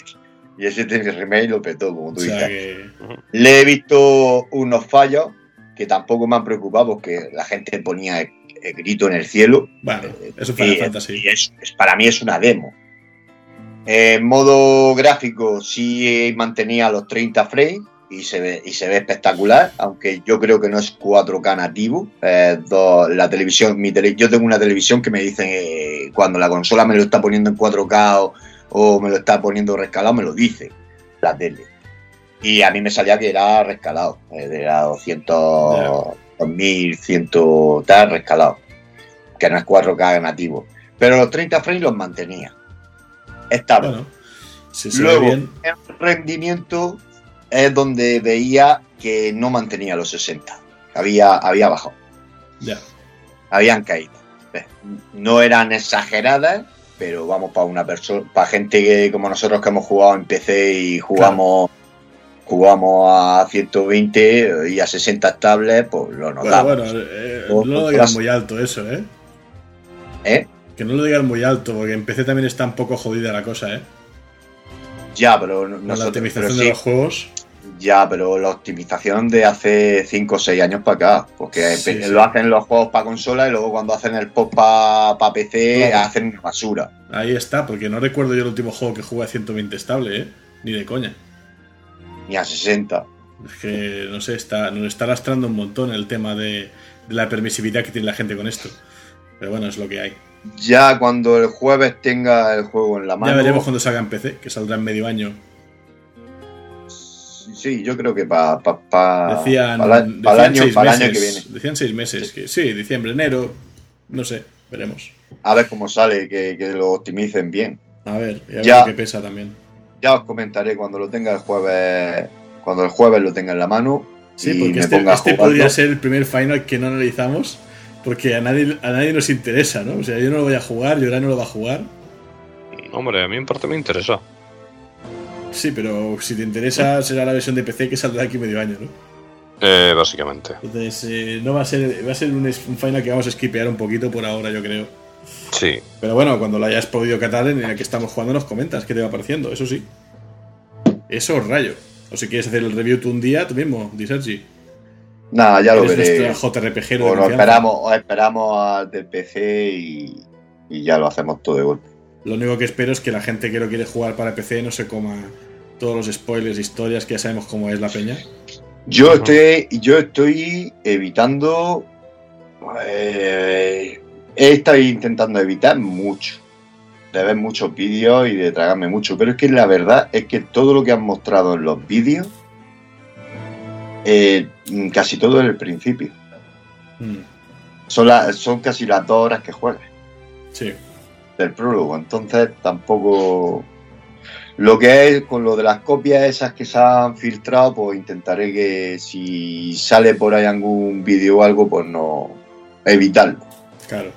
Speaker 5: y ese remake lo petó, como
Speaker 1: O
Speaker 5: tú
Speaker 1: sea
Speaker 5: dices.
Speaker 1: que.
Speaker 5: Le he visto unos fallos que tampoco me han preocupado porque la gente ponía el, el grito en el cielo.
Speaker 1: Bueno, es un Final
Speaker 5: Y-
Speaker 1: Fantasy.
Speaker 5: y es- es- para mí es una demo. En modo gráfico sí mantenía los 30 frames y se ve, y se ve espectacular, aunque yo creo que no es 4K nativo. Eh, do- la televisión, mi tele- yo tengo una televisión que me dicen eh, cuando la consola me lo está poniendo en 4K o, o me lo está poniendo rescalado, me lo dice la tele. Y a mí me salía que era rescalado, eh, era 200, 2100 tal rescalado, que no es 4K nativo. Pero los 30 frames los mantenía. Estable.
Speaker 1: Bueno, si
Speaker 5: Luego,
Speaker 1: bien.
Speaker 5: el rendimiento es donde veía que no mantenía los 60. Había, había bajado,
Speaker 1: Ya.
Speaker 5: habían caído. Eh, No eran exageradas, pero vamos, para una persona, para gente que, como nosotros que hemos jugado en PC y jugamos, jugamos a 120 y a 60 estables, pues lo
Speaker 1: Bueno,
Speaker 5: notamos.
Speaker 1: bueno, eh,
Speaker 5: O-
Speaker 1: no lo digas muy alto eso, ¿eh?
Speaker 5: ¿Eh?
Speaker 1: Que no lo digas muy alto, porque en PC también está un poco jodida la cosa, ¿eh?
Speaker 5: Ya, pero no-
Speaker 1: la optimización
Speaker 5: pero
Speaker 1: de los juegos.
Speaker 5: Ya, pero la optimización de hace 5 o 6 años para acá. Porque
Speaker 1: Sí,
Speaker 5: pe-
Speaker 1: sí.
Speaker 5: lo hacen los juegos para consola y luego cuando hacen el pop para PC
Speaker 1: Claro.
Speaker 5: hacen una basura.
Speaker 1: Ahí está, porque no recuerdo yo el último juego que jugué a 120 estable, ¿eh? Ni de coña.
Speaker 5: Ni a 60.
Speaker 1: Es que, no sé, está, nos está lastrando un montón el tema de, de la permisividad que tiene la gente con esto. Pero bueno, es lo que hay.
Speaker 5: Ya cuando el jueves tenga el juego en la mano.
Speaker 1: Ya veremos cuando salga en PC, que saldrá en medio año.
Speaker 5: Sí, yo creo que para pa, pa-
Speaker 1: Decían,
Speaker 5: pa la- el año, el año que viene.
Speaker 1: Decían seis meses. Que, sí, diciembre, enero. No sé, veremos.
Speaker 5: A ver cómo sale, que, que lo optimicen bien.
Speaker 1: A ver, y a ver
Speaker 5: Ya.
Speaker 1: lo que pesa también.
Speaker 5: Ya os comentaré cuando lo tenga el jueves. Cuando el jueves lo tenga en la mano.
Speaker 1: Sí,
Speaker 5: y
Speaker 1: porque
Speaker 5: me
Speaker 1: este, este podría ser el primer final que no analizamos. Porque a nadie, a nadie nos interesa, ¿no? O sea, yo no lo voy a jugar, Llora no lo va a jugar.
Speaker 4: Hombre, a mí en parte me interesa.
Speaker 1: Sí, pero si te interesa, será la versión de PC que saldrá aquí medio año, ¿no?
Speaker 4: Eh, básicamente.
Speaker 1: Entonces, eh, no va a ser, va a ser un, un final que vamos a skipear un poquito por ahora, yo creo.
Speaker 4: Sí.
Speaker 1: Pero bueno, cuando lo hayas podido catar en el que estamos jugando, nos comentas qué te va pareciendo, eso sí. Eso rayo. O si quieres hacer el review tú un día, tú mismo, di Sergi.
Speaker 5: Nada, ya lo veré.
Speaker 1: JRPG
Speaker 5: O nos esperamos, o esperamos al del PC y, y ya lo hacemos todo de golpe.
Speaker 1: Lo único que espero es que la gente que lo quiere jugar para PC no se coma todos los spoilers, historias, que ya sabemos cómo es la peña.
Speaker 5: Yo estoy, yo estoy evitando. eh, he estado intentando evitar mucho. De ver muchos vídeos y de tragarme mucho. Pero es que la verdad es que todo lo que han mostrado en los vídeos. eh, casi todo es el principio.
Speaker 1: Mm,
Speaker 5: Son, la- son casi las dos horas que juegas
Speaker 1: sí.
Speaker 5: del prólogo. Entonces tampoco. Lo que es con lo de las copias esas que se han filtrado, pues intentaré que si sale por ahí algún vídeo o algo, pues no evitarlo.
Speaker 1: Claro.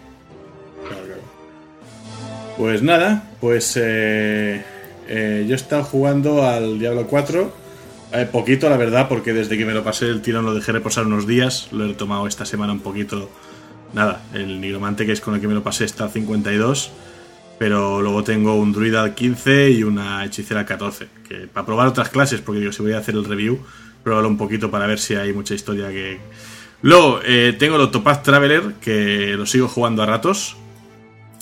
Speaker 1: Pues nada, pues eh, eh, yo he estado jugando al Diablo 4. eh, poquito, la verdad, porque desde que me lo pasé el tirón lo dejé reposar unos días. Lo he tomado esta semana un poquito. Nada, el nigromante que es con el que me lo pasé está al 52. Pero luego tengo un druida al 15 y una hechicera al 14. Que, para probar otras clases, porque digo, si voy a hacer el review, probarlo un poquito para ver si hay mucha historia que, Luego eh, tengo el Octopath Traveler, que lo sigo jugando a ratos,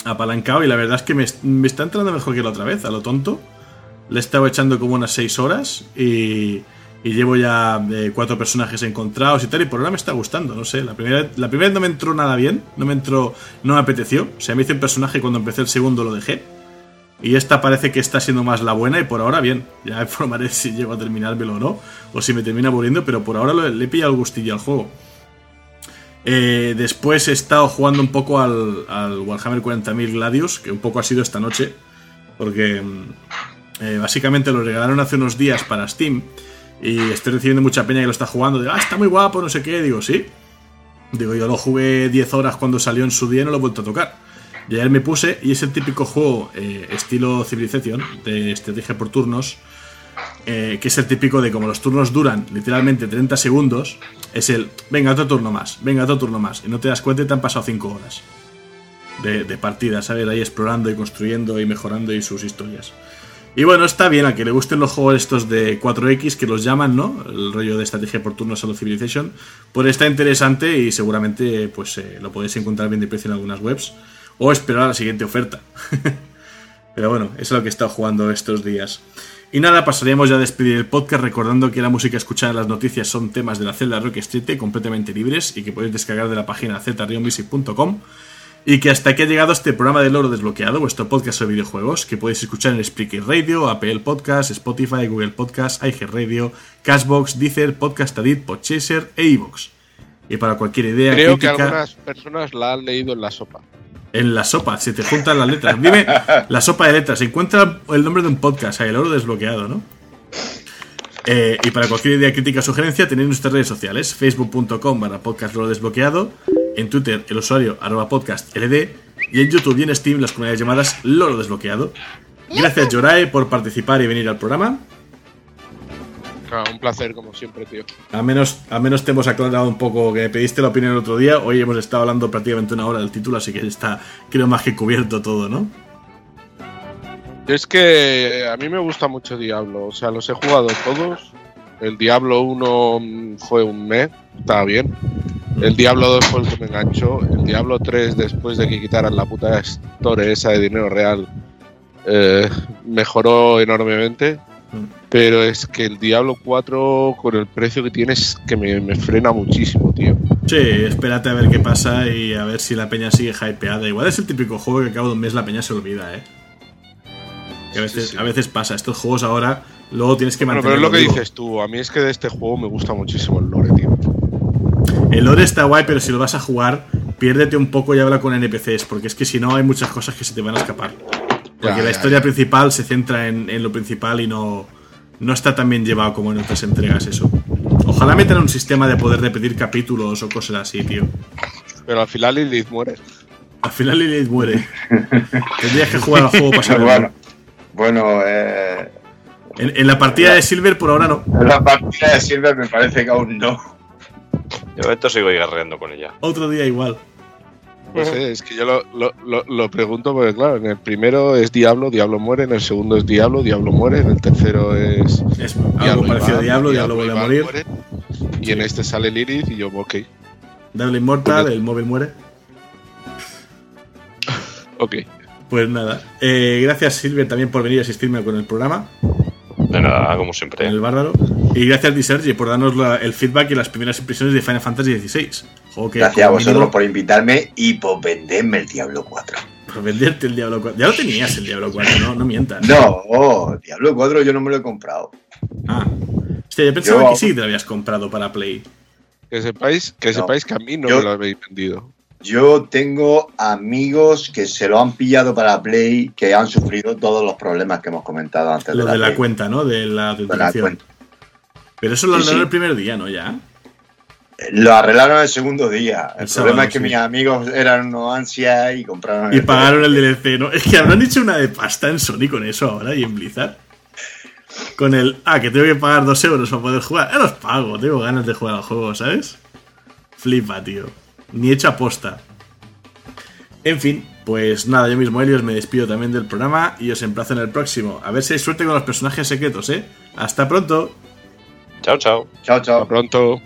Speaker 1: apalancado, y la verdad es que me, me está entrando mejor que la otra vez, a lo tonto. Le he estado echando como unas 6 horas y, y llevo ya eh, cuatro personajes encontrados y tal, y por ahora me está gustando, no sé. La primera, la primera vez no me entró nada bien, no me entró, no me apeteció. O sea, me hice un personaje cuando empecé el segundo lo dejé. Y esta parece que está siendo más la buena y por ahora bien. Ya informaré si llego a terminármelo o no, o si me termina aburriendo, pero por ahora le he pillado el gustillo al juego. Eh, después he estado jugando un poco al, Warhammer 40.000 Gladius, que un poco ha sido esta noche, porque mm, eh, básicamente lo regalaron hace unos días para Steam y estoy recibiendo mucha peña que lo está jugando. De, ah, está muy guapo, no sé qué. Digo, sí. Digo, yo lo jugué 10 horas cuando salió en su día y no lo he vuelto a tocar. Y ayer me puse y es el típico juego eh, estilo Civilization, de estrategia por turnos, eh, que es el típico de como los turnos duran literalmente 30 segundos, es el, venga, otro turno más, venga, otro turno más, y no te das cuenta y te han pasado 5 horas de, partida, ¿sabes? Ahí explorando y construyendo y mejorando y sus historias. Y bueno, está bien a que le gusten los juegos estos de 4X, que los llaman, ¿no? El rollo de estrategia por turnos a los Civilization. Pues está interesante y seguramente pues eh, lo podéis encontrar bien de precio en algunas webs. O esperar a la siguiente oferta. Pero bueno, eso es lo que he estado jugando estos días. Y nada, pasaríamos ya a despedir el podcast recordando que la música escuchada en las noticias son temas de la celda Rock Street completamente libres y que podéis descargar de la página zrionmusic.com y que hasta aquí ha llegado este programa de Loro Desbloqueado, vuestro podcast sobre videojuegos, que podéis escuchar en Spreaker Radio, Apple Podcast, Spotify, Google Podcast, iHeartRadio, Cashbox, Deezer, Podcast Addict, Podchaser e iVoox. Y para cualquier idea,
Speaker 3: Creo que algunas personas la han leído en la sopa.
Speaker 1: En la sopa, se te juntan las letras. Dime, la sopa de letras, encuentra el nombre de un podcast, el oro desbloqueado, ¿no? Eh, y para cualquier idea, crítica o sugerencia, tenéis nuestras redes sociales, facebook.com barra podcast loro desbloqueado, en Twitter el usuario arroba podcast y en YouTube y en Steam las comunidades llamadas loro desbloqueado. Gracias, Jorae, por participar y venir al programa.
Speaker 3: Ah, un placer, como siempre, tío.
Speaker 1: A menos, a menos te hemos aclarado un poco que pediste la opinión el otro día. Hoy hemos estado hablando prácticamente una hora del título, así que está, creo, más que cubierto todo, ¿no?
Speaker 3: Es que a mí me gusta mucho Diablo, o sea, los he jugado todos. El Diablo 1 mm, fue un mes, estaba bien. El Diablo 2 fue el que me enganchó. El Diablo 3, después de que quitaran la puta store esa de dinero real, eh, mejoró enormemente.
Speaker 1: Mm.
Speaker 3: Pero es que el Diablo 4, con el precio que tiene, es que me, me frena muchísimo, tío.
Speaker 1: Sí, espérate a ver qué pasa y a ver si la peña sigue hypeada. Igual es el típico juego que al cabo de un mes la peña se olvida, ¿eh? Que a veces,
Speaker 3: Sí, sí.
Speaker 1: A veces pasa. Estos juegos ahora, luego tienes que
Speaker 3: Bueno, pero es lo que
Speaker 1: vivo.
Speaker 3: dices tú. A mí es que de este juego me gusta muchísimo el lore, tío.
Speaker 1: El lore está guay, pero si lo vas a jugar, piérdete un poco y habla con NPCs, porque es que si no hay muchas cosas que se te van a escapar. Porque
Speaker 3: Ya,
Speaker 1: la
Speaker 3: ya,
Speaker 1: historia
Speaker 3: ya.
Speaker 1: principal se centra en, en lo principal y no, no está tan bien llevado como en otras entregas eso. Ojalá metan un sistema de poder repetir capítulos o cosas así, tío.
Speaker 3: Pero al final Lilith muere.
Speaker 1: Al final Lilith muere. Tendrías que jugar al juego para saberlo.
Speaker 5: bueno, bueno eh,
Speaker 1: En, en la partida de Silver por ahora no.
Speaker 5: en la partida de Silver me parece que aún no.
Speaker 4: De momento sigo guerreando con ella.
Speaker 1: Otro día igual.
Speaker 3: No sé, es que yo lo, lo- lo- lo pregunto porque, claro, en el primero es Diablo, Diablo muere, en el segundo es Diablo, Diablo muere, en el tercero es
Speaker 1: Es algo
Speaker 3: Diablo
Speaker 1: parecido a Diablo, Diablo vuelve a morir.
Speaker 3: muere, y en este sale Lilith y yo, ok,
Speaker 1: Diablo Immortal, el móvil muere.
Speaker 3: ok.
Speaker 1: Pues nada. Eh, gracias Silver también por venir a asistirme con el programa.
Speaker 4: De nada, como siempre.
Speaker 1: en el bárbaro. Y gracias, Disergi, por darnos la- el feedback y las primeras impresiones de Final Fantasy XVI. Juego que,
Speaker 5: Gracias a vosotros
Speaker 1: mínimo,
Speaker 5: por invitarme y por venderme el Diablo 4.
Speaker 1: por venderte el Diablo 4. Ya lo tenías el Diablo 4, no, no mientas.
Speaker 5: No, oh, Diablo 4 yo no me lo he comprado.
Speaker 1: Ah. Hostia, yo pensaba
Speaker 5: Yo-
Speaker 1: que sí te lo habías comprado para Play.
Speaker 3: Que sepáis que,
Speaker 5: No.
Speaker 3: sepáis que a mí no
Speaker 5: Yo-
Speaker 3: me lo habéis vendido.
Speaker 5: Yo tengo amigos que se lo han pillado para Play, que han sufrido todos los problemas que hemos comentado antes
Speaker 1: Lo
Speaker 5: de la,
Speaker 1: de la cuenta, ¿no? De la
Speaker 5: De la
Speaker 1: autenticación.
Speaker 5: cuenta.
Speaker 1: Pero eso lo arreglaron
Speaker 5: sí.
Speaker 1: el primer día, ¿no? Ya.
Speaker 5: Lo arreglaron el segundo día. El,
Speaker 1: El
Speaker 5: problema
Speaker 1: sábado,
Speaker 5: es que
Speaker 1: sí.
Speaker 5: mis amigos eran unos ansias y compraron
Speaker 1: Y pagaron el DLC, ¿no? Es que habrán hecho una de pasta en Sony con eso ahora y en Blizzard. Con el, ah, que tengo que pagar dos euros para poder jugar. Ya los pago, tengo ganas de jugar al juego, ¿sabes? Flipa, tío. Ni hecho aposta. En fin, pues nada, yo mismo, Helios, me despido también del programa y os emplazo en el próximo. A ver si hay suerte con los personajes secretos, ¿eh? Hasta pronto.
Speaker 4: Chao, chao.
Speaker 5: Chao,
Speaker 3: Hasta
Speaker 5: chao.
Speaker 3: pronto.